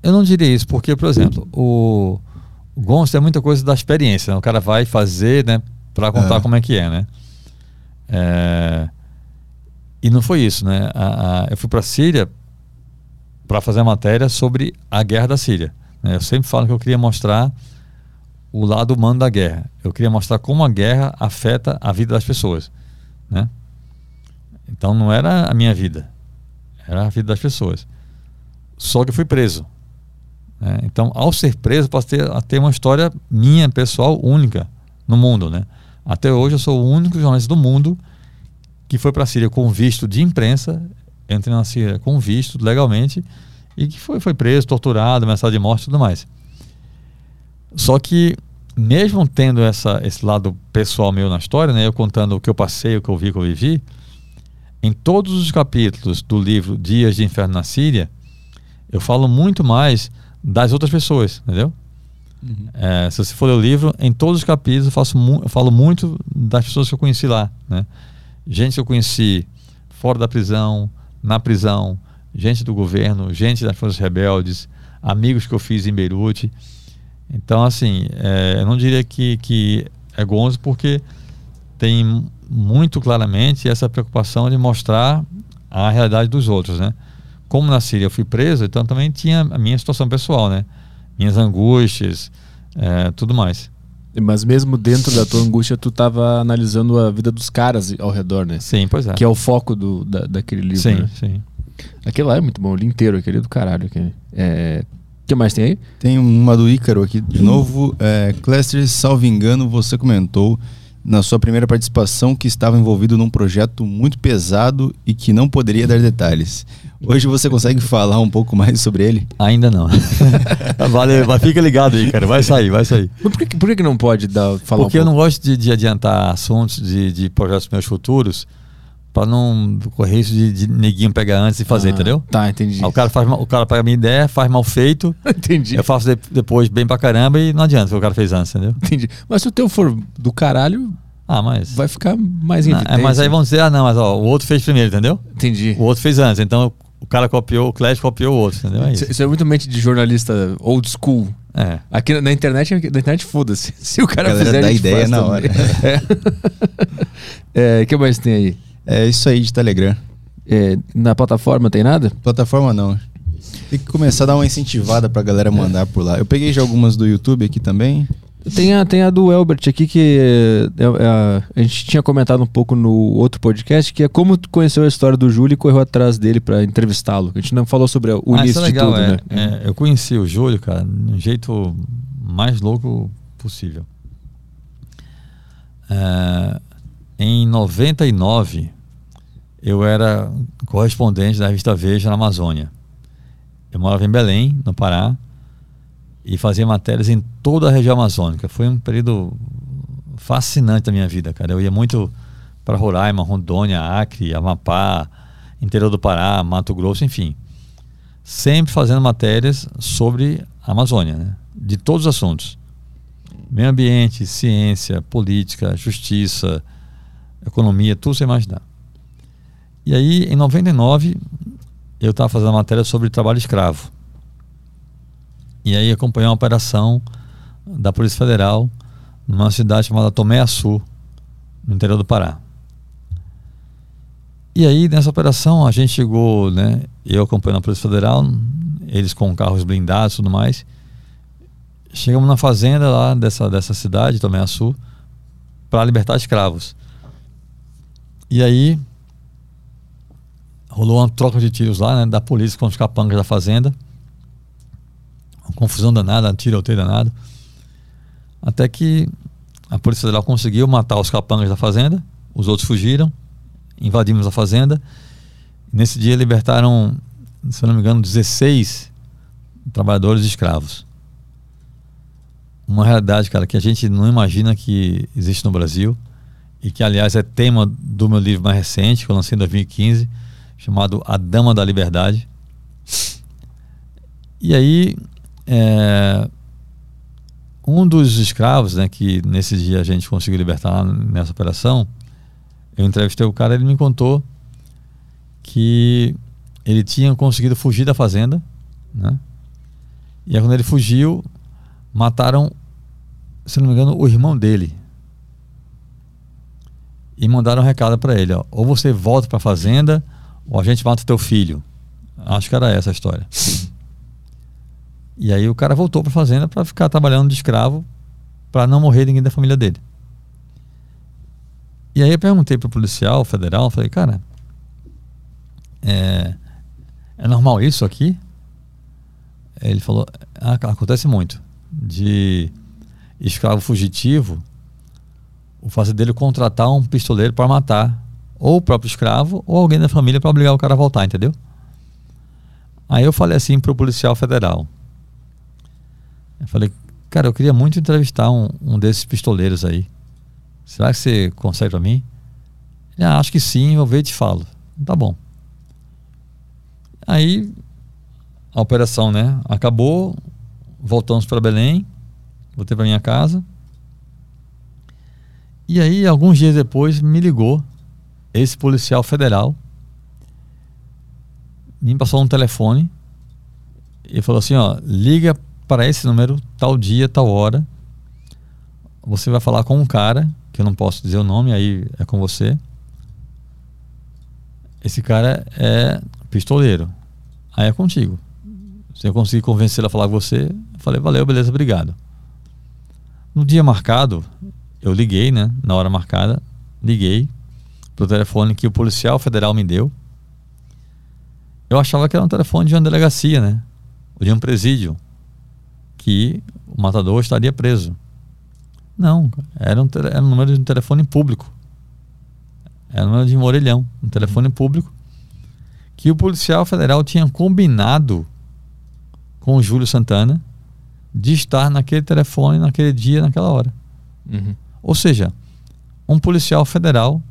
eu não diria isso, porque, por exemplo, o, o Gonçalo é muita coisa da experiência. né? O cara vai fazer, né, para contar É. como é que é, né? É, e não foi isso, né? A- a- eu fui para Síria para fazer a matéria sobre a guerra da Síria. né? Eu sempre falo que eu queria mostrar o lado humano da guerra. Eu queria mostrar como a guerra afeta a vida das pessoas, né? Então não era a minha vida, era a vida das pessoas. Só que eu fui preso. né? Então, ao ser preso, posso ter, uma história minha, pessoal, única no mundo. Né? Até hoje, eu sou o único jornalista do mundo que foi para a Síria com visto de imprensa, entrei na Síria com visto legalmente e que foi, foi preso, torturado, ameaçado de morte e tudo mais. Só que, mesmo tendo essa, esse lado pessoal meu na história, né, eu contando o que eu passei, o que eu vi, o que eu vivi, em todos os capítulos do livro Dias de Inferno na Síria, eu falo muito mais das outras pessoas, entendeu? É, se você for ler o livro, em todos os capítulos eu, faço mu- eu falo muito das pessoas que eu conheci lá, né? Gente que eu conheci fora da prisão, na prisão, gente do governo, gente das forças rebeldes, amigos que eu fiz em Beirute. Então, assim, é, eu não diria que, que é gonzo porque tem muito claramente essa preocupação de mostrar a realidade dos outros, né? Como na Síria eu fui preso, então também tinha a minha situação pessoal, né? Minhas angústias, é, tudo mais. Mas mesmo dentro da tua angústia, tu tava analisando a vida dos caras ao redor, né? Sim, pois é. Que é o foco do, da, daquele livro, sim, né? sim. Aquele lá é muito bom, o livro inteiro, aquele é do caralho. Aquele. É... O que mais tem aí? Tem uma do Ícaro aqui de novo. É, Cléster, salvo engano, você comentou na sua primeira participação que estava envolvido num projeto muito pesado e que não poderia dar detalhes. Hoje você consegue falar um pouco mais sobre ele? Ainda não. Valeu, mas fica ligado aí, cara. Vai sair, vai sair. Mas por que, por que não pode dar, falar Porque um eu não gosto de, de adiantar assuntos de, de projetos meus futuros para não correr isso de, de neguinho pegar antes e fazer, Ah, entendeu? Tá, entendi. Aí o cara faz o cara pega a minha ideia, faz mal feito, entendi. eu faço de- depois bem pra caramba e não adianta o que o cara fez antes, entendeu? Entendi. Mas se o teu for do caralho, Ah, mas. vai ficar mais em Não, é, mas aí vão dizer, ah, não, mas ó, o outro fez primeiro, entendeu? Entendi. O outro fez antes, então o cara copiou, o Clash copiou o outro, entendeu? É Isso, isso. é muito mente de jornalista old school. É. Aqui na internet, na internet foda-se. Se o cara A galera fizer, dá a gente ideia faz na também. hora. É. O que mais tem aí? É isso aí de Telegram. É, na plataforma tem nada? Plataforma não. Tem que começar a dar uma incentivada pra galera mandar por lá. Eu peguei já algumas do YouTube aqui também. Tem a, tem a do Elbert aqui que é, é a, a gente tinha comentado um pouco no outro podcast, que é como tu conheceu a história do Júlio e correu atrás dele pra entrevistá-lo. A gente não falou sobre o Ah, início isso é de legal, tudo, é. né? É, eu conheci o Júlio, cara, de um jeito mais louco possível. Em 99, eu era correspondente da revista Veja na Amazônia. Eu morava em Belém, no Pará, e fazia matérias em toda a região amazônica. Foi um período fascinante da minha vida, cara. Eu ia muito para Roraima, Rondônia, Acre, Amapá, interior do Pará, Mato Grosso, enfim. Sempre fazendo matérias sobre a Amazônia, né? de todos os assuntos. Meio ambiente, ciência, política, justiça, economia, tudo sem imaginar. E aí, em 99, eu estava fazendo uma matéria sobre trabalho escravo. E aí acompanhei uma operação da Polícia Federal numa cidade chamada Tomé Açu, no interior do Pará. E aí, nessa operação, a gente chegou, né? Eu acompanhando a Polícia Federal, eles com carros blindados e tudo mais. Chegamos na fazenda lá dessa, dessa cidade, Tomé Açu, para libertar escravos. E aí, rolou uma troca de tiros lá, né? Da polícia com os capangas da fazenda. Uma confusão danada, tiroteio danado. Até que a Polícia Federal conseguiu matar os capangas da fazenda, os outros fugiram, invadimos a fazenda. Nesse dia libertaram, se não me engano, 16 trabalhadores escravos. Uma realidade, cara, que a gente não imagina que existe no Brasil e que, aliás, é tema do meu livro mais recente, que eu lancei em 2015, chamado A Dama da Liberdade. E aí, é, um dos escravos, né, que nesse dia a gente conseguiu libertar nessa operação, eu entrevistei o cara, ele me contou que ele tinha conseguido fugir da fazenda, né? E aí quando ele fugiu, mataram, se não me engano, o irmão dele. E mandaram um recado para ele, ó, ou você volta para a fazenda, ou a gente mata teu filho. Acho que era essa a história. E aí o cara voltou para a fazenda para ficar trabalhando de escravo para não morrer ninguém da família dele. E aí eu perguntei pro policial federal, falei, cara, é, é normal isso aqui? Ele falou, ah, acontece muito. De escravo fugitivo, o fazendeiro contratar um pistoleiro para matar ou o próprio escravo ou alguém da família para obrigar o cara a voltar, entendeu? Aí eu falei assim pro policial federal. Eu falei, cara, eu queria muito entrevistar um, um desses pistoleiros aí. Será que você consegue para mim? Ele, ah, acho que sim, eu ver e te falo. Tá bom. Aí a operação, né? Acabou, voltamos para Belém, voltei para minha casa. E aí, alguns dias depois, me ligou esse policial federal, me passou um telefone e falou assim: ó, liga para esse número, tal dia, tal hora. Você vai falar com um cara, que eu não posso dizer o nome, aí é com você. Esse cara é pistoleiro. Aí é contigo. Se eu conseguir convencê-lo a falar com você, eu falei, valeu, beleza, obrigado. No dia marcado, eu liguei, né? Na hora marcada, liguei pro telefone que o policial federal me deu. Eu achava que era um telefone de uma delegacia, né? Ou de um presídio que o matador estaria preso. Não, era um, era um número de um telefone público. Era um número de um orelhão, um telefone público, que o policial federal tinha combinado com o Júlio Santana de estar naquele telefone, naquele dia, naquela hora. Uhum. Ou seja, um policial federal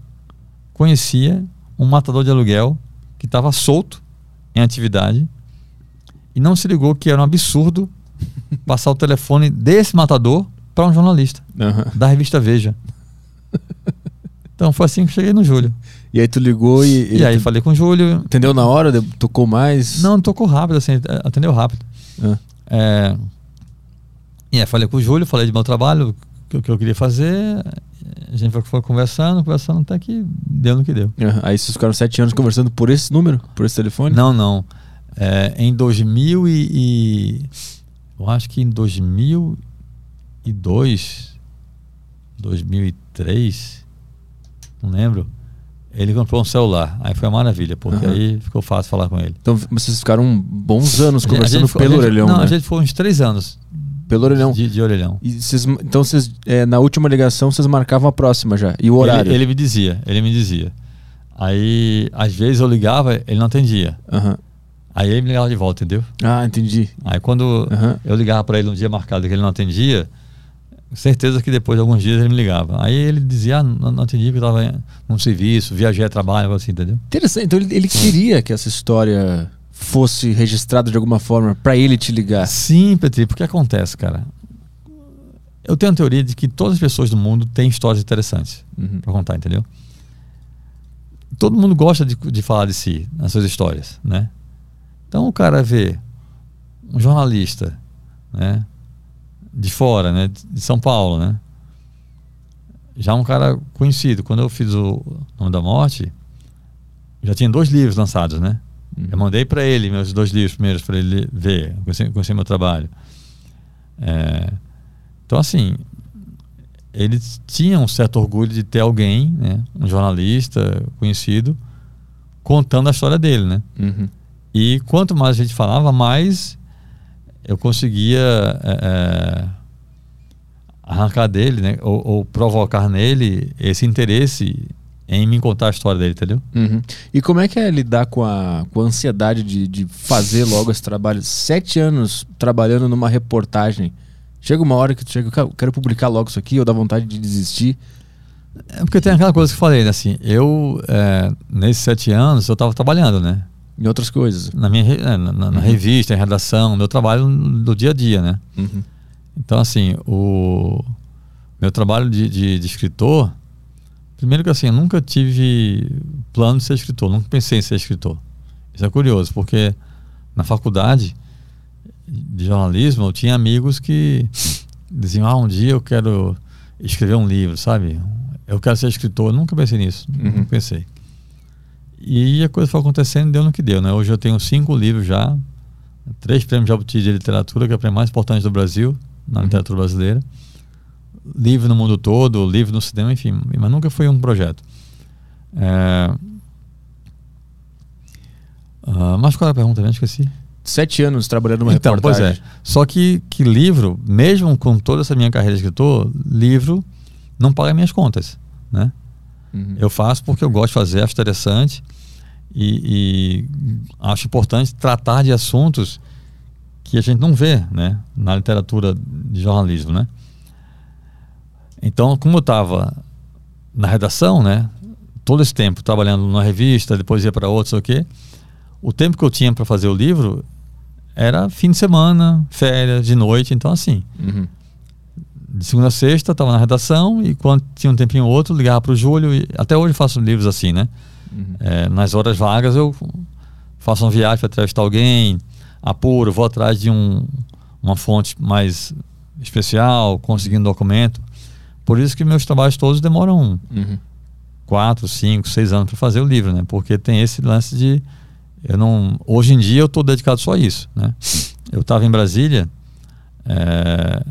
conhecia um matador de aluguel que estava solto em atividade e não se ligou que era um absurdo passar o telefone desse matador para um jornalista uhum. da revista Veja. Então foi assim que cheguei no Júlio. E aí tu ligou e. E aí te... falei com o Júlio. Entendeu na hora? Tocou mais? Não, tocou rápido, assim, atendeu rápido. Ah. É... E aí falei com o Júlio, falei de meu trabalho, o que eu queria fazer. A gente foi, conversando, conversando até que deu no que deu. Uhum. Aí vocês ficaram sete anos conversando por esse número? Por esse telefone? Não, não. É, em 2000 e, e eu acho que em 2002, 2003, não lembro, ele comprou um celular. Aí foi uma maravilha, porque uhum. aí ficou fácil falar com ele. Então vocês ficaram bons anos conversando ficou, pelo orelhão, Não, né? a gente foi uns três anos. Pelo orelhão? De, de orelhão. Cês, então vocês, é, na última ligação, vocês marcavam a próxima já? E o horário? Ele, ele, me dizia, ele me dizia. Aí, às vezes eu ligava, ele não atendia. Uhum. Aí ele me ligava de volta, entendeu? Ah, entendi. Aí quando uhum. eu ligava para ele um dia marcado que ele não atendia, certeza que depois de alguns dias ele me ligava. Aí ele dizia, ah, não, não atendia porque eu estava num serviço, viajei a trabalho, assim, entendeu? Interessante. Então ele, ele queria que essa história fosse registrada de alguma forma para ele te ligar. Sim, Petri, porque acontece, cara. Eu tenho a teoria de que todas as pessoas do mundo têm histórias interessantes uhum. para contar, entendeu? Todo mundo gosta de, de falar de si, nas suas histórias, né? Então o cara vê um jornalista, né, de fora, né, de São Paulo, né, já um cara conhecido. Quando eu fiz o Nome da Morte, já tinha dois livros lançados, né? Uhum. Eu mandei para ele meus dois livros primeiros para ele ver, conhecer, conhecer meu trabalho. É, então assim, ele tinha um certo orgulho de ter alguém, né, um jornalista conhecido, contando a história dele, né? Uhum. E quanto mais a gente falava, mais eu conseguia é, é, arrancar dele, né? Ou, ou, provocar nele esse interesse em me contar a história dele, entendeu? Uhum. E como é que é lidar com a, com a ansiedade de, de fazer logo esse trabalho? Sete anos trabalhando numa reportagem. Chega uma hora que tu chega, "Cara, eu quero publicar logo isso aqui, ou dá vontade de desistir. É porque tem aquela coisa que eu falei, né? Assim, eu, é, nesses sete anos, eu estava trabalhando, né? Em outras coisas. Na minha é, na, na- na revista, em redação, meu trabalho do dia a dia, né? Uhum. Então, assim, o meu trabalho de, de, de escritor, primeiro que assim, eu nunca tive plano de ser escritor, nunca pensei em ser escritor. Isso é curioso, porque na faculdade de jornalismo eu tinha amigos que diziam, ah, um dia eu quero escrever um livro, sabe? Eu quero ser escritor. Eu nunca pensei nisso, nunca pensei. E a coisa foi acontecendo, deu no que deu, né? Hoje eu tenho cinco livros já, três prêmios Jabuti de literatura, que é o prêmio mais importante do Brasil, na literatura brasileira. Livro no mundo todo, livro no cinema, enfim, mas nunca foi um projeto. É... Ah, mas qual era a pergunta? Eu esqueci. Sete anos trabalhando numa Então, pois reportagem. é. Só que, que livro, mesmo com toda essa minha carreira de escritor, livro não paga minhas contas, né? Uhum. Eu faço porque eu gosto de fazer, acho interessante e, e acho importante tratar de assuntos que a gente não vê, né, na literatura de jornalismo, né? Então, como eu estava na redação, né, todo esse tempo trabalhando numa revista, depois ia para outra, sei o quê, o tempo que eu tinha para fazer o livro era fim de semana, férias, de noite, então assim, Uhum. de segunda a sexta, estava na redação e quando tinha um tempinho ou outro, ligava para o Júlio. E até hoje faço livros assim, né? Uhum. É, nas horas vagas eu faço uma viagem para entrevistar alguém, apuro, vou atrás de um, uma fonte mais especial, conseguindo documento. Por isso que meus trabalhos todos demoram Uhum. quatro, cinco, seis anos para fazer o livro, né? Porque tem esse lance de eu não hoje em dia eu estou dedicado só a isso, né? Eu estava em Brasília é,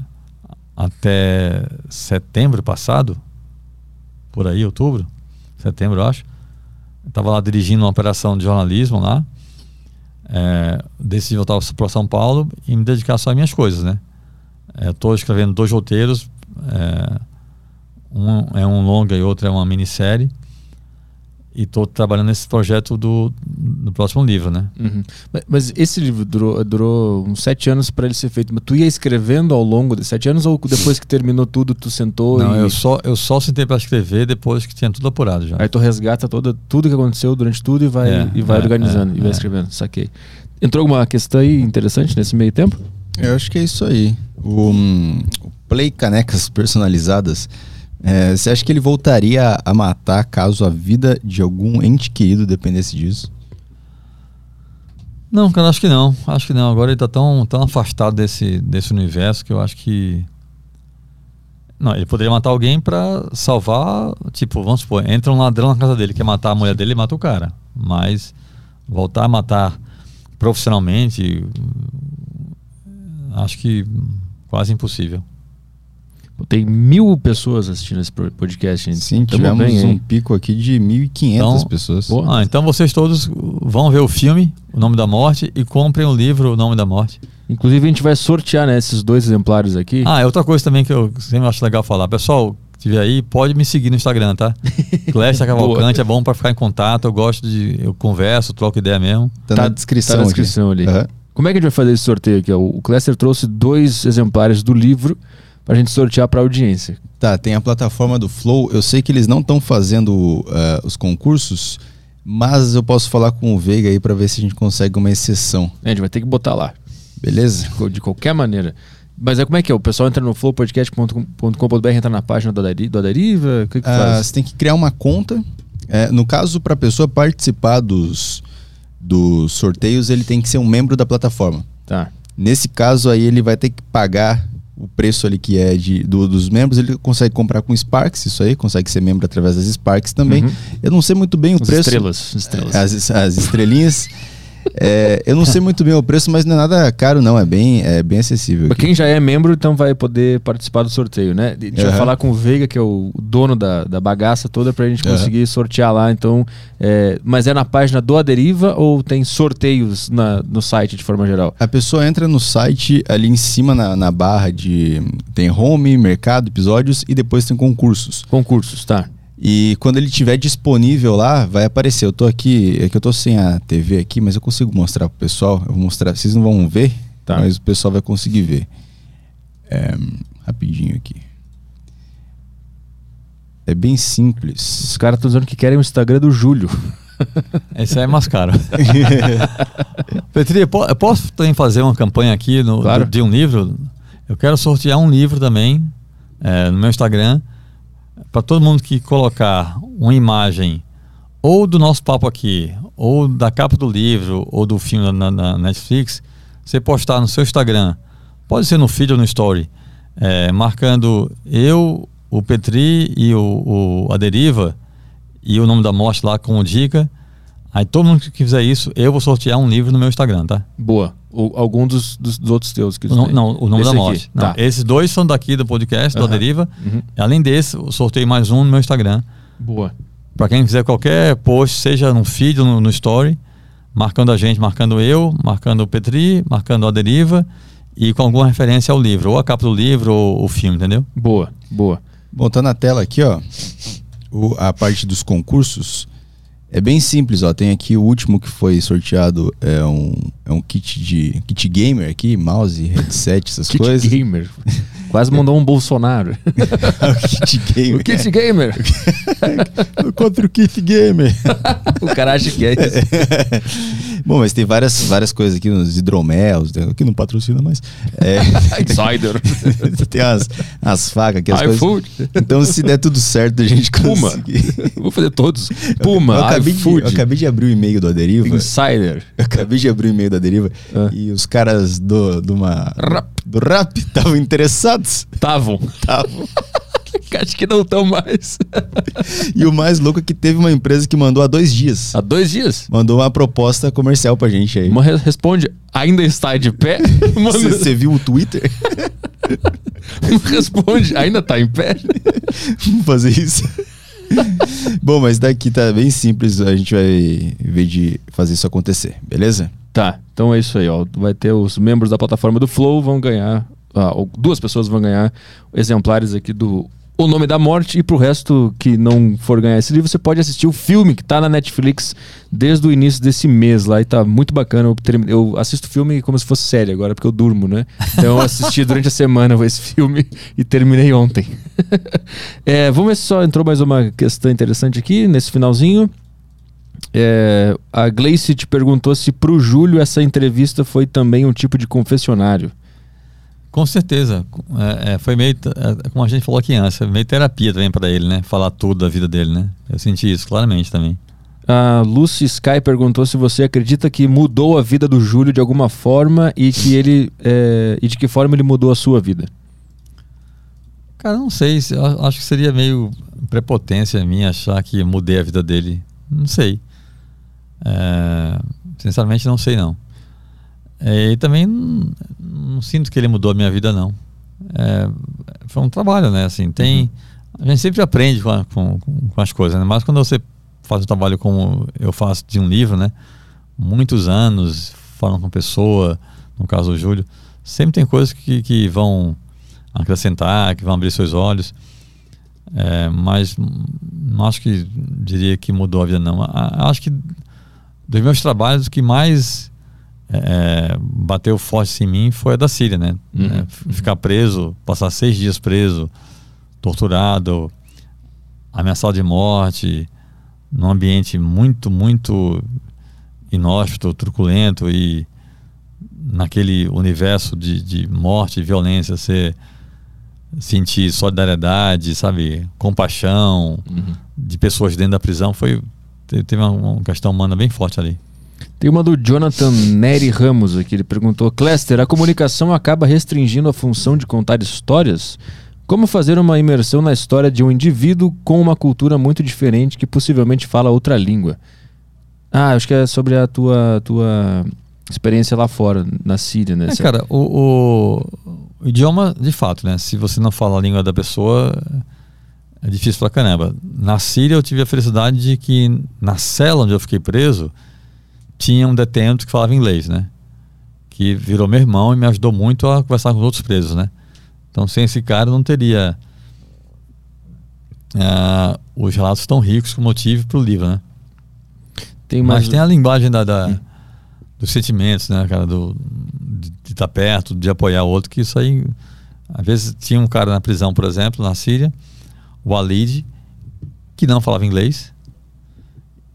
até setembro passado, por aí, outubro, setembro eu acho. Estava lá dirigindo uma operação de jornalismo lá. É, decidi voltar para São Paulo e me dedicar só às minhas coisas, né? Estou escrevendo dois roteiros. é, um é um longa e outro é uma minissérie. E estou trabalhando nesse projeto do, do próximo livro, né? Uhum. Mas, esse livro durou, durou uns sete anos para ele ser feito. Mas tu ia escrevendo ao longo desses sete anos ou depois que terminou tudo, tu sentou Não, e... eu só, eu só sentei para escrever depois que tinha tudo apurado já. Aí tu resgata toda, tudo que aconteceu durante tudo e vai, É, e vai é, organizando é, e vai é. escrevendo. Saquei. Entrou alguma questão aí interessante nesse meio tempo? Eu acho que é isso aí. O, hum, o Play Canecas Personalizadas. É, você acha que ele voltaria a matar caso a vida de algum ente querido dependesse disso? Não, cara, acho que não. Acho que não. Agora ele tá tão, tão afastado desse, desse universo que eu acho que. Não, ele poderia matar alguém pra salvar. Tipo, vamos supor, entra um ladrão na casa dele, quer matar a mulher dele e mata o cara. Mas voltar a matar profissionalmente. Acho que quase impossível. Tem mil pessoas assistindo esse podcast. gente. Sim, Tamo tivemos bem, um hein? pico aqui de 1.500 Então, pessoas. pô, Ah, então vocês todos vão ver o filme, O Nome da Morte, e comprem o livro O Nome da Morte. Inclusive a gente vai sortear né, esses dois exemplares aqui. Ah, é outra coisa também que eu sempre acho legal falar. Pessoal, que estiver aí, pode me seguir no Instagram, tá? Clécia Cavalcante é bom pra ficar em contato. Eu gosto de. Eu converso, troco ideia mesmo. Tá, na descrição. Tá na aqui. descrição ali. Aham. Como é que a gente vai fazer esse sorteio aqui? O Cléster trouxe dois exemplares do livro pra gente sortear pra audiência. Tá, tem a plataforma do Flow. Eu sei que eles não estão fazendo ah, os concursos, mas eu posso falar com o Veiga aí pra ver se a gente consegue uma exceção. É, a gente vai ter que botar lá. Beleza? de qualquer maneira. Mas é como é que é? O pessoal entra no flowpodcast.com.br, entra na página do Aderi- do Aderiva? O que, que Ah, faz? você tem que criar uma conta. É, no caso, para a pessoa participar dos, dos sorteios, ele tem que ser um membro da plataforma. Tá. Nesse caso aí, ele vai ter que pagar o preço ali que é de, do- dos membros. Ele consegue comprar com Sparks, isso aí, consegue ser membro através das Sparks também. Uhum. Eu não sei muito bem o As preço. estrelas. as estrelas. As, as estrelinhas. É, eu não sei muito bem o preço, mas não é nada caro, não. É bem, é bem acessível. Pra aqui. quem já é membro, então vai poder participar do sorteio, né? A gente vai Aham. falar com o Veiga, que é o dono da, da bagaça toda, pra gente conseguir sortear lá. Então, é, mas é na página do Aderiva ou tem sorteios na- no site de forma geral? A pessoa entra no site ali em cima na, na barra de. Tem home, mercado, episódios e depois tem concursos. Concursos, tá. E quando ele estiver disponível lá, vai aparecer. Eu tô aqui, é que eu tô sem a TV aqui, mas eu consigo mostrar pro pessoal. Eu vou mostrar, vocês não vão ver, Tá. mas o pessoal vai conseguir ver. É, rapidinho aqui. É bem simples. Os caras estão dizendo que querem o Instagram do Júlio. Esse aí é mais caro. Petri, eu po- eu posso também fazer uma campanha aqui no, Claro. de um livro? Eu quero sortear um livro também é, no meu Instagram para todo mundo que colocar uma imagem ou do nosso papo aqui, ou da capa do livro, ou do filme na, na Netflix, você postar no seu Instagram, pode ser no feed ou no story, é, marcando eu, o Petri e o, o- a Deriva e o nome da morte lá como dica. Aí todo mundo que fizer isso, eu vou sortear um livro no meu Instagram, tá? Boa. Ou algum dos, dos, dos outros teus que O no- não, o nome Esse da morte. Não, Tá. Esses dois são daqui do podcast, Aham. da Deriva. Uhum. Além desse, eu sorteio mais um no meu Instagram. Boa. Para quem fizer qualquer post, seja no feed ou no, no story, marcando a gente, marcando eu, marcando o Petri, marcando a Deriva e com alguma referência ao livro, ou a capa do livro ou o filme, entendeu? Boa. Boa. Bom, tá na tela aqui, ó. o- a parte dos concursos. É bem simples, ó. Tem aqui o último que foi sorteado. É um, é um kit de. kit gamer aqui, mouse, headset, essas Kit coisas. Gamer. Quase mandou um Bolsonaro. o kit gamer. o Kit Gamer. Contra o kit gamer. o cara acha que é isso. Bom, mas tem várias, várias coisas aqui nos hidromelos, tem- que não patrocina mais. É, Insider. tem as, as facas aqui, as coisas. iFood. Então, se der tudo certo, a gente Puma. conseguir. Vou fazer todos. Puma, eu, acabei de, iFood, eu acabei de abrir o e-mail do Aderiva. Insider. Eu acabei de abrir o e-mail da Deriva Ah. e os caras do, do, uma, Rap. do rap estavam interessados. Estavam. Tavam. Acho que não estão mais. E o mais louco é que teve uma empresa que mandou há dois dias. Há dois dias. Mandou uma proposta comercial pra gente aí. Uma re- responde, ainda está de pé? Você viu o Twitter? responde, ainda está em pé? Vamos fazer isso. Bom, mas daqui tá bem simples. A gente vai ver de fazer isso acontecer, beleza? Tá, então é isso aí, ó. Vai ter os membros da plataforma do Flow vão ganhar, ah, duas pessoas vão ganhar exemplares aqui do O Nome da Morte e pro resto que não for ganhar esse livro, você pode assistir o filme que tá na Netflix desde o início desse mês lá e tá muito bacana. Eu, eu assisto o filme como se fosse série agora, porque eu durmo, né? Então eu assisti durante a semana esse filme e terminei ontem. É, vamos ver se só entrou mais uma questão interessante aqui nesse finalzinho. É, a Gleice te perguntou se pro Júlio essa entrevista foi também um tipo de confessionário. Com certeza. É, é, foi meio, é, como a gente falou aqui antes, meio terapia também para ele, né? Falar tudo da vida dele, né? Eu senti isso claramente também. A Lucy Sky perguntou se você acredita que mudou a vida do Júlio de alguma forma e que ele é, e de que forma ele mudou a sua vida. Cara, não sei. Acho que seria meio prepotência minha achar que mudei a vida dele. Não sei. É, sinceramente, não sei não. É, e também não, não sinto que ele mudou a minha vida, não. É, foi um trabalho, né? Assim, tem, A gente sempre aprende com, a- com, com- as coisas, né? Mas quando você faz um trabalho como eu faço de um livro, né? Muitos anos falando com pessoa, no caso o Júlio, sempre tem coisas que, que vão acrescentar, que vão abrir seus olhos. É, mas não acho que diria que mudou a vida, não. A- Acho que dos meus trabalhos, o que mais é, bateu forte em mim foi a da Síria, né? Uhum. É, ficar preso, passar seis dias preso, torturado, ameaçado de morte, num ambiente muito, muito inóspito, truculento e naquele universo de, de morte e violência, você sentir solidariedade, sabe, compaixão de pessoas dentro da prisão, foi te- teve uma, uma questão humana bem forte ali. Tem uma do Jonathan Neri Ramos aqui. Ele perguntou: Cléster, a comunicação acaba restringindo a função de contar histórias? Como fazer uma imersão na história de um indivíduo com uma cultura muito diferente que possivelmente fala outra língua? Ah, acho que é sobre a tua, tua experiência lá fora, na Síria, né? É, cara, o, o- o idioma, de fato, né? Se você não fala a língua da pessoa, é difícil pra caramba. Na Síria, eu tive a felicidade de que na cela onde eu fiquei preso, tinha um detento que falava inglês, né? Que virou meu irmão e me ajudou muito a conversar com os outros presos, né? Então, sem esse cara, não teria ah, os relatos tão ricos como eu tive para o livro, né? Tem Mas mais... tem a linguagem da, da- dos sentimentos, né, cara? Do, de estar perto, de apoiar o outro, que isso aí. Às vezes tinha um cara na prisão, por exemplo, na Síria, o Walid, que não falava inglês.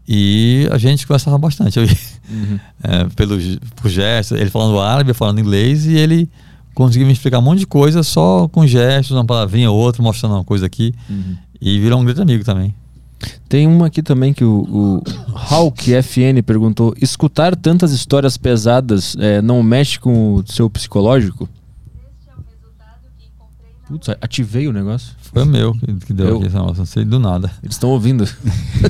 E a gente conversava bastante. Eu, Uhum. é, pelo, por gestos, ele falando árabe, eu falando inglês, e ele conseguiu me explicar um monte de coisa só com gestos, uma palavrinha ou outra, mostrando uma coisa aqui. Uhum. E virou um grande amigo também. Tem uma aqui também que o, o Hulk FN perguntou: escutar tantas histórias pesadas eh, não mexe com o seu psicológico? Putz, ativei o negócio. Foi o meu que, deu Eu- aqui esse negócio, não sei do nada. Eles estão ouvindo.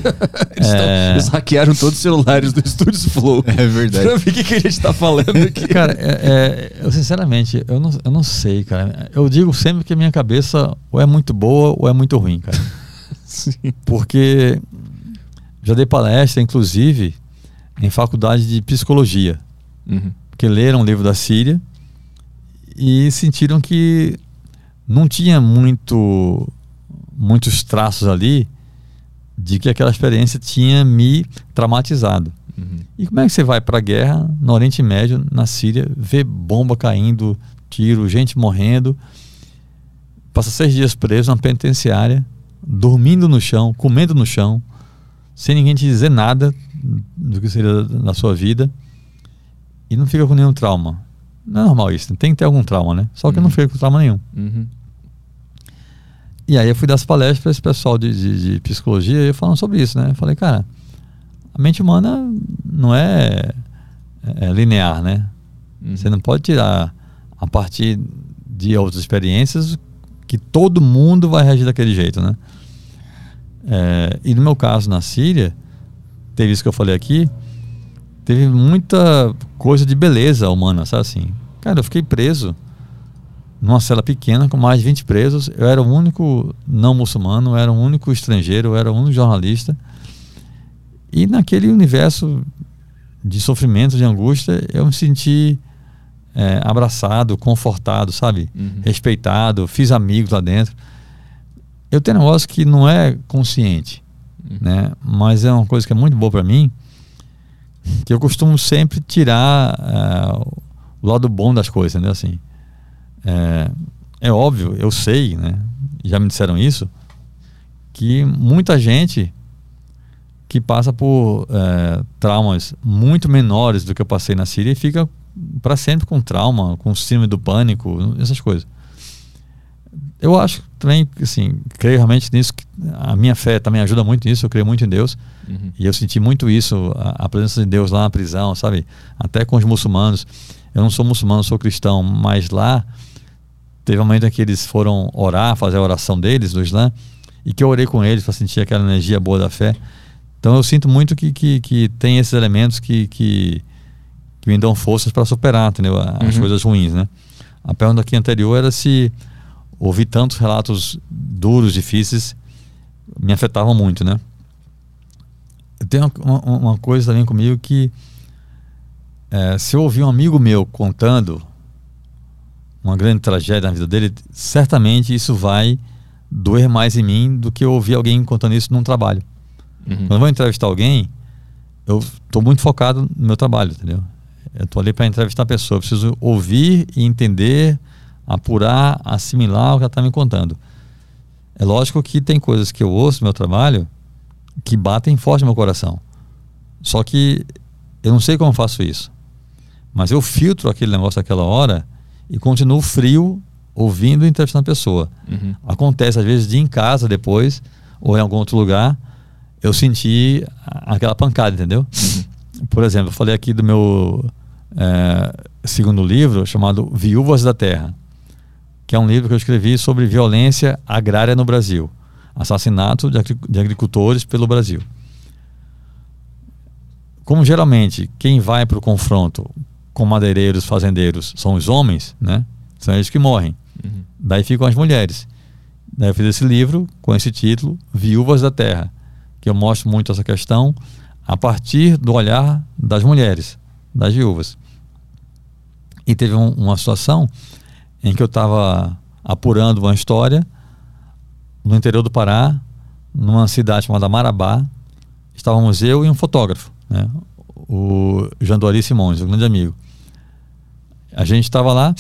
eles, tão- É. eles hackearam todos os celulares do Estúdios Flow. É verdade. pra ver o que, que a gente tá falando aqui. Cara, é- é, eu sinceramente, eu não, eu não sei, cara. Eu digo sempre que a minha cabeça ou é muito boa ou é muito ruim, cara. Sim. Porque já dei palestra, inclusive, em faculdade de psicologia. Uhum. que leram o livro da Síria e sentiram que não tinha muito muitos traços ali de que aquela experiência tinha me traumatizado. Uhum. E como é que você vai para a guerra no Oriente Médio, na Síria, vê bomba caindo, tiro, gente morrendo, passa seis dias preso na penitenciária, dormindo no chão, comendo no chão, sem ninguém te dizer nada do que seria da sua vida e não fica com nenhum trauma. Não é normal isso, tem que ter algum trauma, né? Só que eu não Uhum. fico com trauma nenhum. Uhum. E aí eu fui dar as palestras para esse pessoal de, de, de psicologia e falando sobre isso, né? Eu falei, cara, a mente humana não é, é linear, né? Uhum. Você não pode tirar a partir de outras experiências que todo mundo vai reagir daquele jeito, né? É, e no meu caso na Síria, teve isso que eu falei aqui, teve muita coisa de beleza humana, sabe assim? Cara, eu fiquei preso numa cela pequena com mais de 20 presos. Eu era o único não muçulmano, eu era o único estrangeiro, eu era o único jornalista. E naquele universo de sofrimento, de angústia, eu me senti é, abraçado, confortado, sabe? Uhum. Respeitado, fiz amigos lá dentro. Eu tenho um negócio que não é consciente, Uhum. né? Mas é uma coisa que é muito boa para mim, que eu costumo sempre tirar ah, o lado bom das coisas, entendeu? Assim, é, é óbvio, eu sei, né? Já me disseram isso, que muita gente que passa por é, traumas muito menores do que eu passei na Síria e fica para sempre com trauma, com síndrome do pânico, essas coisas. Eu acho também, assim, creio realmente nisso, que a minha fé também ajuda muito nisso, eu creio muito em Deus. Uhum. E eu senti muito isso, a, a presença de Deus lá na prisão, sabe? Até com os muçulmanos. Eu não sou muçulmano, sou cristão, mas lá teve um momento em que eles foram orar, fazer a oração deles, do Islã, e que eu orei com eles para sentir aquela energia boa da fé. Então eu sinto muito que, que, que tem esses elementos que, que, que me dão forças para superar, entendeu? As Uhum. coisas ruins, né? A pergunta aqui anterior era se ouvir tantos relatos duros, difíceis, me afetavam muito, né? Eu tenho uma, uma- uma coisa também comigo que é, se eu ouvir um amigo meu contando uma grande tragédia na vida dele, certamente isso vai doer mais em mim do que eu ouvir alguém contando isso num trabalho. Uhum. Quando eu vou entrevistar alguém, eu estou muito focado no meu trabalho, entendeu? Eu estou ali para entrevistar a pessoa, eu preciso ouvir e entender, apurar, assimilar o que ela está me contando. É lógico que tem coisas que eu ouço no meu trabalho que batem forte no meu coração. Só que eu não sei como faço isso. Mas eu filtro aquele negócio naquela hora e continuo frio ouvindo e entrevistando a pessoa. Uhum. Acontece às vezes de em casa depois ou em algum outro lugar eu senti aquela pancada, entendeu? Por exemplo, eu falei aqui do meu eh, segundo livro chamado Viúvas da Terra, que é um livro que eu escrevi sobre violência agrária no Brasil, assassinato de, agri- de agricultores pelo Brasil. Como geralmente quem vai para o confronto com madeireiros, fazendeiros são os homens, né? São eles que morrem. Uhum. Daí ficam as mulheres. Daí eu fiz esse livro com esse título, Viúvas da Terra, que eu mostro muito essa questão a partir do olhar das mulheres, das viúvas. E teve um- uma situação em que eu estava apurando uma história no interior do Pará, numa cidade chamada Marabá. Estávamos eu e um fotógrafo, né? o Janduari Simões, um grande amigo. A gente estava lá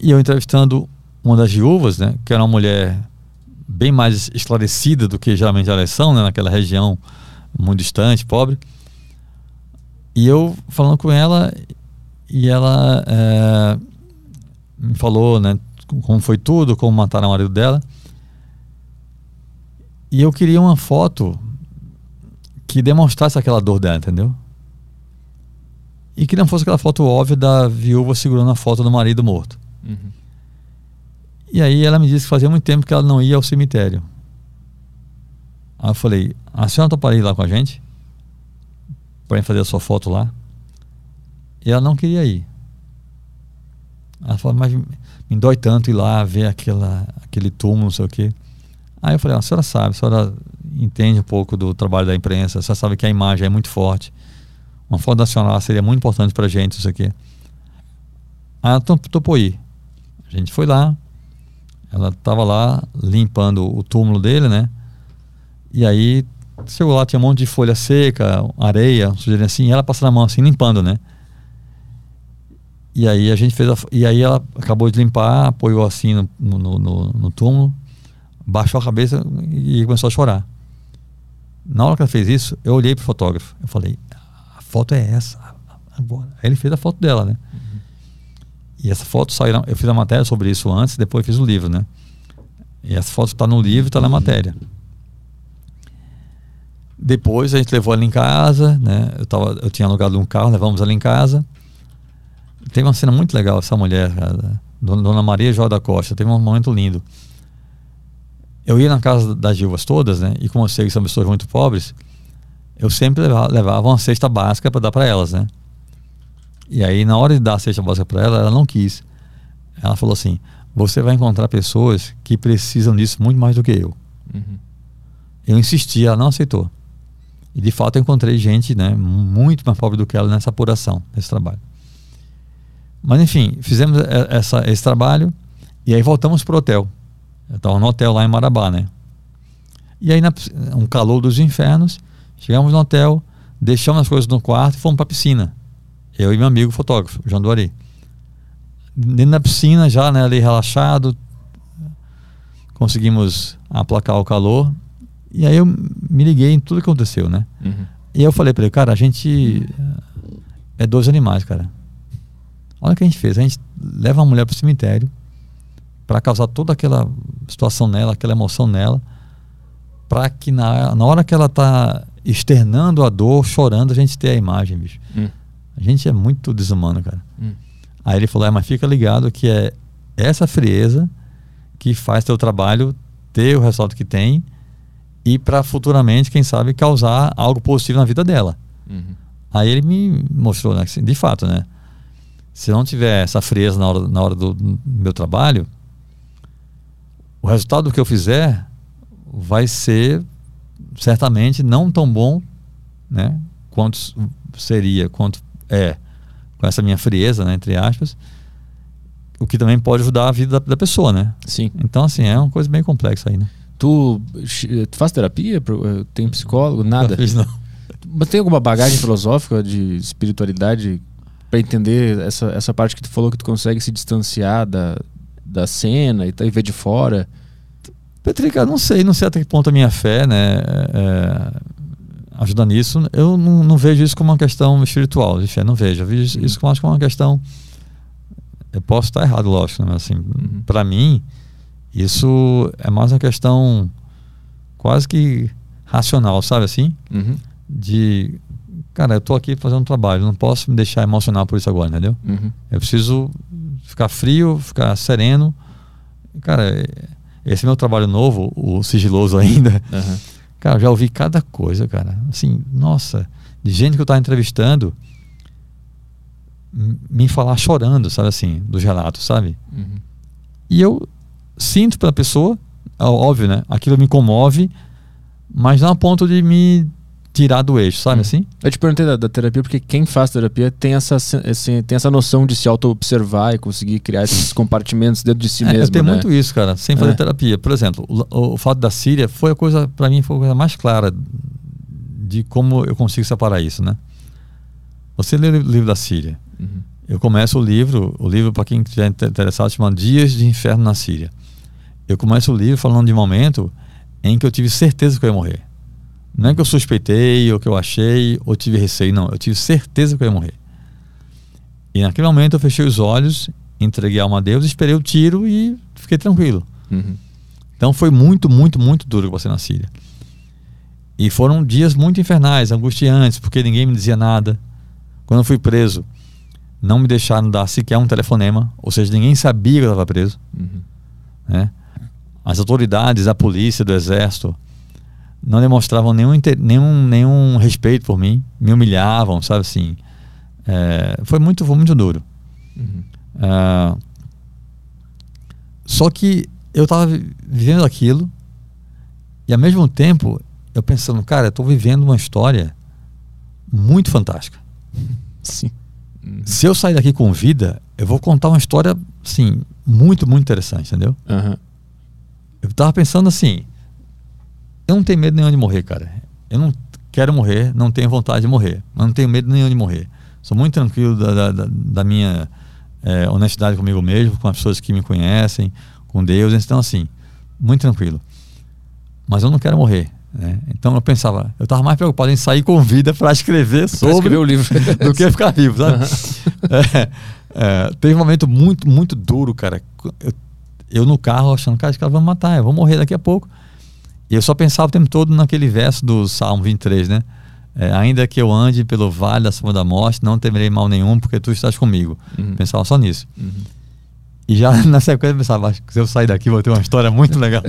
e eu entrevistando uma das viúvas, né, que era uma mulher bem mais esclarecida do que geralmente elas são, né, naquela região muito distante, pobre. E eu falando com ela e ela é, me falou, né, como foi tudo, como mataram o marido dela. E eu queria uma foto que demonstrasse aquela dor dela, entendeu? E que não fosse aquela foto óbvia da viúva segurando a foto do marido morto. Uhum. E aí ela me disse que fazia muito tempo que ela não ia ao cemitério. Aí eu falei, a senhora toparia ir lá com a gente? Para fazer a sua foto lá? E ela não queria ir. Ela falou, mas me dói tanto ir lá ver aquela, aquele túmulo, não sei o quê. Aí eu falei, a senhora sabe, a senhora entende um pouco do trabalho da imprensa, a senhora sabe que a imagem é muito forte. Uma foto nacional seria muito importante pra gente isso aqui. Ah, topou ir. A gente foi lá. Ela estava lá limpando o túmulo dele, né? E aí chegou lá, tinha um monte de folha seca, areia, sujeirinha assim, e ela passando a mão assim, limpando, né? E aí a gente fez a, E aí ela acabou de limpar, apoiou assim no, no, no, no túmulo, baixou a cabeça e começou a chorar. Na hora que ela fez isso, eu olhei pro fotógrafo. Eu falei, foto é essa agora. Aí ele fez a foto dela, né? Uhum. E essa foto saiu, eu fiz a matéria sobre isso antes, depois fiz o livro, né? E essa foto está no livro, está na matéria. Depois a gente levou ela em casa, né? Eu, tava, eu tinha alugado um carro, levamos ela em casa. Teve uma cena muito legal, essa mulher, cara, Dona Maria João da Costa, teve um momento lindo. Eu ia na casa das divas todas, né? E como eu sei que são pessoas muito pobres, eu sempre levava, levava uma cesta básica para dar para elas, né? E aí, na hora de dar a cesta básica para ela, ela não quis. Ela falou assim: Você vai encontrar pessoas que precisam disso muito mais do que eu. Uhum. Eu insisti, ela não aceitou. E de fato, eu encontrei gente né, muito mais pobre do que ela nessa apuração, nesse trabalho. Mas enfim, fizemos essa, esse trabalho e aí voltamos para o hotel. Eu estava no hotel lá em Marabá, né? E aí, na, um calor dos infernos, Chegamos no hotel, deixamos as coisas no quarto e fomos para a piscina. Eu e meu amigo fotógrafo, João Duari. Dentro da piscina, já né, ali relaxado, conseguimos aplacar o calor. E aí eu me liguei em tudo que aconteceu, né? Uhum. E eu falei para ele, cara, a gente é dois animais, cara. Olha o que a gente fez. A gente leva a mulher para o cemitério para causar toda aquela situação nela, aquela emoção nela, para que na, na hora que ela está externando a dor, chorando, a gente ter a imagem, bicho. Hum. A gente é muito desumano, cara. Hum. Aí ele falou: é, mas fica ligado que é essa frieza que faz teu trabalho ter o resultado que tem e para futuramente, quem sabe, causar algo positivo na vida dela. Uhum. Aí ele me mostrou, né, de fato, né? Se não tiver essa frieza na hora, na hora do, do meu trabalho, o resultado que eu fizer vai ser certamente não tão bom, né, quanto seria, quanto é, com essa minha frieza, né, entre aspas, o que também pode ajudar a vida da, da pessoa, né? Sim. Então, assim, é uma coisa bem complexa aí, né? Tu, tu faz terapia? Eh, tem psicólogo? Nada? Não fiz, não. Mas tem alguma bagagem filosófica de espiritualidade para entender essa, essa parte que tu falou que tu consegue se distanciar da, da cena e, e ver de fora? Petrica, não sei, não sei até que ponto a minha fé, né, é, ajuda nisso. Eu não, não, vejo isso como uma questão espiritual de fé, não vejo. Eu vejo isso como, como uma questão. Eu posso estar errado, lógico, né, mas assim, uhum. para mim, isso é mais uma questão quase que racional, sabe assim? Uhum. De, cara, eu tô aqui fazendo um trabalho, não posso me deixar emocionar por isso agora, entendeu? Uhum. Eu preciso ficar frio, ficar sereno. Cara, esse meu trabalho novo, o sigiloso ainda, uhum. cara, já ouvi cada coisa, cara. Assim, nossa, de gente que eu estava entrevistando me falar chorando, sabe assim, dos relatos, sabe? Uhum. E eu sinto pela pessoa, óbvio, né? Aquilo me comove, mas não a ponto de me tirar do eixo, sabe assim? Eu te perguntei da, da terapia porque quem faz terapia tem essa, esse- tem essa noção de se auto-observar e conseguir criar esses compartimentos dentro de si É, mesmo. eu tenho né? muito isso, cara, sem fazer É. terapia. Por exemplo, o, o fato da Síria foi a coisa, para mim, foi a coisa mais clara de como eu consigo separar isso, né? Você lê o livro da Síria. Uhum. Eu começo o livro, o livro para quem estiver inter- interessado chama Dias de Inferno na Síria. Eu começo o livro falando de um momento em que eu tive certeza que eu ia morrer. Não é que eu suspeitei, ou que eu achei, ou tive receio, não. Eu tive certeza que eu ia morrer. E naquele momento eu fechei os olhos, entreguei a alma a Deus, esperei o tiro e fiquei tranquilo. Uhum. Então foi muito, muito, muito duro você na Síria. E foram dias muito infernais, angustiantes, porque ninguém me dizia nada. Quando eu fui preso, não me deixaram dar sequer um telefonema, ou seja, ninguém sabia que eu estava preso. Uhum. Né? As autoridades, a polícia, do exército, não demonstravam nenhum, nenhum, nenhum respeito por mim, me humilhavam, sabe assim. É, foi muito, foi muito duro. Uhum. Ah, só que eu estava vivendo aquilo e ao mesmo tempo eu pensando, cara, eu estou vivendo uma história muito fantástica. Sim. Se eu sair daqui com vida, eu vou contar uma história, assim, muito, muito interessante, entendeu? Aham. Eu tava pensando assim, eu não tenho medo nenhum de morrer, cara. Eu não quero morrer, não tenho vontade de morrer, mas não tenho medo nenhum de morrer. Sou muito tranquilo da, da- da- minha eh, honestidade comigo mesmo, com as pessoas que me conhecem, com Deus. Então, assim, muito tranquilo. Mas eu não quero morrer. né? Então eu pensava, eu estava mais preocupado em sair com vida para escrever Pra sobre escrever o livro. do que ficar vivo, sabe? É, é, teve um momento muito, muito duro, cara. Eu, eu no carro achando, cara, os caras vão me matar, eu vou morrer daqui a pouco. E eu só pensava o tempo todo naquele verso do Salmo 23, né? É, ainda que eu ande pelo vale da sombra da morte, não temerei mal nenhum, porque tu estás comigo. Uhum. Pensava só nisso. Uhum. E já na sequência eu pensava, acho que se eu sair daqui vou ter uma história muito legal.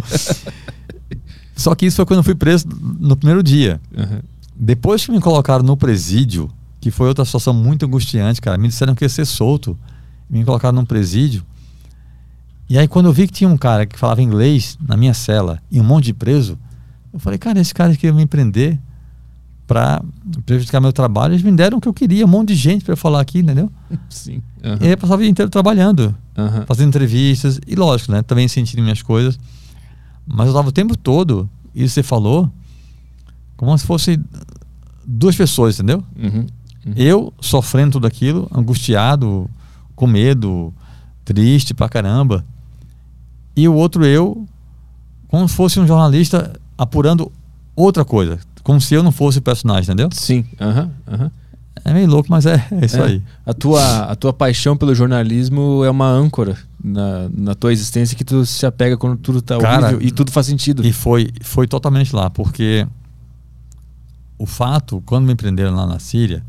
só que isso foi quando eu fui preso no primeiro dia. Aham. Depois que me colocaram no presídio, que foi outra situação muito angustiante, cara, me disseram que ia ser solto, me colocaram num presídio. E aí, quando eu vi que tinha um cara que falava inglês na minha cela e um monte de preso, eu falei, cara, esse cara queria me prender pra prejudicar meu trabalho. Eles me deram o que eu queria, um monte de gente para eu falar aqui, entendeu? Sim. Aham. E aí eu passava o dia inteiro trabalhando, Aham. fazendo entrevistas, e lógico, né? Também sentindo minhas coisas. Mas eu tava o tempo todo, isso você falou, como se fosse duas pessoas, entendeu? Uhum. Uhum. Eu sofrendo tudo aquilo, angustiado, com medo, triste pra caramba. E o outro eu, como se fosse um jornalista apurando outra coisa. Como se eu não fosse o personagem, entendeu? Sim. Aham. Aham. É meio louco, mas é, é isso É. aí. A tua, a tua paixão pelo jornalismo é uma âncora na, na tua existência que tu se apega quando tudo tá Cara, horrível e tudo faz sentido. E foi, foi totalmente lá, porque o fato, quando me prenderam lá na Síria,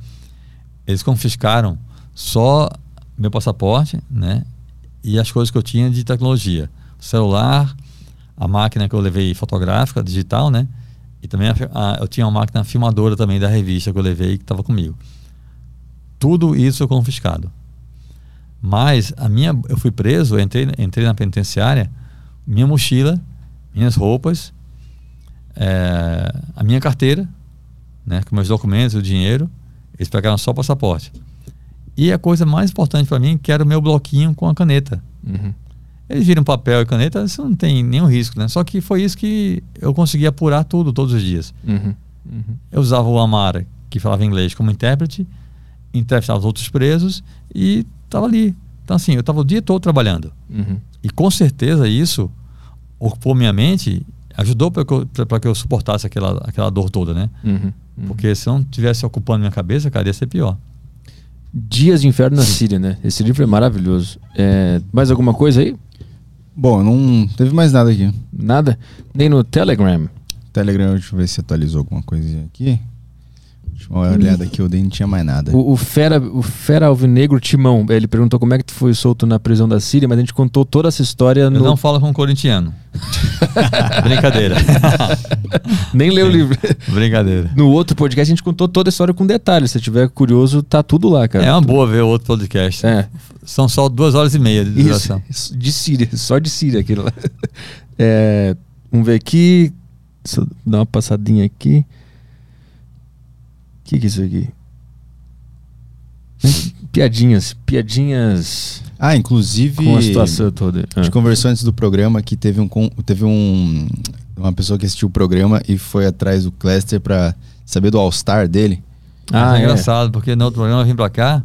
eles confiscaram só meu passaporte, né? E as coisas que eu tinha de tecnologia. Celular, a máquina que eu levei fotográfica, digital, né? E também a a- eu tinha uma máquina filmadora também da revista que eu levei que estava comigo. Tudo isso confiscado. Mas a minha, eu fui preso, eu entrei, entrei na penitenciária, minha mochila, minhas roupas, eh, a minha carteira, né, com meus documentos, o dinheiro, eles pegaram só o passaporte. E a coisa mais importante para mim, que era o meu bloquinho com a caneta. Uhum. Eles viram papel e caneta, isso não tem nenhum risco, né? Só que foi isso que eu consegui apurar tudo todos os dias. Uhum. Uhum. Eu usava o Amara, que falava inglês, como intérprete, entrevistava os outros presos e estava ali. Então, assim, eu estava o dia todo trabalhando. Uhum. E com certeza isso ocupou minha mente, ajudou para que, eu- pra- que eu suportasse aquela, aquela dor toda, né? Uhum. Uhum. Porque se não tivesse ocupando minha cabeça, cara, ia ser pior. Dias de Inferno na Síria, né? Esse livro é maravilhoso. É, mais alguma coisa aí? Bom, não teve mais nada aqui. Nada? Nem no Telegram? Telegram, deixa eu ver se atualizou alguma coisinha aqui. Uma olhada aqui, eu dei não tinha mais nada. O, o Fera, o Fera Alvinegro Timão, ele perguntou como é que tu foi solto na prisão da Síria, mas a gente contou toda essa história Eu no... não falo com corintiano. Brincadeira. Nem leu o livro. Brincadeira. No outro podcast a gente contou toda a história com detalhes. Se tiver curioso, tá tudo lá, cara. É uma boa ver outro podcast. É. São só duas horas e meia de duração. isso, de Síria, só de Síria aquilo lá. É, vamos ver aqui. Deixa eu dar uma passadinha aqui. Que, que é isso aqui? Piadinhas, piadinhas Ah, inclusive. com a situação toda. A gente Ah. conversou antes do programa que teve um teve um uma pessoa que assistiu o programa e foi atrás do Cluster pra saber do All-Star dele. Ah, é é. engraçado, porque no outro programa eu vim pra cá,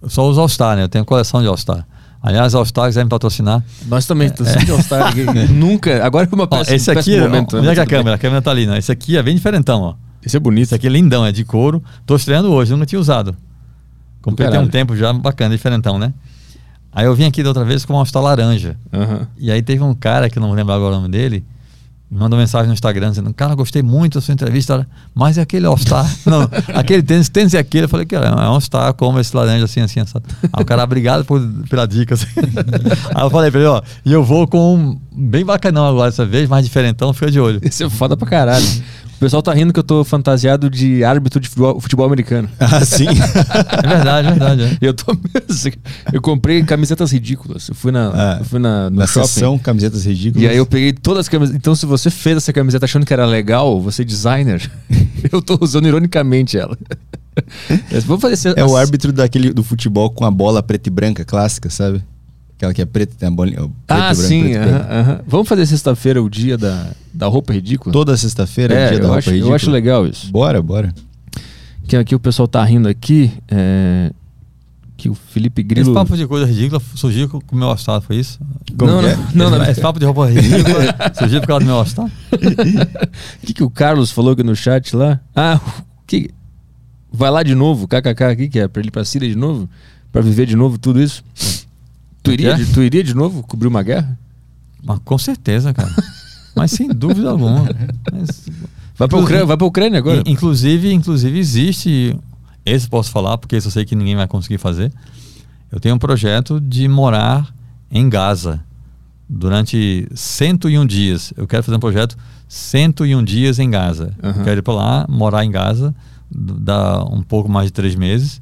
eu só uso All-Star, né? Eu tenho coleção de All-Star. Aliás, All-Star quiser me patrocinar. Nós também, sempre de All-Star. Nunca. Agora é uma Ó, peça. esse aqui, é que a câmera? A câmera tá ali, né? Esse aqui é bem diferentão, ó. Esse é bonito. Esse aqui é lindão, é de couro. Tô estreando hoje, nunca tinha usado. Comprei tem um tempo já, bacana, diferentão, né? Aí eu vim aqui da outra vez com uma All-Star laranja. Aham. E aí teve um cara, que eu não lembro agora o nome dele, me mandou mensagem no Instagram dizendo, cara, gostei muito da sua entrevista, mas é aquele All-Star. não, aquele tênis, tênis é aquele. Eu falei, cara, é um All-Star, como esse laranja, assim, assim, assim. Aí o cara, obrigado por, pela dica. assim. aí eu falei pra ele, ó, e eu vou com um bem bacanão agora dessa vez, mais diferentão, fica de olho. Esse é foda pra caralho. O pessoal tá rindo que eu tô fantasiado de árbitro de futebol, futebol americano. Ah, sim. É verdade, é verdade. é. Eu tô mesmo. Eu comprei camisetas ridículas. Eu fui na, Ah, eu fui na, no Na shopping. sessão, camisetas ridículas. E aí eu peguei todas as camisetas. Então, se você fez essa camiseta achando que era legal, você é designer, eu tô usando ironicamente ela. Mas Vamos fazer É o as- árbitro daquele do futebol com a bola preta e branca clássica, sabe? Aquela que é preta e tem a bolinha. preto Ah, branco, sim. preto e aham, branco. aham. Vamos fazer sexta-feira o dia da, da roupa ridícula? Toda sexta-feira é, é, o dia da eu, roupa acho, ridícula. eu acho legal isso. Bora, bora. Que aqui o pessoal tá rindo aqui. é, que o Felipe Esse Grilo. papo de coisa ridícula surgiu com o meu All-Star, foi isso? Como não, é? não, não, não. esse, esse papo de roupa ridícula surgiu por causa do meu All-Star? O que, que o Carlos falou aqui no chat lá? Ah, o que. Vai lá de novo, kkk aqui, que é pra ele ir pra Síria de novo? Pra viver de novo tudo isso? Tu iria, de, tu iria de novo cobrir uma guerra? Mas com certeza, cara. Mas sem dúvida alguma. Mas- Vai Inclusive- Ucrânia, vai pra Ucrânia agora. In- Inclusive, inclusive existe. Esse eu posso falar, porque eu sei que ninguém vai conseguir fazer. Eu tenho um projeto de morar em Gaza durante 101 dias. Eu quero fazer um projeto 101 dias em Gaza. Eu quero ir para lá, morar em Gaza, dar um pouco mais de três meses,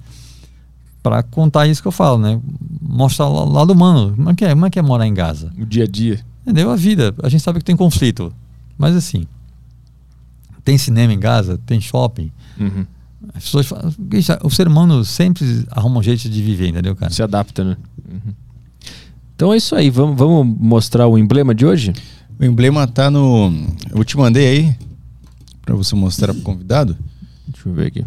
para contar isso que eu falo, né? Mostrar o lado humano. Como é, que é, como é que é morar em Gaza? O dia a dia. Entendeu? A vida. A gente sabe que tem conflito. Mas assim, tem cinema em Gaza, tem shopping. Uhum. As pessoas falam, "Bicho, o ser humano sempre arruma um jeito de viver, entendeu, cara? Se adapta, né? Uhum. Então é isso aí. Vamos, vamos mostrar o emblema de hoje? O emblema tá no. Eu te mandei aí pra você mostrar pro convidado. Deixa eu ver aqui.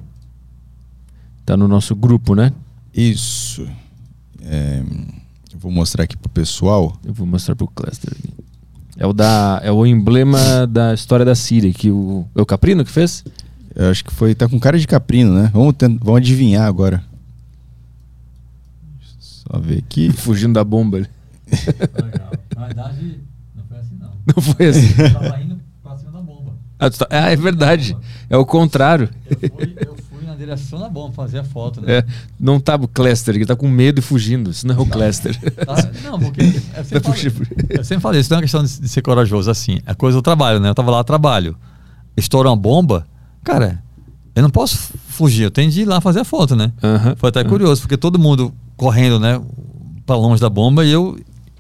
Tá no nosso grupo, né? Isso. É, eu vou mostrar aqui pro pessoal. Eu vou mostrar pro Cluster aqui. É o, da, é o emblema da história da Síria, que o, é o Caprino que fez? Eu acho que foi. Tá com cara de caprino, né? Vamos, tent- vamos adivinhar agora. Só ver aqui. Fugindo da bomba. ali. Na verdade, não foi assim, não. Não foi assim. Eu tava indo pra cima da bomba. Ah, tá- ah, é verdade. É o contrário. Eu fui, eu direção da bomba fazer a foto, né? É, não tá o Cluster, ele tá com medo e fugindo. Isso não é o Cluster. Tá? Não, porque eu Tá sempre, falei, fugindo. eu sempre falei, isso não é uma questão de, de ser corajoso, assim. É coisa do trabalho, né? Eu tava lá, trabalho. Estoura uma bomba, cara, eu não posso fugir, eu tenho de ir lá fazer a foto, né? Foi até curioso, porque todo mundo correndo, né, pra longe da bomba e eu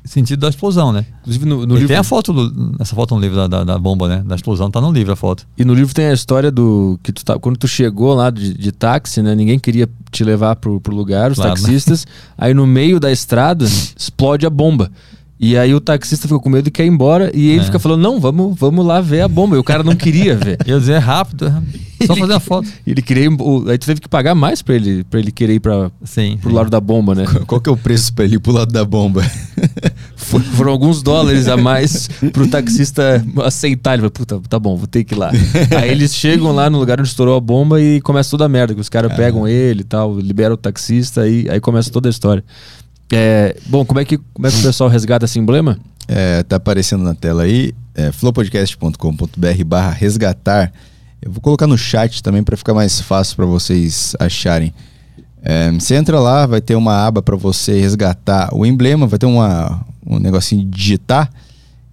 sentido da explosão, né? Inclusive no, no livro. tem a foto, do- essa foto no livro da, da, da bomba, né? Da explosão, tá no livro a foto. E no livro tem a história do que tu tá, quando tu chegou lá de, de táxi, né? Ninguém queria te levar pro, pro lugar, os Claro, né? taxistas. Aí no meio da estrada explode a bomba. E aí o taxista ficou com medo e quer ir embora. E ele É. fica falando: Não, vamos, vamos lá ver a bomba. E o cara não queria ver. E eu dizia, é rápido, é rápido. só fazer a foto. Ele queria. ir- o- Aí tu teve que pagar mais pra ele, pra ele querer ir pra, Sim. pro sim. lado da bomba, né? Qual que é o preço pra ele ir pro lado da bomba? For- Foram alguns dólares a mais pro taxista aceitar. Ele falou, puta, tá bom, vou ter que ir lá. Aí eles chegam lá no lugar onde estourou a bomba e começa toda a merda, que os caras pegam ele e tal, liberam o taxista e aí começa toda a história. É, bom, como é, que, como é que o pessoal resgata esse emblema? É, tá aparecendo na tela aí, é, flowpodcast.com.br barra resgatar. Eu vou colocar no chat também para ficar mais fácil para vocês acharem. É, você entra lá, vai ter uma aba para você resgatar o emblema, vai ter uma, um negocinho de digitar.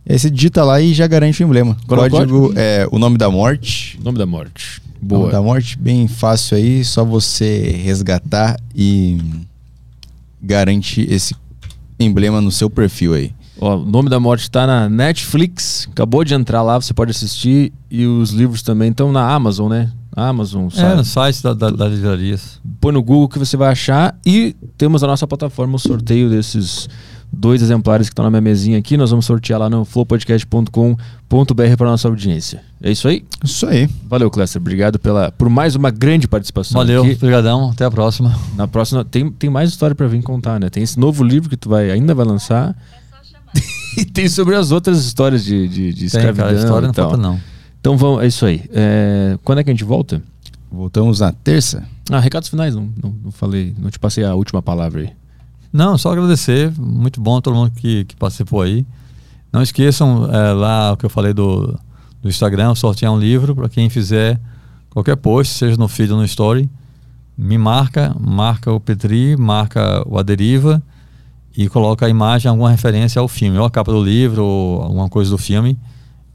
E aí você digita lá e já garante o emblema. Qual é o Código é o nome da morte. Nome da morte. Nome Boa. da morte, bem fácil aí, só você resgatar e garante esse emblema no seu perfil aí. Ó, o nome da morte tá na Netflix. Acabou de entrar lá, você pode assistir. E os livros também estão na Amazon, né? Amazon, É, sabe? no site da, da, das livrarias. Põe no Google que você vai achar. E temos a nossa plataforma, o sorteio desses dois exemplares que estão na minha mesinha aqui. Nós vamos sortear lá no flowpodcast.com.br para nossa audiência. É isso aí? Isso aí. Valeu, Cléster. Obrigado pela, por mais uma grande participação. Valeu, aqui. obrigadão, até a próxima. Na próxima tem, tem mais história para vir contar, né? Tem esse novo livro que tu vai ainda vai lançar. e tem sobre as outras histórias de, de, de Tem, escravidão. cara, a história não falta não. Então vamos, é isso aí. É, quando é que a gente volta? Voltamos na terça. Ah, recados finais, não, não, não falei, não te passei a última palavra aí. Não, só agradecer. Muito bom todo mundo que, que participou aí. Não esqueçam é, lá o que eu falei do, do Instagram, sortear um livro para quem fizer qualquer post, seja no feed ou no story. Me marca, marca o Petri, marca o Aderiva e coloca a imagem, alguma referência ao filme, ou a capa do livro, ou alguma coisa do filme.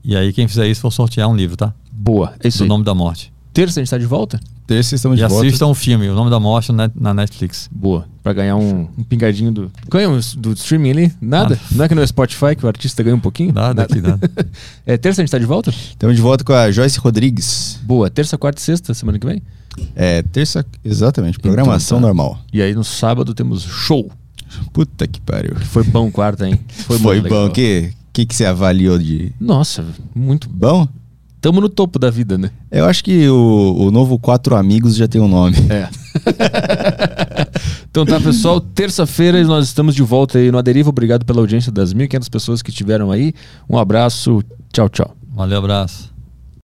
E aí quem fizer isso, vou sortear um livro, tá? Boa, é isso Do aí. Nome da Morte. Terça a gente tá de volta? Terça estamos E de volta. assistam o filme, O Nome da Morte na, Netflix. Boa, pra ganhar um, um pingadinho do. Ganha um, do streaming ali? Nada? Não é que no Spotify que o artista ganha um pouquinho? Nada aqui, nada. É, terça a gente tá de volta? Estamos de volta com a Joyce Rodrigues. Boa, terça, quarta e sexta, semana que vem? É, terça, exatamente, programação Então tá. normal. E aí no sábado temos show. Puta que pariu. Foi bom quarta, hein? Foi, muito bom. O que, que, que você avaliou de Nossa, muito bom. Tamo no topo da vida, né? Eu acho que o, o novo Quatro Amigos já tem um nome. É. então tá, pessoal. Terça-feira nós estamos de volta aí no Aderiva. Obrigado pela audiência das 1.500 pessoas que estiveram aí. Um abraço. Tchau, tchau. Valeu, abraço.